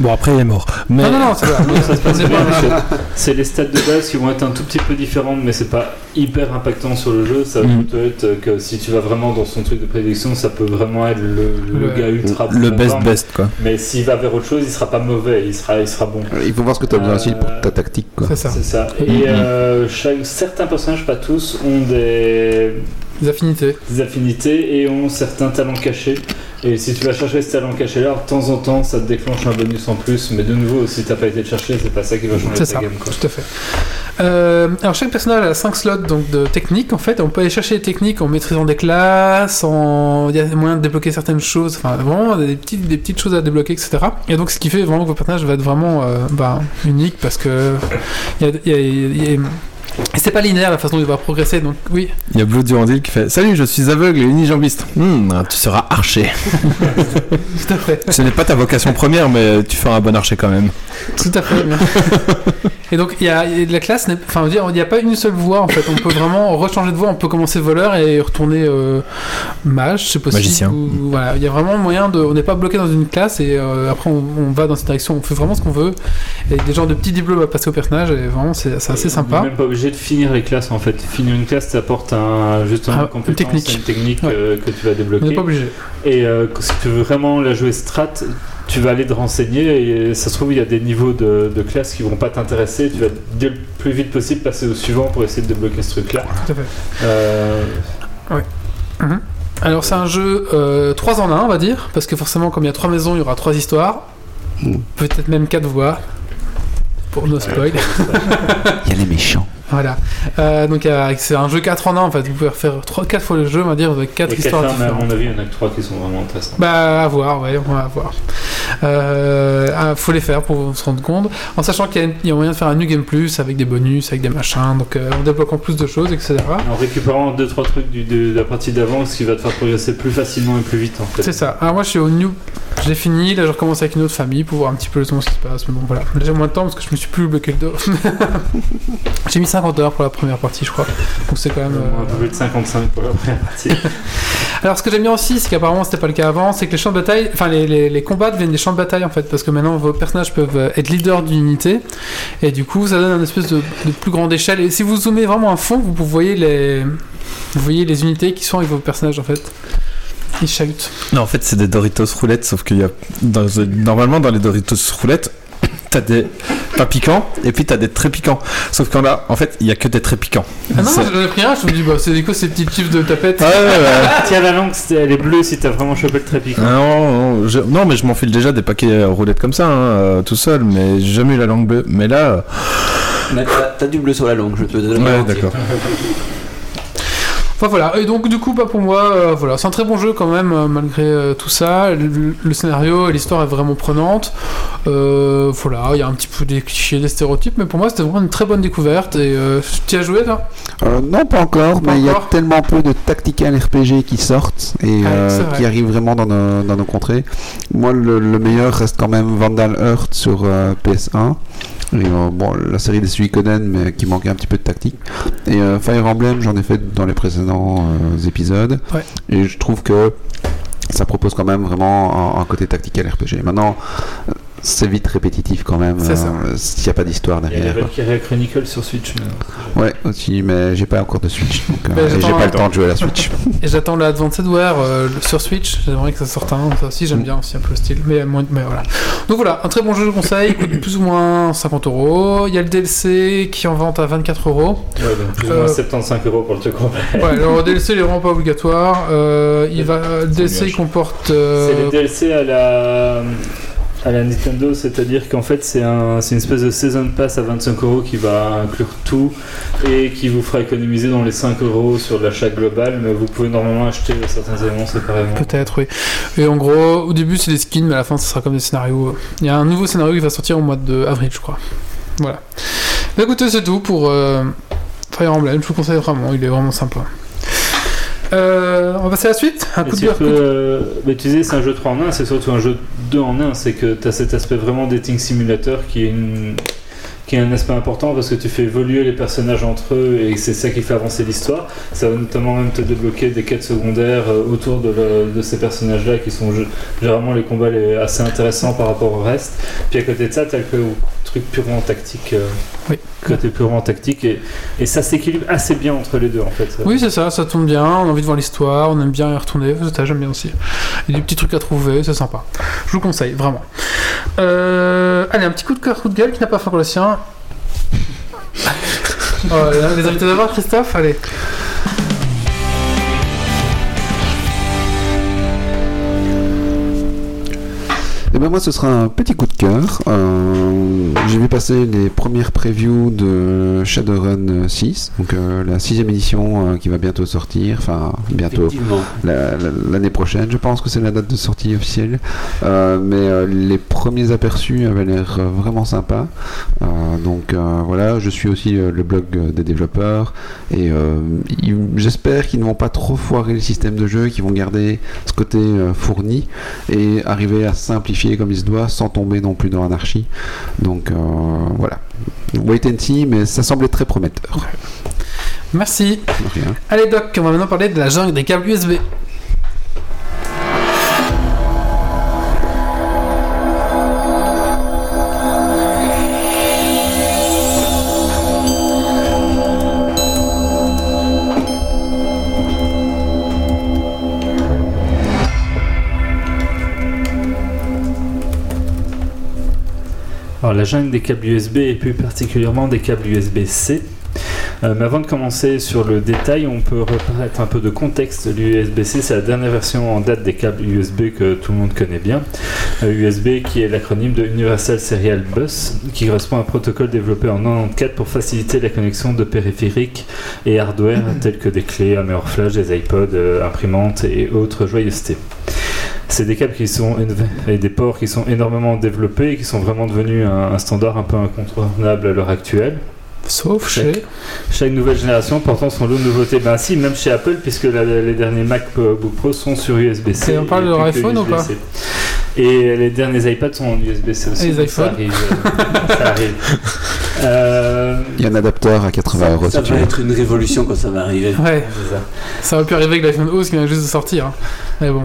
Bon, après, il est mort. Mais... Non, non, non, c'est vrai. <laughs> Non, ça se passe On est bien. pas- c'est- C'est les stats de base qui vont être un tout petit peu différentes, mais c'est pas hyper impactant sur le jeu. Ça Mm. peut être que si tu vas vraiment dans son truc de prédiction, ça peut vraiment être le, le Le- gars ultra Le bon best best, quoi. Mais s'il va vers autre chose, il sera pas mauvais, il sera, il sera bon. Il faut voir ce que tu as besoin aussi pour Euh, ta tactique. Quoi. C'est ça. C'est ça. Mhm. Et euh, chaque- certains personnages, pas tous, ont des, Les affinités. des affinités et ont certains talents cachés. Et si tu vas chercher ce talent caché là, de temps en temps, ça te déclenche un bonus en plus. Mais de nouveau, si t'as pas été le chercher, c'est pas ça qui va changer C'est ta ça. game. Quoi. Tout à fait. Euh, alors chaque personnage a 5 slots donc de techniques en fait. On peut aller chercher les techniques en maîtrisant des classes, en... il y a moyen de débloquer certaines choses, enfin vraiment des petites, des petites choses à débloquer, etc. Et donc ce qui fait vraiment que votre personnage va être vraiment euh, bah, unique parce que il y a, il y a- il y a- et c'est pas linéaire la façon dont il va progresser. Donc oui, Il y a Blue Durandil qui fait Salut, je suis aveugle et unijambiste. Hmm, tu seras archer. <laughs> tout à fait. Ce n'est pas ta vocation première, mais tu feras un bon archer quand même. Tout à fait. <laughs> Et donc, il y a, la classe, enfin, dire, il n'y a pas une seule voie en fait. On peut vraiment <laughs> rechanger de voie. On peut commencer voleur et retourner euh, mage, c'est possible. Magicien. ou- voilà, il y a vraiment moyen de. On n'est pas bloqué dans une classe et euh, après on, on va dans cette direction. On fait vraiment ce qu'on veut. Et des genres de petits diplômes à passer au personnage. Et vraiment, c'est assez On sympa. n'est même pas obligé de finir les classes en fait. Finir une classe, ça apporte un, justement Ah, une compétence, une technique. une technique Ouais. euh, que tu vas On n'est débloquer. pas obligé. Et euh, si tu veux vraiment la jouer strat, tu vas aller te renseigner et ça se trouve il y a des niveaux de, de classe qui vont pas t'intéresser. Tu vas dès le plus vite possible passer au suivant pour essayer de débloquer ce truc-là. Tout à fait. Euh, Alors, c'est un jeu euh, 3 en 1, on va dire. Parce que forcément, comme il y a 3 maisons, il y aura 3 histoires. Mm. Peut-être même 4 voix. Pour no spoil. <laughs> Il y a les méchants. Voilà. Euh, donc euh, c'est un jeu 4 en 1 en fait. Vous pouvez refaire 3, 4 fois le jeu, on va dire, avec 4 les histoires quatre, mais à différentes. mon avis, il y en a que trois qui sont vraiment intéressants. Bah à voir, ouais, on va voir. Euh, ah, faut les faire pour se rendre compte. En sachant qu'il y, a- il y a moyen de faire un New Game Plus avec des bonus, avec des machins, donc euh, en débloquant plus de choses, etc. En récupérant deux trois trucs du- de, de la partie d'avant, ce qui va te faire progresser plus facilement et plus vite en fait. C'est ça. Alors moi je suis au New. J'ai fini, là je recommence avec une autre famille pour voir un petit peu le temps ce qui se passe. Mais bon voilà. Là j'ai moins de temps parce que je me suis plus bloqué le dos. <laughs> j'ai mis 50 heures pour la première partie je crois. Donc c'est quand même. Euh, euh, Un peu plus de 55 pour la première partie. <laughs> Alors ce que j'aime bien aussi, c'est qu'apparemment c'était pas le cas avant, c'est que les champs de bataille, enfin les, les, les combats deviennent des champs de bataille en fait, parce que maintenant vos personnages peuvent euh, être leaders d'une unité, et du coup ça donne un espèce de, de plus grande échelle. Et si vous zoomez vraiment à fond, vous, vous voyez les, vous voyez les unités qui sont avec vos personnages en fait. Ils chahutent. Non, en fait, c'est des Doritos roulettes, sauf qu'il y a. dans- normalement, dans les Doritos roulettes, <coughs> t'as des pas piquants, et puis t'as des très piquants. Sauf qu'en là, en fait, il y a que des très piquants. Ah non, ai pris un, je me dis bah c'est quoi ces petits chips de tapette Ouais, ouais, ouais. <laughs> Tiens, la langue, c'est- elle est bleue si t'as vraiment chopé le très piquant. Ah Non, non, je, non, mais je m'enfile déjà des paquets euh, roulettes comme ça, hein, euh, tout seul, mais j'ai jamais eu la langue bleue. Mais là, euh, Mais t'as- du bleu sur la langue, je peux te le ouais, d'accord. <laughs> Enfin voilà, et donc du coup, bah, pour moi, euh, voilà, c'est un très bon jeu quand même, euh, malgré euh, tout ça. Le, le scénario et l'histoire est vraiment prenante. Voilà, il y a un petit peu des clichés, des stéréotypes, mais pour moi, c'était vraiment une très bonne découverte. Et tu as joué, toi? Non, pas encore, Pas mais il y a tellement peu de tactical RPG qui sortent et Ah, qui arrivent vraiment dans nos, dans nos contrées. Moi, le, le meilleur reste quand même Vandal Earth sur euh, PS1. Et, euh, bon, la série des Suikoden, mais qui manquait un petit peu de tactique. Et euh, Fire Emblem, j'en ai fait dans les précédents euh, épisodes. Ouais. Et je trouve que ça propose quand même vraiment un, un côté tactical RPG. Maintenant, euh, c'est vite répétitif quand même. C'est ça. euh, S'il n'y a pas d'histoire Il y a derrière. Chronicle sur Switch. mais- Ouais, aussi, mais j'ai pas encore de Switch. Donc, euh, j'ai pas un le temps de jouer à la Switch. <laughs> Et j'attends le Advancedware euh, sur Switch. J'aimerais que ça sorte un. Ça aussi, j'aime bien aussi un peu le style. Mais, moins- mais voilà. Donc voilà, un très bon jeu, je conseille. Il coûte plus ou moins 50 euros. Il y a le DLC qui en vente à 24 euros. Ouais, donc plus ou Euh, moins 75 euros pour le truc complet. Ouais, alors le DLC il est vraiment pas obligatoire. Euh, il va, le DLC il comporte. C'est euh, les DLC à la, à la Nintendo, c'est-à-dire qu'en fait c'est un, une espèce de Season Pass à 25 euros qui va inclure tout et qui vous fera économiser dans les 5 euros sur l'achat global, mais vous pouvez normalement acheter certains éléments séparément. Peut-être, oui. Et en gros, au début, c'est des skins, mais à la fin, ça sera comme des scénarios. Il y a un nouveau scénario qui va sortir au mois de avril, je crois. Voilà. Bah, écoutez, c'est tout pour euh, Fire Emblem. Je vous conseille vraiment, il est vraiment sympa. Euh, on va passer à la suite Un Mais coup de tu, peux, euh, mais tu disais c'est un jeu 3 en 1, c'est surtout un jeu 2 en 1, c'est que tu as cet aspect vraiment dating simulator qui est une, qui est un aspect important parce que tu fais évoluer les personnages entre eux et c'est ça qui fait avancer l'histoire. Ça va notamment même te débloquer des quêtes secondaires euh, autour de, le- de ces personnages-là qui sont gé- généralement les combats les- assez intéressants par rapport au reste. Puis à côté de ça, tu as le truc purement tactique. euh, Oui. Côté purement tactique et, et ça s'équilibre assez bien entre les deux en fait. Oui, c'est ça, ça tombe bien, on a envie de voir l'histoire, on aime bien y retourner, j'aime bien aussi. Il y a des petits trucs à trouver, c'est sympa. Je vous conseille, vraiment. Euh, allez, un petit coup de cœur, coup de gueule qui n'a pas fait encore le sien? <laughs> Oh, les invités d'abord, Christophe, allez. Et ben moi ce sera un petit coup de cœur. Euh, J'ai vu passer les premières previews de Shadowrun 6, donc euh, la sixième édition euh, qui va bientôt sortir, enfin bientôt Effectivement. la- la- l'année prochaine, je pense que c'est la date de sortie officielle. Mais les premiers aperçus avaient l'air vraiment sympas. Euh, donc voilà, je suis aussi le blog des développeurs et j'espère qu'ils ne vont pas trop foirer le système de jeu, qu'ils vont garder ce côté fourni et arriver à simplifier comme il se doit sans tomber non plus dans l'anarchie. Donc euh, voilà, wait and see, mais ça semblait très prometteur. Merci. Allez, Doc, on va maintenant parler de la jungle des câbles USB. La jungle des câbles USB et plus particulièrement des câbles USB-C. Euh, mais avant de commencer sur le détail, on peut remettre un peu de contexte. L'USB-C, c'est la dernière version en date des câbles USB que tout le monde connaît bien. Euh, USB qui est l'acronyme de Universal Serial Bus, qui correspond à un protocole développé en 94 pour faciliter la connexion de périphériques et hardware <clears throat> tels que des clés, un meilleur flash, des iPods, euh, imprimantes et autres joyeusetés. C'est des câbles qui sont et des ports qui sont énormément développés et qui sont vraiment devenus un, un standard un peu incontournable à l'heure actuelle. Sauf Chaque- chez. Chaque nouvelle génération portant son lot de nouveautés. Ben si, même chez Apple, puisque la- les derniers MacBook Pro sont sur USB-C. Et on parle de leur plus iPhone ou pas. Et les derniers iPads sont en USB-C aussi. Et les ça iPhones arrive. euh, ça arrive. Euh, <laughs> Il y a un adapteur à 80 euros. Ça si tu va être une révolution quand ça va arriver. Ouais, ça. ça aurait pu arriver avec l'iPhone 11 qui vient juste de sortir. hein. Mais bon.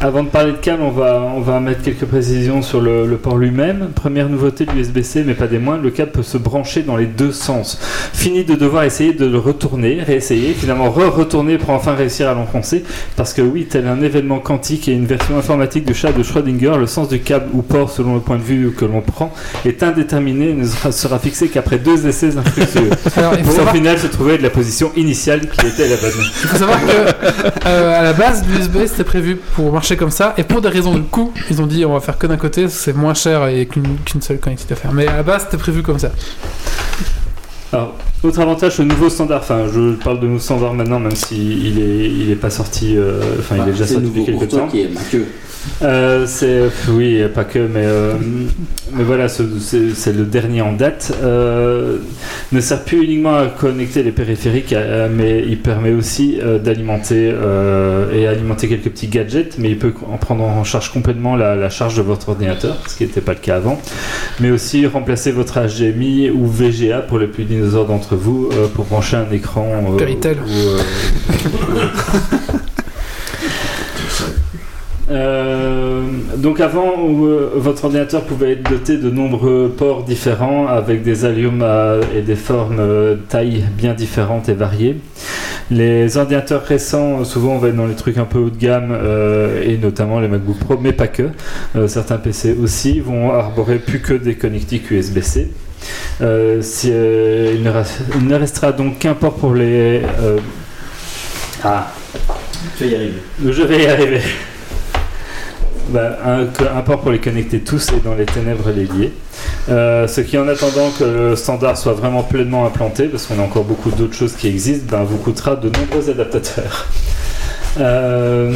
Avant de parler de câble, on va, on va mettre quelques précisions sur le, le port lui-même. Première nouveauté de l'USB-C, mais pas des moindres, le câble peut se brancher dans les deux sens. Fini de devoir essayer de le retourner, réessayer, finalement re-retourner pour enfin réussir à l'enfoncer. Parce que oui, tel un événement quantique et une version informatique du chat de Schrödinger, le sens du câble ou port, selon le point de vue que l'on prend, est indéterminé et ne sera, fixé qu'après deux essais infructueux. <laughs> Pour au final se trouver de la position initiale qui était la bonne. il faut savoir que euh, à la base, l'USB c'était prévu pour marcher comme ça, et pour des raisons de coût, ils ont dit on va faire que d'un côté, c'est moins cher et qu'une seule connectivité à faire. Mais à la base, c'était prévu comme ça. Autre avantage, le nouveau standard, enfin je parle de nouveau standard maintenant, même s'il est, il est pas sorti, euh, enfin il est déjà c'est sorti depuis pour quelques temps. qui est Mathieu. Euh, c'est oui, pas que, mais euh, mais voilà, ce- c'est le dernier en date. Ne sert plus uniquement à connecter les périphériques, mais il permet aussi d'alimenter et alimenter quelques petits gadgets, mais il peut en prendre en charge complètement la, la charge de votre ordinateur, ce qui n'était pas le cas avant. Mais aussi remplacer votre HDMI ou VGA pour les plus dinosaures d'entre vous euh, pour brancher un écran. euh, Péritel. ou, euh, <laughs> Euh, donc avant, euh, votre ordinateur pouvait être doté de nombreux ports différents avec des allumes euh, et des formes euh, tailles bien différentes et variées. Les ordinateurs récents, souvent on va être dans les trucs un peu haut de gamme euh, et notamment les MacBook Pro, mais pas que. Euh, certains PC aussi vont arborer plus que des connectiques USB-C. Euh, si, euh, il, ne reste- il ne restera donc qu'un port pour les... euh, Ah, Tu vas y arriver. je vais y arriver. Bah, un, port pour les connecter tous et dans les ténèbres les lier. Euh, ce qui, en attendant que le standard soit vraiment pleinement implanté, parce qu'on a encore beaucoup d'autres choses qui existent, ben, vous coûtera de nombreux adaptateurs. Euh,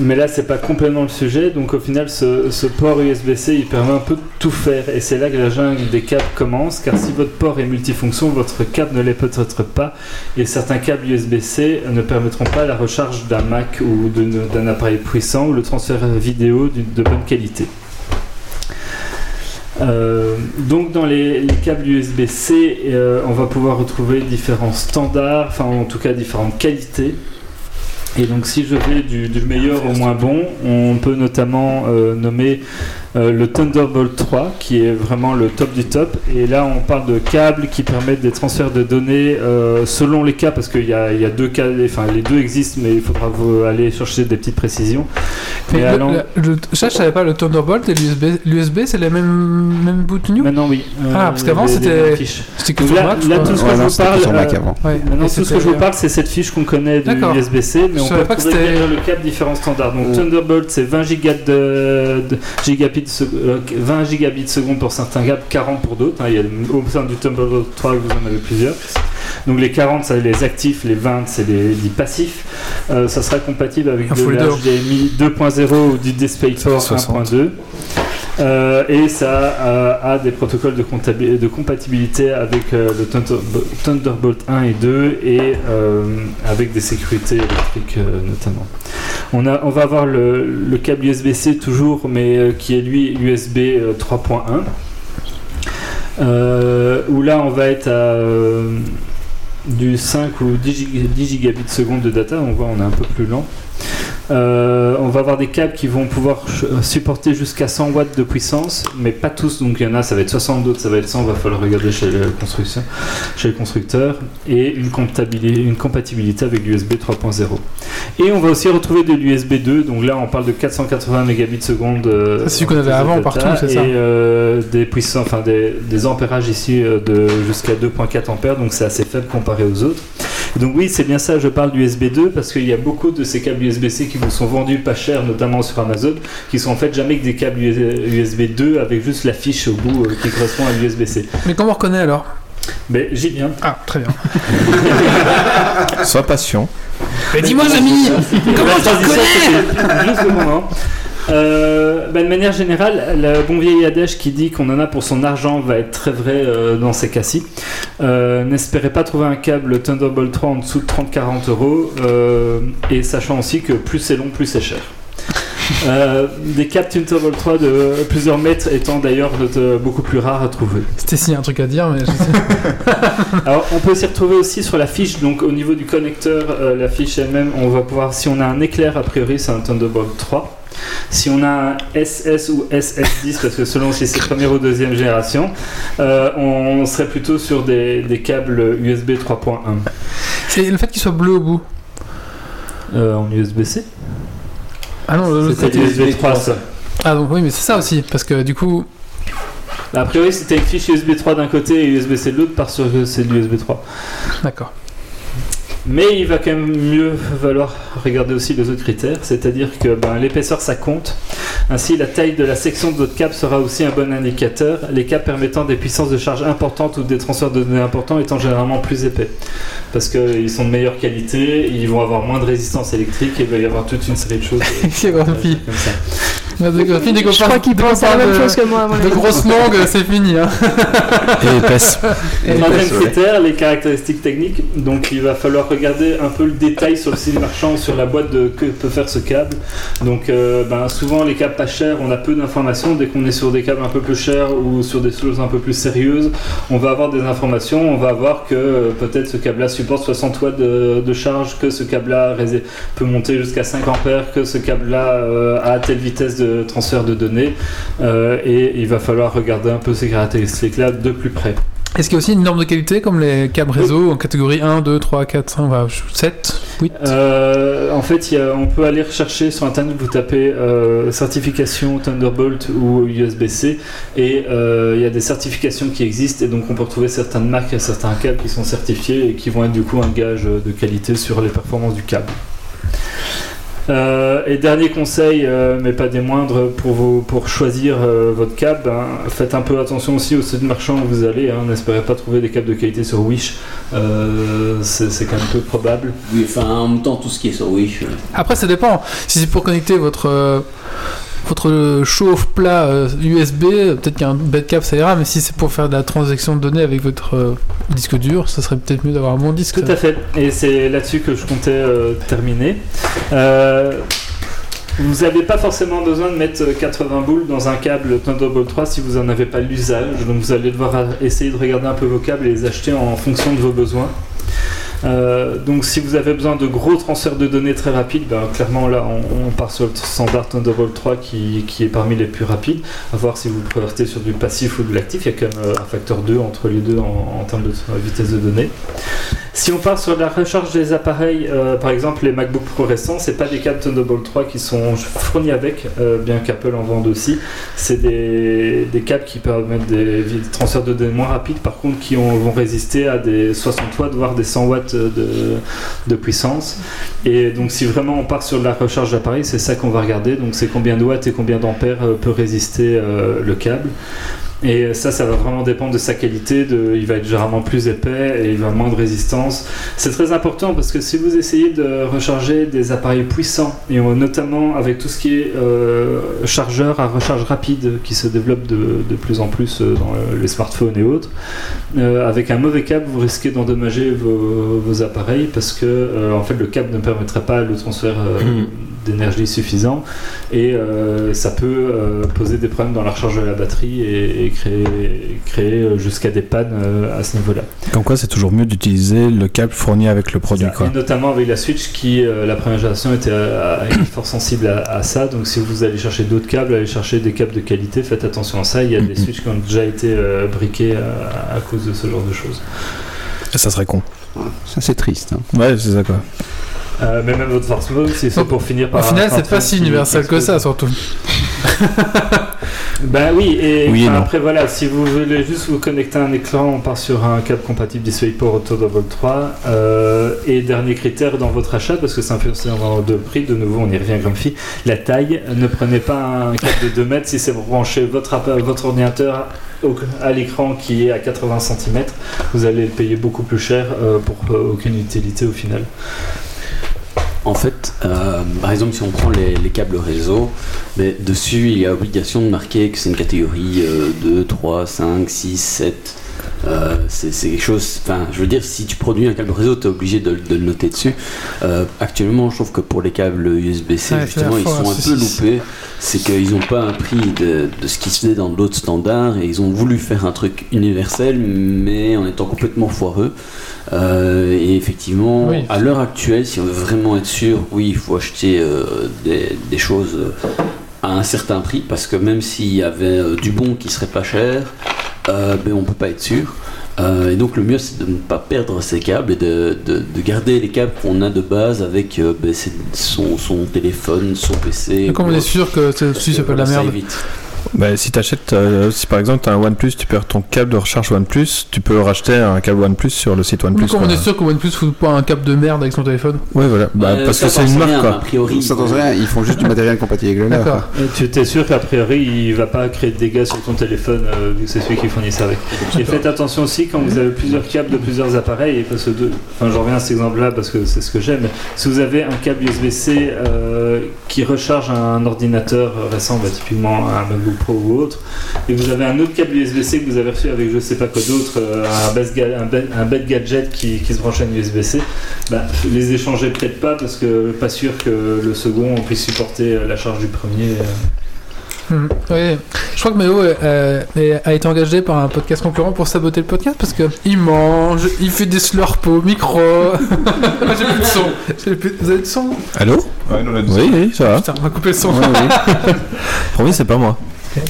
mais là, c'est pas complètement le sujet. Donc, au final, ce, port USB-C, il permet un peu de tout faire. Et c'est là que la jungle des câbles commence. Car si votre port est multifonction, votre câble ne l'est peut-être pas. Et certains câbles USB-C ne permettront pas la recharge d'un Mac ou d'un appareil puissant ou le transfert vidéo de bonne qualité. Euh, donc dans les, les câbles USB-C, euh, on va pouvoir retrouver différents standards, enfin en tout cas différentes qualités. Et donc si je vais du, du meilleur au moins bon, on peut notamment euh, nommer euh, le Thunderbolt 3 qui est vraiment le top du top. Et là on parle de câbles qui permettent des transferts de données euh, selon les cas parce qu'il y, a- il y a deux cas, enfin les deux existent mais il faudra vous aller chercher des petites précisions. Mais le- allant- le- le- ça, je savais pas, le Thunderbolt et l'USB, l'USB c'est les mêmes, mêmes boot new Maintenant oui. Euh, Ah, parce qu'avant, c'était-. C'était que là- Mac, là, tout ce que Ouais, je non, vous parle, euh. Ouais. Maintenant, tout ce que je vous parle, c'est cette fiche qu'on connaît du D'accord. USB-C, mais Je on peut pas que le câble différents standards. Donc Mm. Thunderbolt, c'est 20 gigas de, de- gigabits, sec- euh, 20 gigabits seconde pour certains câbles, 40 pour d'autres. hein. Il y a, au sein du Thunderbolt 3, vous en avez plusieurs. Donc les 40, c'est les actifs, les 20, c'est les passifs. Euh, ça sera compatible avec Ah, de l'HDMI 2.0 ou du DisplayPort 60. 1.2. Euh, et ça euh, a des protocoles de, compatibilité avec euh, le Thunder- Thunderbolt 1 et 2 et avec des sécurités électriques notamment. On, a, on va avoir le, le câble USB-C toujours, mais qui est lui USB euh, 3.1. Euh, où là on va être à du 5 ou 10, gig- 10 gigabits seconde de data, on voit on est un peu plus lent. Euh, on va avoir des câbles qui vont pouvoir supporter jusqu'à 100 watts de puissance, mais pas tous. Donc il y en a, ça va être 60, d'autres ça va être 100. Va falloir regarder chez le constructeur, chez le constructeur, et une compatibilité, une compatibilité avec l'USB 3.0. Et on va aussi retrouver de l'USB 2. Donc là, on parle de 480 mégabits seconde. euh, c'est celui qu'on avait avant partout, c'est ça Et euh, des puissances, enfin des, des ampérages ici de jusqu'à 2.4 ampères. Donc c'est assez faible comparé aux autres. Donc oui, c'est bien ça, je parle du USB 2 parce qu'il y a beaucoup de ces câbles USB-C qui vous sont vendus pas cher, notamment sur Amazon, qui sont en fait jamais que des câbles USB 2 avec juste la fiche au bout euh, qui correspond à l'USB-C. Mais comment on reconnaît alors? Mais j'y viens. Ah, très bien. Sois patient. Mais dis-moi, Jamy Comment tu reconnais Juste le moment. Euh, bah, de manière générale, le bon vieil adage qui dit qu'on en a pour son argent va être très vrai euh, dans ces cas-ci. Euh, N'espérez pas trouver un câble Thunderbolt 3 en dessous de 30-40 euros et sachant aussi que plus c'est long, plus c'est cher. Euh, des câbles Thunderbolt 3 de plusieurs mètres étant d'ailleurs beaucoup plus rares à trouver. C'était si un truc à dire, mais je sais. <laughs> Alors, on peut s'y retrouver aussi sur la fiche. Donc, au niveau du connecteur, euh, la fiche elle-même, on va pouvoir, si on a un éclair, a priori, c'est un Thunderbolt 3. Si on a un SS ou SS10, parce que selon si c'est première ou deuxième génération, euh, on serait plutôt sur des, des câbles USB 3.1 C'est le fait qu'il soit bleu au bout. euh, en USB-C. Ah non, C'était. USB 3 ça. Ah donc oui, mais c'est ça aussi, parce que du coup, A priori, c'était une fiche USB 3 d'un côté et USB-C de l'autre, parce que c'est de l'USB 3. d'accord. Mais il va quand même mieux valoir regarder aussi les autres critères, c'est-à-dire que ben, l'épaisseur ça compte. Ainsi, la taille de la section de votre câble sera aussi un bon indicateur. Les câbles permettant des puissances de charge importantes ou des transferts de données importants étant généralement plus épais. Parce qu'ils sont de meilleure qualité, ils vont avoir moins de résistance électrique et il va y avoir toute une série de choses. <laughs> C'est comme ça. Je crois qu'il pense à la même de- chose que moi. De grosses mangues, c'est fini. Hein. Et épaisse. Troisième critère, les caractéristiques techniques. Donc il va falloir regarder un peu le détail sur le site marchand, sur la boîte de que peut faire ce câble. Donc euh, ben, souvent les câbles pas chers, on a peu d'informations. Dès qu'on est sur des câbles un peu plus chers ou sur des choses un peu plus sérieuses, on va avoir des informations. On va voir que euh, peut-être ce câble-là supporte 60 watts de, de charge, que ce câble-là peut monter jusqu'à 5 ampères, que ce câble-là euh, a telle vitesse de transfert de données. Euh, et il va falloir regarder un peu ces caractéristiques-là de plus près. Est-ce qu'il y a aussi une norme de qualité comme les câbles réseau en catégorie 1, 2, 3, 4, 5, bah, 7, 8 Euh, en fait, il y a- on peut aller rechercher sur internet, vous tapez euh, certification Thunderbolt ou USB-C et euh, il y a des certifications qui existent et donc on peut retrouver certaines marques et certains câbles qui sont certifiés et qui vont être du coup un gage de qualité sur les performances du câble. Euh, et dernier conseil, euh, mais pas des moindres, pour, vous, pour choisir euh, votre câble, ben, faites un peu attention aussi au site marchand où vous allez. Hein, N'espérez pas trouver des câbles de qualité sur Wish, euh, c'est c'est quand même peu probable. Oui, enfin, en même temps, tout ce qui est sur Wish. euh, Après, ça dépend. Si c'est pour connecter votre, euh, votre chauffe-plat euh, USB, peut-être qu'un bête câble ça ira, mais si c'est pour faire de la transaction de données avec votre euh, disque dur, ça serait peut-être mieux d'avoir un bon disque. Tout à fait, et c'est là-dessus que je comptais euh, terminer. Euh, Vous n'avez pas forcément besoin de mettre 80 boules dans un câble Thunderbolt 3 si vous n'en avez pas l'usage. Donc vous allez devoir essayer de regarder un peu vos câbles et les acheter en fonction de vos besoins. Euh, donc si vous avez besoin de gros transferts de données très rapides, ben, clairement là on, part sur le standard Thunderbolt 3 qui, qui, est parmi les plus rapides. À voir si vous partez sur du passif ou de l'actif, il y a quand même euh, un facteur 2 entre les deux en, termes de vitesse de données. Si on part sur la recharge des appareils, euh, par exemple les MacBook Pro récents, c'est pas des câbles Thunderbolt 3 qui sont fournis avec, bien qu'Apple en vende aussi. C'est des, des, câbles qui permettent des, transferts de données moins rapides, par contre qui vont résister à des 60 watts voire des 100 watts de, puissance. Et donc si vraiment on part sur la recharge d'appareil, c'est ça qu'on va regarder. Donc c'est combien de watts et combien d'ampères euh, peut résister euh, le câble. Et ça, ça va vraiment dépendre de sa qualité. De, il va être généralement plus épais et il va avoir moins de résistance. C'est très important parce que si vous essayez de recharger des appareils puissants, et notamment avec tout ce qui est euh, chargeur à recharge rapide qui se développe de, de plus en plus euh, dans les smartphones et autres, euh, avec un mauvais câble, vous risquez d'endommager vos, vos, appareils parce que en fait, le câble ne permettrait pas le transfert d'énergie suffisant et ça peut poser des problèmes dans la recharge de la batterie et créer, créer euh, jusqu'à des pannes euh, à ce niveau-là. Comme quoi, c'est toujours mieux d'utiliser le câble fourni avec le produit. Quoi. notamment avec la Switch qui, euh, la première génération, était fort sensible à, ça. Donc si vous allez chercher d'autres câbles, allez chercher des câbles de qualité, faites attention à ça. Il y a des Switch qui ont déjà été briqués à, cause de ce genre de choses. ça serait con. Ça c'est triste. Hein. Ouais, c'est ça quoi. Mais même votre smartphone, c'est pour finir par. Au final, c'est pas si universel que ça, surtout. <laughs> bah oui, et après voilà, si vous voulez juste vous connecter à un écran, on part sur un câble compatible DisplayPort Thunderbolt 3. Euh, et dernier critère dans votre achat, parce que c'est un peu de prix, de nouveau on y revient Grumpy, la taille. Ne prenez pas un câble de 2 mètres si c'est pour brancher votre, votre ordinateur à l'écran qui est à 80 cm. Vous allez le payer beaucoup plus cher euh, pour euh, aucune utilité au final. En fait, euh, par exemple, si on prend les, câbles réseau, dessus, il y a obligation de marquer que c'est une catégorie 2, 3, 5, 6, 7. C'est quelque chose. Enfin, je veux dire, si tu produis un câble réseau, tu es obligé de, le noter dessus. Euh, actuellement, je trouve que pour les câbles USB-C, justement, ils sont un peu loupés. C'est qu'ils n'ont pas appris de, de, ce qui se faisait dans d'autres standards et ils ont voulu faire un truc universel, mais en étant complètement foireux. Euh, et effectivement, à l'heure actuelle, si on veut vraiment être sûr, oui, il faut acheter euh, des, choses euh, à un certain prix, parce que même s'il y avait du bon qui serait pas cher, ben, on peut pas être sûr. et donc le mieux c'est de ne pas perdre ses câbles et de, garder les câbles qu'on a de base avec ben, son, son, téléphone, son PC. Comme on est sûr que ceci c'est pas de la merde. Bah, si achètes, euh, si par exemple tu as un OnePlus, tu perds ton câble de recharge OnePlus, tu peux racheter un câble OnePlus sur le site OnePlus. Comment on est sûr que OnePlus fout pas un câble de merde avec son téléphone Ouais, voilà. Bah, euh, parce que c'est une marque quoi. A priori, ça rien, ils font juste du matériel compatible avec le D'accord. Tu es sûr qu'a priori il va pas créer de dégâts sur ton téléphone euh, vu que c'est celui qui fournit ça avec. Et faites attention aussi quand vous avez plusieurs câbles de plusieurs appareils, parce que deux, enfin j'en reviens à cet exemple là parce que c'est ce que j'aime. Si vous avez un câble USB-C qui recharge un ordinateur récent, bah, typiquement un MacBook Pro ou autre, et vous avez un autre câble USB-C que vous avez reçu avec je sais pas quoi d'autre, euh, un, bête gadget qui, se branche à une USB-C, bah, les échanger peut-être pas parce que pas sûr que le second puisse supporter euh, la charge du premier. Euh. Hmm. oui. Je crois que Méo a été engagé par un podcast concurrent pour saboter le podcast parce que il mange, il fait des slurps au micro. <laughs> J'ai plus de son. Vous avez du son? Allô? Ouais, on a du Oui, oui, ça va. Putain, on va couper le son. <laughs> Promis, c'est pas moi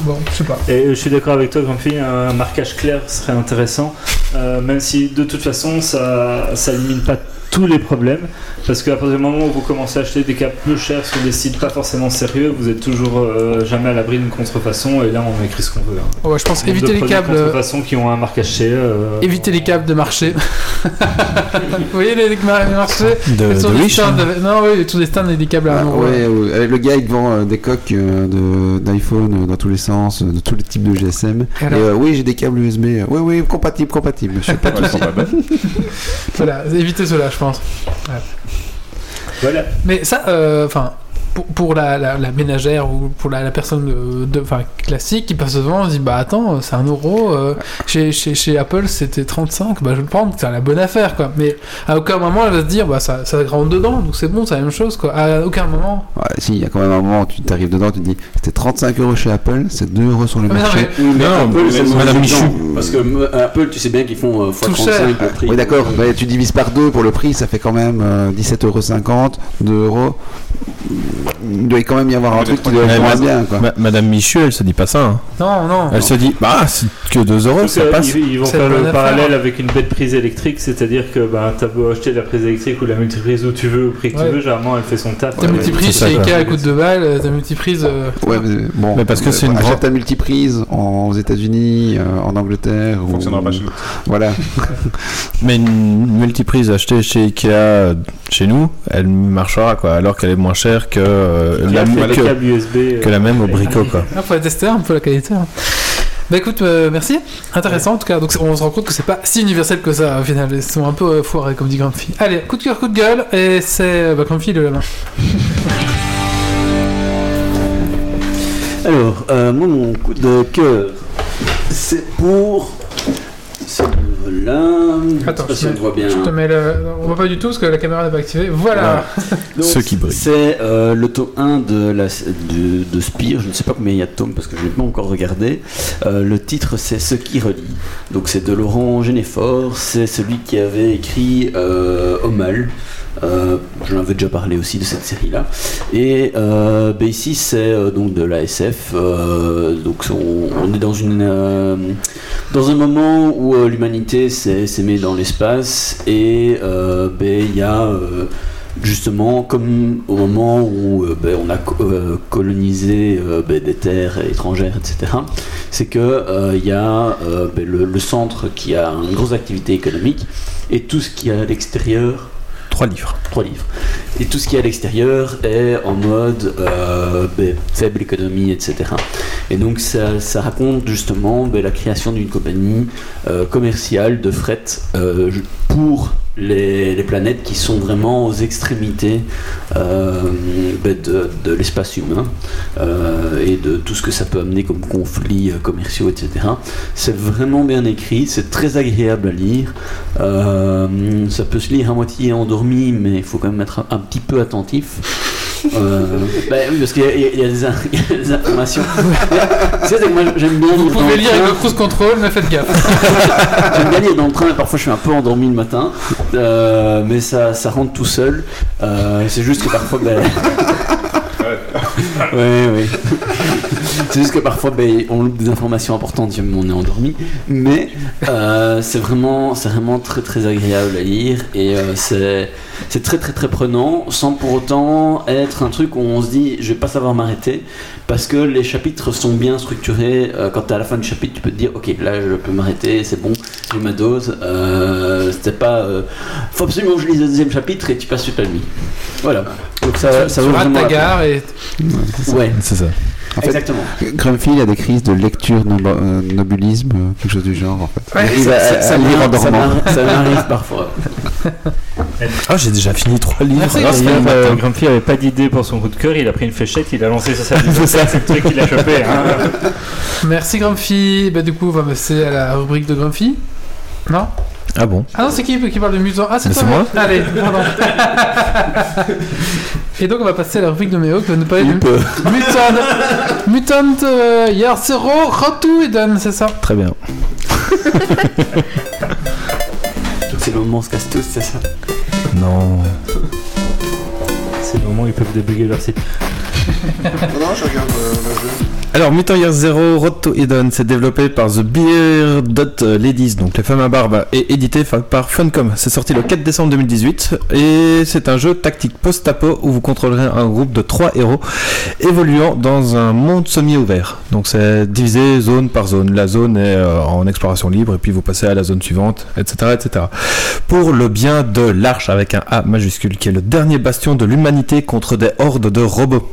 bon, je sais pas. Et je suis d'accord avec toi, Grumpy, un marquage clair serait intéressant, euh, même si de toute façon ça, ça élimine pas tous les problèmes. Parce qu'à partir du moment où vous commencez à acheter des câbles peu chers sur des sites pas forcément sérieux, vous êtes toujours euh, jamais à l'abri d'une contrefaçon et là on écrit ce qu'on veut. Hein. Ouais, je pense éviter les câbles. De contrefaçon qui ont un marquage. Euh, éviter les câbles de marché. <laughs> vous voyez les marchés de, de riche, hein. Non, oui, tous les stands et des câbles à ah, ouais, Le gars il vend des coques d'iPhone dans tous les sens, de tous les types de GSM. Et, oui, j'ai des câbles USB. Oui, oui, compatible, compatible. Je sais <laughs> pas <laughs> voilà, évitez cela, je pense. Voilà. Mais ça, euh, enfin. Pour, pour la, la, la ménagère ou pour la, la personne euh, de, enfin, classique qui passe devant, on se dit bah attends, c'est un euro. euh, chez, chez, chez Apple c'était 35, bah je vais le prendre, c'est la bonne affaire quoi. Mais à aucun moment elle va se dire bah ça, ça rentre dedans, donc c'est bon, c'est la même chose quoi. À aucun moment. Ouais, si, il y a quand même un moment où tu t'arrives dedans, tu te dis c'était 35 euros chez Apple, c'est 2 euros sur le Mais non, marché. mais- Oui, mais Non, Apple, mais c'est le Madame mauvais Michou. exemple, Parce que euh, Apple, tu sais bien qu'ils font euh, Tout x35 le prix. Oui, d'accord, tu divises par 2 pour le prix, ça fait quand même euh, 17,50€, 2 euros. Il doit quand même y avoir un truc qui doit être bien, quoi. Ma- Madame Michu, elle se dit pas ça. hein. Non, non. Elle se dit, bah, c'est que 2 euros, ça passe. ils, ils vont C'est faire le parallèle affaire. avec une bête prise électrique, c'est-à-dire que ben, tu as beau acheter la prise électrique ou la multiprise où tu veux, au prix que Ouais. tu veux, généralement elle fait son taf. Ta Euh, multiprise chez. Ikea elle coûte 2 balles, euh, ta multiprise. euh, Ouais, mais bon. Mais parce que c'est une grande- ta multiprise en- aux États-Unis, euh, en Angleterre. Ça fonctionnera pas chez nous. Voilà. <laughs> Mais une multiprise achetée chez Ikea, euh, chez nous, elle marchera, quoi, alors qu'elle est moins chère que, euh, la, que, câble USB. euh, que la même au bricot, quoi. Ah, faut tester un peu la qualité. hein. Bah écoute, euh, merci. Intéressant en tout cas. Donc on se rend compte que c'est pas si universel que ça au final. Ils sont un peu euh, foirés comme dit Grumpy. Allez, coup de cœur, coup de gueule. Et c'est bah, Grumpy de la main. Alors, euh, moi, mon coup de cœur, c'est pour là Attends, je sais pas si je on mets- voit bien. Je te mets le. On voit pas du tout parce que la caméra n'est pas activée. Voilà. Donc, Ceux qui brillent. C'est euh, le tome 1 de, la, de, de Spire. Je ne sais pas combien il y a de tomes parce que je n'ai pas encore regardé. Euh, le titre, c'est Ce qui relie. Donc, c'est de Laurent Généfort. C'est celui qui avait écrit euh, Au mal. Euh, J'en avais déjà parlé aussi de cette série-là. Et euh, ben ici, c'est euh, donc de la SF. euh, donc, on, est dans une. euh, dans un moment où l'humanité s'est mise dans l'espace et ben, il y a justement comme au moment où ben, on a co- colonisé ben, des terres étrangères, etc., c'est que il y a le, le centre qui a une grosse activité économique et tout ce qui est à l'extérieur Trois livres. trois livres. Et tout ce qui est à l'extérieur est en mode euh, ben, faible économie, etc. Et donc ça, raconte justement ben, la création d'une compagnie euh, commerciale de fret euh, pour les, les planètes qui sont vraiment aux extrémités euh, ben, de, de l'espace humain euh, et de tout ce que ça peut amener comme conflits euh, commerciaux, etc. C'est vraiment bien écrit, c'est très agréable à lire. Euh, ça peut se lire à moitié endormi, mais il faut quand même être un, un petit peu attentif. Bah <laughs> oui, parce qu'il y, y a- il y a des <laughs> informations. C'est que moi j'aime bien Vous pouvez lire avec train. le cruise control, mais faites gaffe. <laughs> J'aime bien lire dans le train, parfois je suis un peu endormi le matin. Euh, mais ça, ça rentre tout seul. Euh, c'est juste que parfois. Ben... <laughs> <laughs> ouais, ouais. C'est juste que parfois ben, on loupe des informations importantes on est endormi. Mais euh, c'est vraiment, c'est vraiment très très agréable à lire et euh, c'est, c'est très très très prenant sans pour autant être un truc où on se dit je vais pas savoir m'arrêter parce que les chapitres sont bien structurés. Euh, quand tu es à la fin du chapitre, tu peux te dire ok là je peux m'arrêter, c'est bon, j'ai ma dose. Euh, c'était pas euh, faut absolument que je lise le deuxième chapitre et tu passes toute la nuit. Voilà. Donc ça, ça tu vaut rates vraiment ta la peine. gare et. Ouais, C'est ça. En fait, exactement. Grumpy, il a des crises de lecture euh, nobulisme, euh, quelque chose du genre, en fait. Ouais, il Ça, va ça- ça à lire en dormant. ça m'arrive <laughs> parfois. Ah, j'ai déjà fini trois livres. Ah, euh. Grumpy avait pas d'idée pour son coup de cœur, il a pris une fléchette, il a lancé sur sa bibliothèque, c'est le truc qu'il a chopé. Hein. Merci Grumpy. Bah du coup, on va passer à la rubrique de Grumpy. Non? Ah bon? Ah non, c'est qui qui parle de mutant Ah, c'est toi c'est moi. Allez, pardon. <laughs> Et donc, on va passer à la rubrique de Méo qui va nous parler de. Mutant. Mutant euh, Year Zero Rotu Eden, c'est ça Très bien. <laughs> C'est le moment où on se casse tous, c'est ça Non. C'est le moment où ils peuvent débugger leur site. Jeu. Alors, Mutant Year Zero Road to Eden, c'est développé par The Bearded Ladies, donc les femmes à barbe, et édité par Funcom. C'est sorti le 4 décembre 2018, et c'est un jeu tactique post-apo où vous contrôlerez un groupe de 3 héros évoluant dans un monde semi-ouvert. Donc c'est divisé zone par zone. La zone est euh, en exploration libre, et puis vous passez à la zone suivante, etc. etc. Pour le bien de l'Arche avec un A majuscule, qui est le dernier bastion de l'humanité contre des hordes de robots.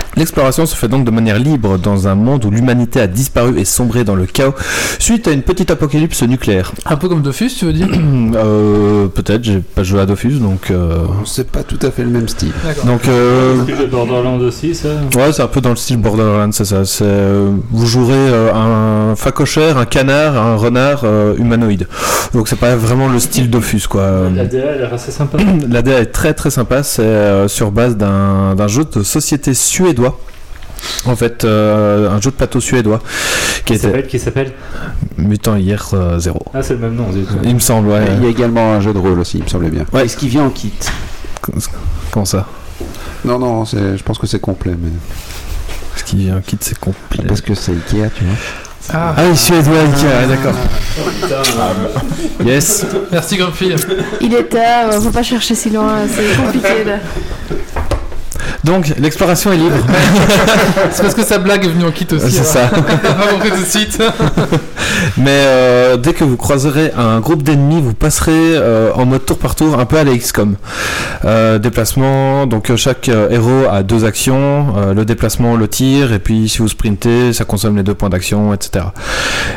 L'exploration se fait donc de manière libre dans un monde où l'humanité a disparu et sombré dans le chaos suite à une petite apocalypse nucléaire. <clears throat> Un peu comme Dofus, tu veux dire Euh, Peut-être, j'ai pas joué à Dofus donc. euh, C'est pas tout à fait le même style. D'accord. Donc, euh, que Borderlands aussi, ça ouais, c'est un peu dans le style Borderlands, c'est ça. Euh, vous jouerez euh, un facochère, un canard, un renard euh, humanoïde. Donc c'est pas vraiment le style Dofus quoi. La DA a l'air assez sympa. <clears throat> La DA est très très sympa, c'est euh, sur base d'un jeu de société suédois. En fait, euh, un jeu de plateau suédois qui s'appelle Qui s'appelle Mutant hier 0. Ah, c'est le même nom. Il me semble, ouais. Il y a également un jeu de rôle aussi, il me semblait bien. Est-ce qu'il vient en kit? Comment ça? Non, non, c'est- je pense que c'est complet, mais Parce qu'il vient quitte c'est complet. parce que c'est Ikea, tu vois. Ah, Ah, oui, suédois, Ikea, ouais, d'accord. Yes. merci Grumpy. Il est tard, euh, faut pas chercher si loin, c'est compliqué là. Donc, l'exploration est libre. <laughs> <laughs> C'est parce que sa blague est venue en kit aussi. C'est ça. <laughs> Va compris tout de suite. Mais euh, dès que vous croiserez un groupe d'ennemis, vous passerez euh, en mode tour par tour, un peu à la XCOM. Euh, déplacement, donc chaque héros a deux actions, le déplacement, le tir, et puis si vous sprintez, ça consomme les deux points d'action, etc.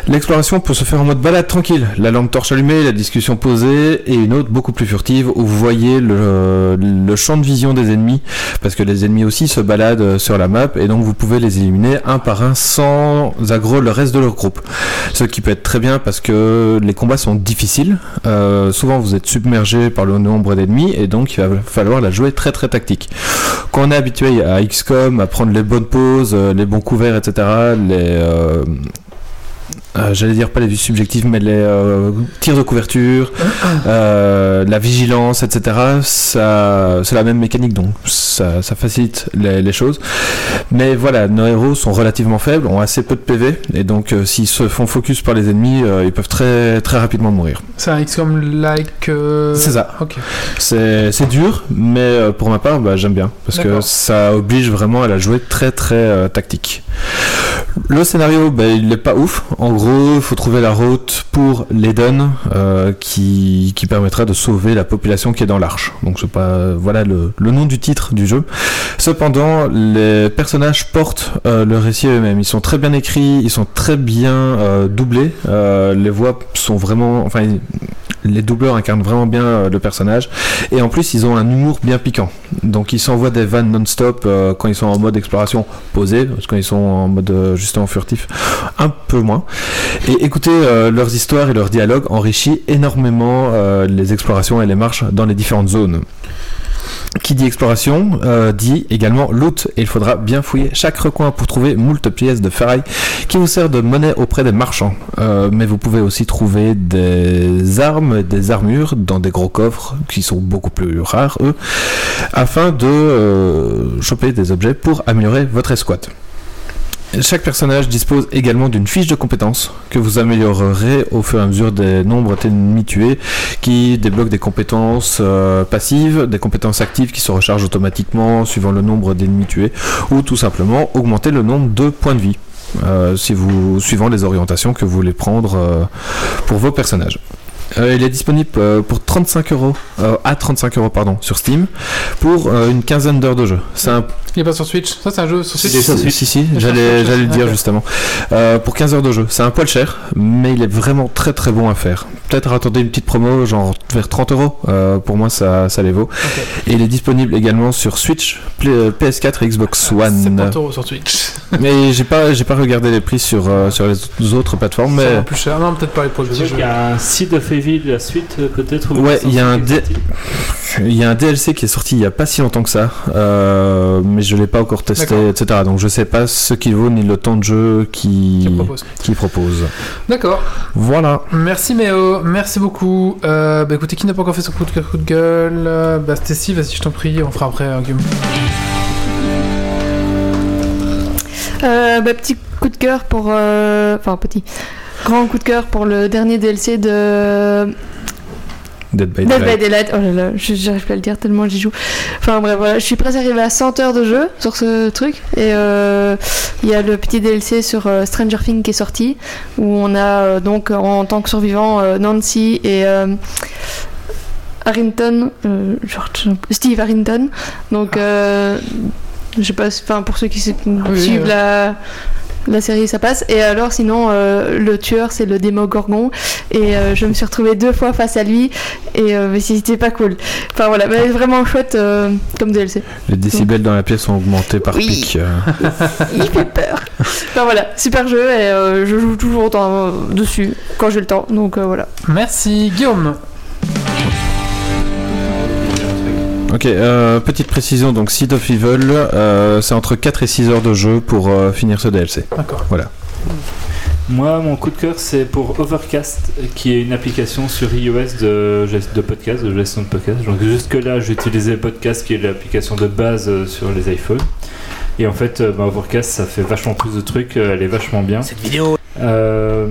L'exploration peut se faire en mode balade tranquille, la lampe torche allumée, la discussion posée, et une autre beaucoup plus furtive où vous voyez le, le champ de vision des ennemis, parce que les ennemis aussi se baladent sur la map, et donc vous pouvez les éliminer un par un sans aggro le reste de leur groupe. Ce qui peut être très bien parce que les combats sont difficiles. Euh, souvent vous êtes submergé par le nombre d'ennemis et donc il va falloir la jouer très très tactique. Quand on est habitué à XCOM, à prendre les bonnes pauses, euh, les bons couverts, etc., les... euh, euh, J'allais dire pas les vues subjectives, mais les euh, tirs de couverture, euh, la vigilance, etc. Ça, c'est la même mécanique, donc ça, ça facilite les, les choses. Mais voilà, nos héros sont relativement faibles, ont assez peu de PV, et donc s'ils se font focus par les ennemis, ils peuvent très très rapidement mourir. C'est un XCOM-like. euh, C'est ça. Ok. C'est c'est dur, mais pour ma part, bah, j'aime bien parce que ça oblige vraiment à la jouer très très tactique. Le scénario, bah, il n'est pas ouf. En gros, il faut trouver la route pour l'Eden euh, qui, permettra de sauver la population qui est dans l'arche. Donc c'est pas voilà le, le nom du titre du jeu. Cependant, les personnages portent euh, le récit eux-mêmes. Ils sont très bien écrits, ils sont très bien euh, doublés. Euh, les voix sont vraiment, les doubleurs incarnent vraiment bien euh, le personnage. Et en plus, ils ont un humour bien piquant. Donc, ils s'envoient des vannes non-stop euh, quand ils sont en mode exploration posé, parce que quand ils sont en mode euh, justement furtif, un peu moins. Et écouter leurs histoires et leurs dialogues enrichit énormément les explorations et les marches dans les différentes zones. Qui dit exploration euh, dit également loot et il faudra bien fouiller chaque recoin pour trouver moult pièces de ferraille qui vous sert de monnaie auprès des marchands. Euh, mais vous pouvez aussi trouver des armes, des armures dans des gros coffres qui sont beaucoup plus rares eux, afin de euh, choper des objets pour améliorer votre escouade. Chaque personnage dispose également d'une fiche de compétences que vous améliorerez au fur et à mesure des nombres d'ennemis tués qui débloquent des compétences euh, passives, des compétences actives qui se rechargent automatiquement suivant le nombre d'ennemis tués ou tout simplement augmenter le nombre de points de vie euh, suivant les orientations que vous voulez prendre euh, pour vos personnages. Euh, il est disponible euh, pour 35 euros, euh, à 35 euros pardon, sur Steam, pour euh, une quinzaine d'heures de jeu. C'est un Il est pas sur Switch. Ça, c'est un jeu sur Switch. si, si, si, j'allais, le dire justement. Euh, pour 15 heures de jeu, c'est un poil cher, mais il est vraiment très très bon à faire. Peut-être attendez une petite promo, genre vers 30 euros. Pour moi, ça, ça les vaut. Et il est disponible également sur Switch, Play- euh, PS4 et Xbox One. 70 euros sur Twitch. <laughs> Mais j'ai pas, j'ai pas regardé les prix sur, sur les autres plateformes. Ça va Mais plus cher. Non, peut-être pas les produits. Qu'il y a un site de La suite euh, peut-être ou Ouais, il y a un il y a un DLC qui est sorti il y a pas si longtemps que ça, euh, mais je l'ai pas encore testé, D'accord. etc. Donc je sais pas ce qu'il vaut ni le temps de jeu qui, Qui propose. qui propose. D'accord. Voilà. Merci Méo, merci beaucoup. Euh, bah écoutez, qui n'a pas encore fait son coup de cœur, coup de gueule euh, Bah Stacy, vas-y, je t'en prie, on fera après, hein, Guillaume. Euh, bah, petit coup de cœur pour. euh, Enfin, petit. Grand coup de cœur pour le dernier DLC de Dead by Dead by Daylight. Oh là là, j'arrive pas à le dire tellement j'y joue. Enfin bref, voilà, je suis presque arrivé à 100 heures de jeu sur ce truc. Et euh, il y a le petit DLC sur euh, Stranger Things qui est sorti, où on a euh, donc en tant que survivant Nancy et Harrington, George- Steve Harrington. Donc. euh, Je sais pas, enfin pour ceux qui Oui, suivent la, la série, ça passe. Et alors sinon, euh, le tueur, c'est le Démogorgon. Et euh, je me suis retrouvée deux fois face à lui. Et euh, c'était pas cool. Enfin voilà, mais vraiment chouette euh, comme DLC. Les décibels dans la pièce ont augmenté par Oui. pic. euh. <laughs> Il fait peur. Enfin voilà, super jeu et euh, je joue toujours autant dessus quand j'ai le temps. Donc euh, voilà. Merci Guillaume. Ok, euh, petite précision, donc Seed of Evil, euh, c'est entre 4 et 6 heures de jeu pour euh, finir ce DLC. D'accord. Voilà. Moi, mon coup de cœur, c'est pour Overcast, qui est une application sur iOS de, de podcast, de gestion de podcast. Donc jusque-là, j'utilisais Podcast, qui est l'application de base sur les iPhones. Et en fait, bah, Overcast, ça fait vachement plus de trucs, elle est vachement bien. Cette vidéo. Euh,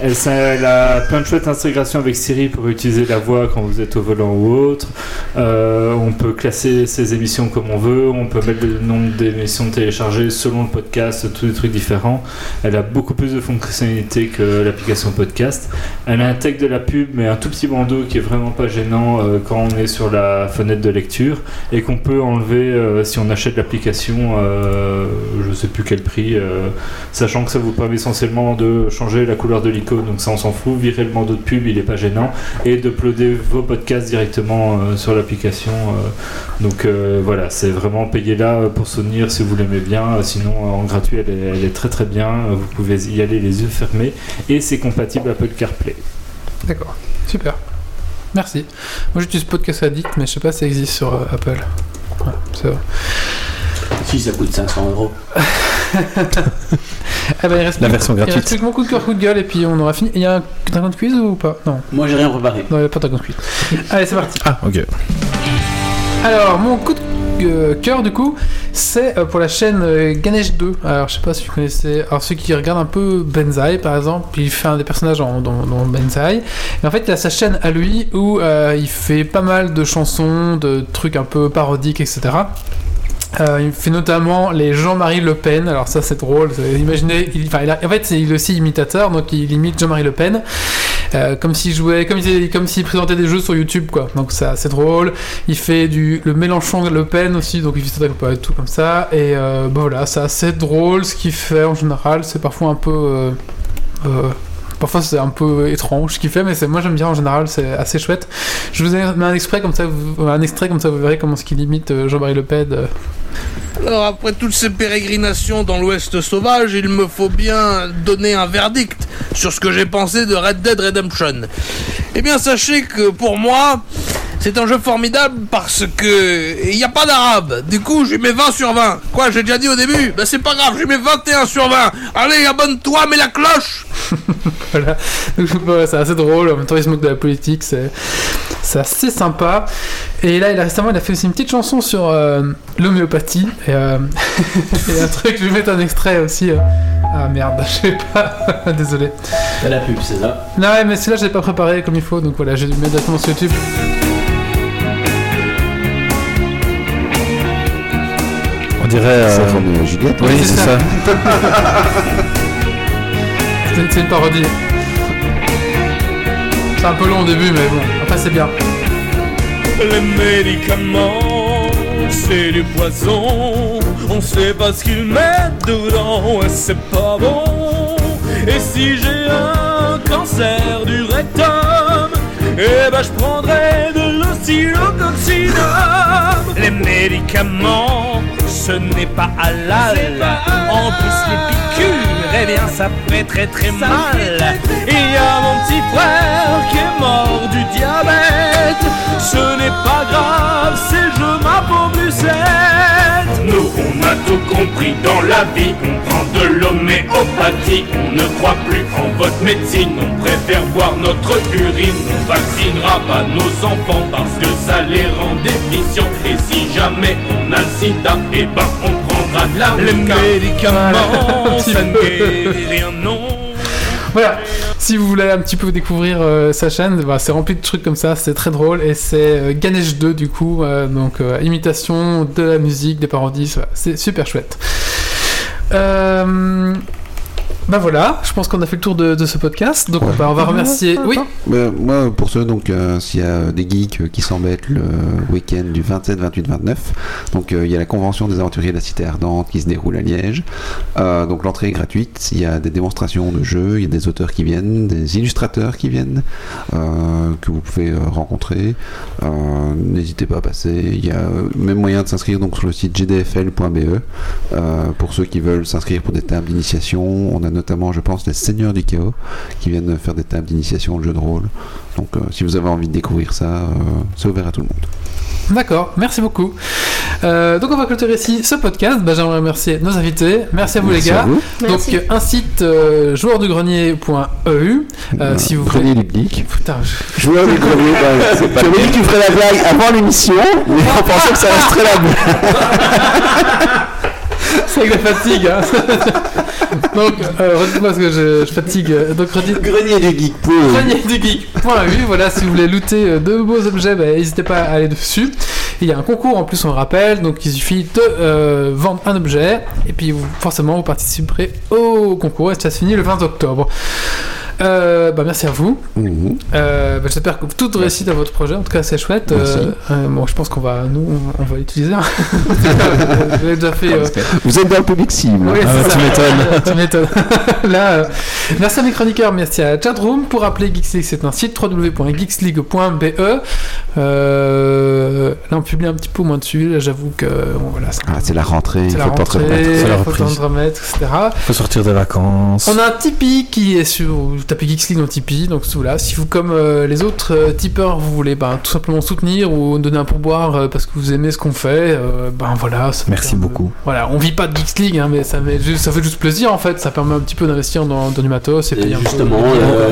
elle, a plein de chouettes intégrations avec Siri pour utiliser la voix quand vous êtes au volant ou autre. Euh, on peut classer ses émissions comme on veut. On peut mettre le nombre d'émissions téléchargées selon le podcast, tous des trucs différents. Elle a beaucoup plus de fonctionnalités que l'application podcast. Elle intègre de la pub, mais un tout petit bandeau qui est vraiment pas gênant euh, quand on est sur la fenêtre de lecture et qu'on peut enlever si on achète l'application. je sais plus quel prix. sachant que ça vous permet essentiellement de changer la couleur de l'icône, donc ça on s'en fout, virer le bandeau de pub, il est pas gênant, et d'uploader vos podcasts directement euh, sur l'application. euh. donc euh, voilà, c'est vraiment payé là pour souvenir si vous l'aimez bien, euh, sinon en gratuit elle est, elle est très très bien, vous pouvez y aller les yeux fermés, et c'est compatible Apple CarPlay. D'accord. Super. Merci. Moi j'utilise Podcast Addict, mais je sais pas si ça existe sur euh, Apple. Voilà, ça va. Si ça coûte 500 euros. <laughs> Ah <laughs> bah, il reste La plus- version Il reste gratuite. plus que mon coup de cœur, coup de gueule, et puis on aura fini. Il y a un dragon de quiz ou pas? Non, Moi j'ai rien préparé. non, il n'y a pas de dragon de quiz. Allez, c'est parti. Ah, ok. Alors, mon coup de euh, cœur, du coup, c'est euh, pour la chaîne euh, Ganesh 2. Alors, je sais pas si vous connaissez. Alors, ceux qui regardent un peu Benzaï, par exemple, il fait un des personnages en- dans, dans Benzaï. Et en fait, il a sa chaîne à lui où euh, il fait pas mal de chansons, de trucs un peu parodiques, etc. Euh, il fait notamment les Jean-Marie Le Pen. Alors ça c'est drôle. Imaginez, il, il a- en fait c'est- il est aussi imitateur, donc il imite Jean-Marie Le Pen, euh, comme s'il jouait, comme s'il, comme présentait des jeux sur YouTube quoi. Donc ça c'est drôle. Il fait du le Mélenchon Le Pen aussi, donc il fait ça tout comme ça. Et euh, bah voilà, c'est assez drôle ce qu'il fait en général. C'est parfois un peu euh, euh, Parfois c'est un peu étrange ce qu'il fait, mais moi j'aime bien en général, c'est assez chouette. Je vous ai mis un extrait comme ça, vous, un extrait comme ça, vous verrez comment ce qu'il imite euh, Jean-Marie Le Pen. euh. Alors après toutes ces pérégrinations dans l'Ouest sauvage, il me faut bien donner un verdict sur ce que j'ai pensé de Red Dead Redemption. Eh bien sachez que pour moi, c'est un jeu formidable parce que il n'y a pas d'arabe. Du coup, je lui mets 20 sur 20. Quoi, j'ai déjà dit au début? Ben c'est pas grave, je lui mets 21 sur 20. Allez, abonne-toi, mets la cloche <laughs> <laughs> Voilà. C'est assez drôle. En même temps, il se moque de la politique. C'est, c'est assez sympa. Et là, il a, récemment, il a fait aussi une petite chanson sur euh, l'homéopathie. Et, euh, <laughs> et un truc, je vais mettre un extrait aussi. euh. Ah merde, je sais pas. Désolé. C'est la pub, c'est ça? Non, ouais, mais celui-là, je l'ai pas préparé comme il faut. Donc voilà, j'ai dû le mettre directement sur YouTube. On dirait. euh, C'est Roméo et Juliette. Oui, c'est ça. <laughs> C'est, c'est une parodie. C'est un peu long au début, mais bon, après, c'est bien. Les médicaments, c'est du poison. On sait pas ce qu'ils mettent dedans et c'est pas bon. Et si j'ai un cancer du rectum, eh ben je prendrai de l'oscillococcinum. Les médicaments, ce n'est pas halal. En plus, les piqûres, eh bien ça fait très très mal. Il y a mon petit frère qui est mort du diabète. Ce n'est pas grave, c'est je ma pauvre. Nous, on a tout compris dans la vie. On prend de l'homéopathie. On ne croit plus en votre médecine. On préfère boire notre urine. On vaccinera pas nos enfants parce que ça les rend déficients. Et si jamais on a le sida, eh ben on prendra de la Les médicaments, ça ne guérit rien, non. Voilà, si vous voulez un petit peu découvrir euh, sa chaîne, bah, c'est rempli de trucs comme ça, c'est très drôle et c'est euh, Ganesh 2 du coup, euh, donc imitation de la musique, des parodies, c'est super chouette. Euh, Bah voilà, je pense qu'on a fait le tour de, de ce podcast. Donc bah, on va remercier. Oui. Bah, moi, pour ceux, donc, euh, s'il y a des geeks euh, qui s'embêtent le week-end du 27, 28, 29, donc euh, il y a la convention des aventuriers de la Cité Ardente qui se déroule à Liège. Euh, donc l'entrée est gratuite. Il y a des démonstrations de jeux, il y a des auteurs qui viennent, des illustrateurs qui viennent, euh, que vous pouvez euh, rencontrer. Euh, N'hésitez pas à passer. Il y a même moyen de s'inscrire donc sur le site gdfl.be euh, pour ceux qui veulent s'inscrire pour des tables d'initiation. On a notamment, je pense, les Seigneurs du Chaos qui viennent faire des tables d'initiation de jeux de rôle. Donc, euh, si vous avez envie de découvrir ça, euh, c'est ouvert à tout le monde. D'accord, merci beaucoup. Euh, donc on va clôturer ici ce podcast. Bah, J'aimerais remercier nos invités. Merci à vous Merci les à gars. vous. Merci. Donc un site euh, joueursdugrenier.eu euh, si vous voulez. Grenier biblique. Putain, je- Joueur du grenier. bah, tu avais dit que tu ferais la blague avant l'émission, mais on pensait que ça resterait la <laughs> blague. <laughs> c'est avec la fatigue. Hein. <laughs> donc euh, redites-moi parce que je, je fatigue. Donc redites Grenier du geek. point. Grenier-du-geek.eu, voilà, si vous voulez looter euh, de beaux objets, bah, n'hésitez pas à aller dessus. Il y a un concours en plus, on le rappelle, donc il suffit de euh, vendre un objet, et puis vous- forcément vous participerez au concours, et ça se finit le 20 octobre. Euh, bah, merci à vous. Mhm. Euh, bah, J'espère que tout réussit à votre projet. En tout cas, c'est chouette. Merci. Euh, euh, bon, je pense qu'on va, nous, on, va l'utiliser. hein. <laughs> Vous avez déjà fait. euh, Vous êtes dans le public cible. oui, Ah, c'est tu ça. m'étonnes. <laughs> tu m'étonnes. <laughs> Là, euh, merci à mes chroniqueurs, merci à Chatroom. Pour rappeler, Geeks League, c'est un site www.geeksleague.be. Euh, là, on publie un petit peu moins dessus. Là, j'avoue que bon, voilà, c'est Ah, c'est la rentrée, il c'est la faut pas remettre. C'est la reprise. Faut sortir des vacances. On a un Tipeee qui est sur. Vous tapez Geeks League dans Tipeee, donc sous là. Si vous, comme euh, les autres euh, tipeurs, vous voulez ben, tout simplement soutenir ou donner un pourboire euh, parce que vous aimez ce qu'on fait, euh, ben voilà. ça Merci permet- beaucoup. Voilà, on vit pas de Geeks League, hein, mais ça, met juste- ça fait juste plaisir en fait. Ça permet un petit peu d'investir dans, dans du matos et Et payer un peu- justement,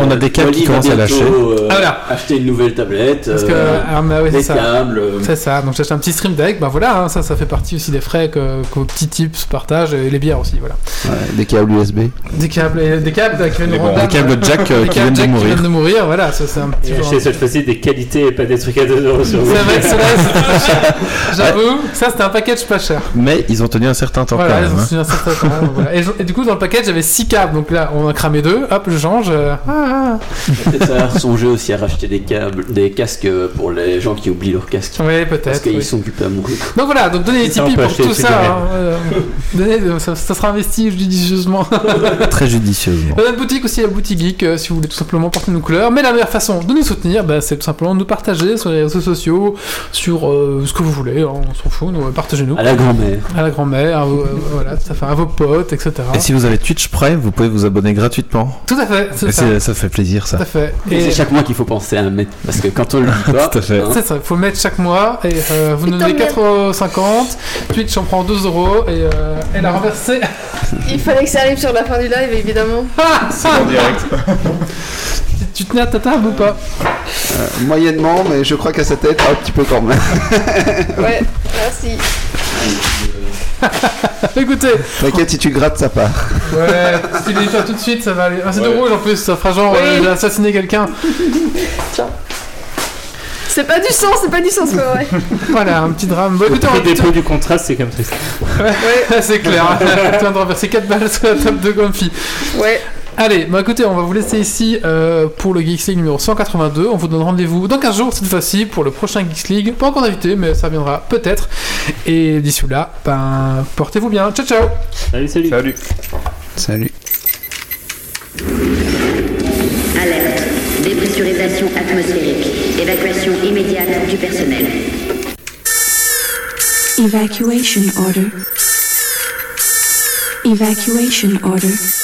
On a des câbles qui commencent à lâcher. euh, Ah, voilà. Acheter une nouvelle tablette. Parce que, euh, ah, bah ouais, c'est des ça. câbles. C'est ça, donc j'achète un petit stream deck, bah voilà, hein, ça, ça fait partie aussi des frais que, que vos petits tips partagent et les bières aussi, voilà. Ouais, des câbles USB. Des câbles, des câbles rentable. Des câbles jack euh, qui viennent de jack qui mourir. viennent de mourir, voilà, ça c'est un petit Et peu. acheter cette fois-ci des qualités et pas des trucs à 2 euros sur C'est vrai que cela, c'est pas cher. J'avoue, ça c'était un package pas cher. Mais ils ont tenu un certain temps Voilà, quand ils même. ont hein. signé un certain temps, donc voilà. <laughs> et, du coup, dans le package, j'avais 6 câbles, donc là, on a cramé deux, hop, je change. euh, ah, Peut-être ça va songer aussi à racheter des câbles, des casques pour les gens qui oublient leurs casques. ah. Ouais, Parce peut-être. qu'ils oui. sont occupés à mourir. Donc voilà, donc donnez des Ça, on Tipeee pour tout ça. hein, euh, donnez- ça, ça sera investi judicieusement. Très judicieusement. Dans notre boutique aussi, la boutique euh, si vous voulez tout simplement porter nos couleurs. Mais la meilleure façon de nous soutenir, bah, c'est tout simplement de nous partager sur les réseaux sociaux, sur euh, ce que vous voulez, hein, on s'en fout, nous, euh, partagez-nous. À la grand-mère. À la grand-mère, à, vos- euh, voilà, tout à, fait, à vos potes, etc. Et si vous avez Twitch Prime, vous pouvez vous abonner gratuitement. Tout à fait, c'est Et ça. c'est- ça fait plaisir Tout ça. à fait. Et Et c'est chaque mois qu'il faut penser à mettre. Parce que quand on le <laughs> dit pas. Tout à fait. hein, c'est ça, il faut mettre chaque mois et euh, vous nous donnez merde. 4,50€. Twitch, on prend 2 euros et, euh, et la renverser. Il fallait que ça arrive sur la fin du live, évidemment. Ah, En direct. Tu- tenais à ta table ou pas Euh, moyennement, mais je crois qu'à sa tête, un petit peu quand même. <laughs> Ouais, merci. <laughs> Écoutez, T'inquiète, si tu grattes, ça part. ouais, si tu les fais tout de suite, ça va aller. Ah, c'est de Ouais. rouge en plus, ça fera genre Oui. euh, j'ai assassiné quelqu'un. <laughs> C'est pas du sang, c'est pas du sang, c'est vrai. Voilà, un petit drame. Bon, écoutez, on Le dépôt du contraste, c'est comme triste. Ouais, c'est clair. tu viens de renverser 4 balles sur la table de Grumpy. Ouais. Allez, bah écoutez, on va vous laisser ici euh, pour le Geeks League numéro 182. On vous donne rendez-vous dans 15 jours cette fois-ci pour le prochain Geeks League. Pas encore d'invité, mais ça viendra peut-être. Et d'ici là, ben, portez-vous bien. Ciao, ciao Salut, salut. Salut. Salut. Alerte. Dépressurisation atmosphérique. Évacuation immédiate du personnel. Evacuation order. Evacuation order.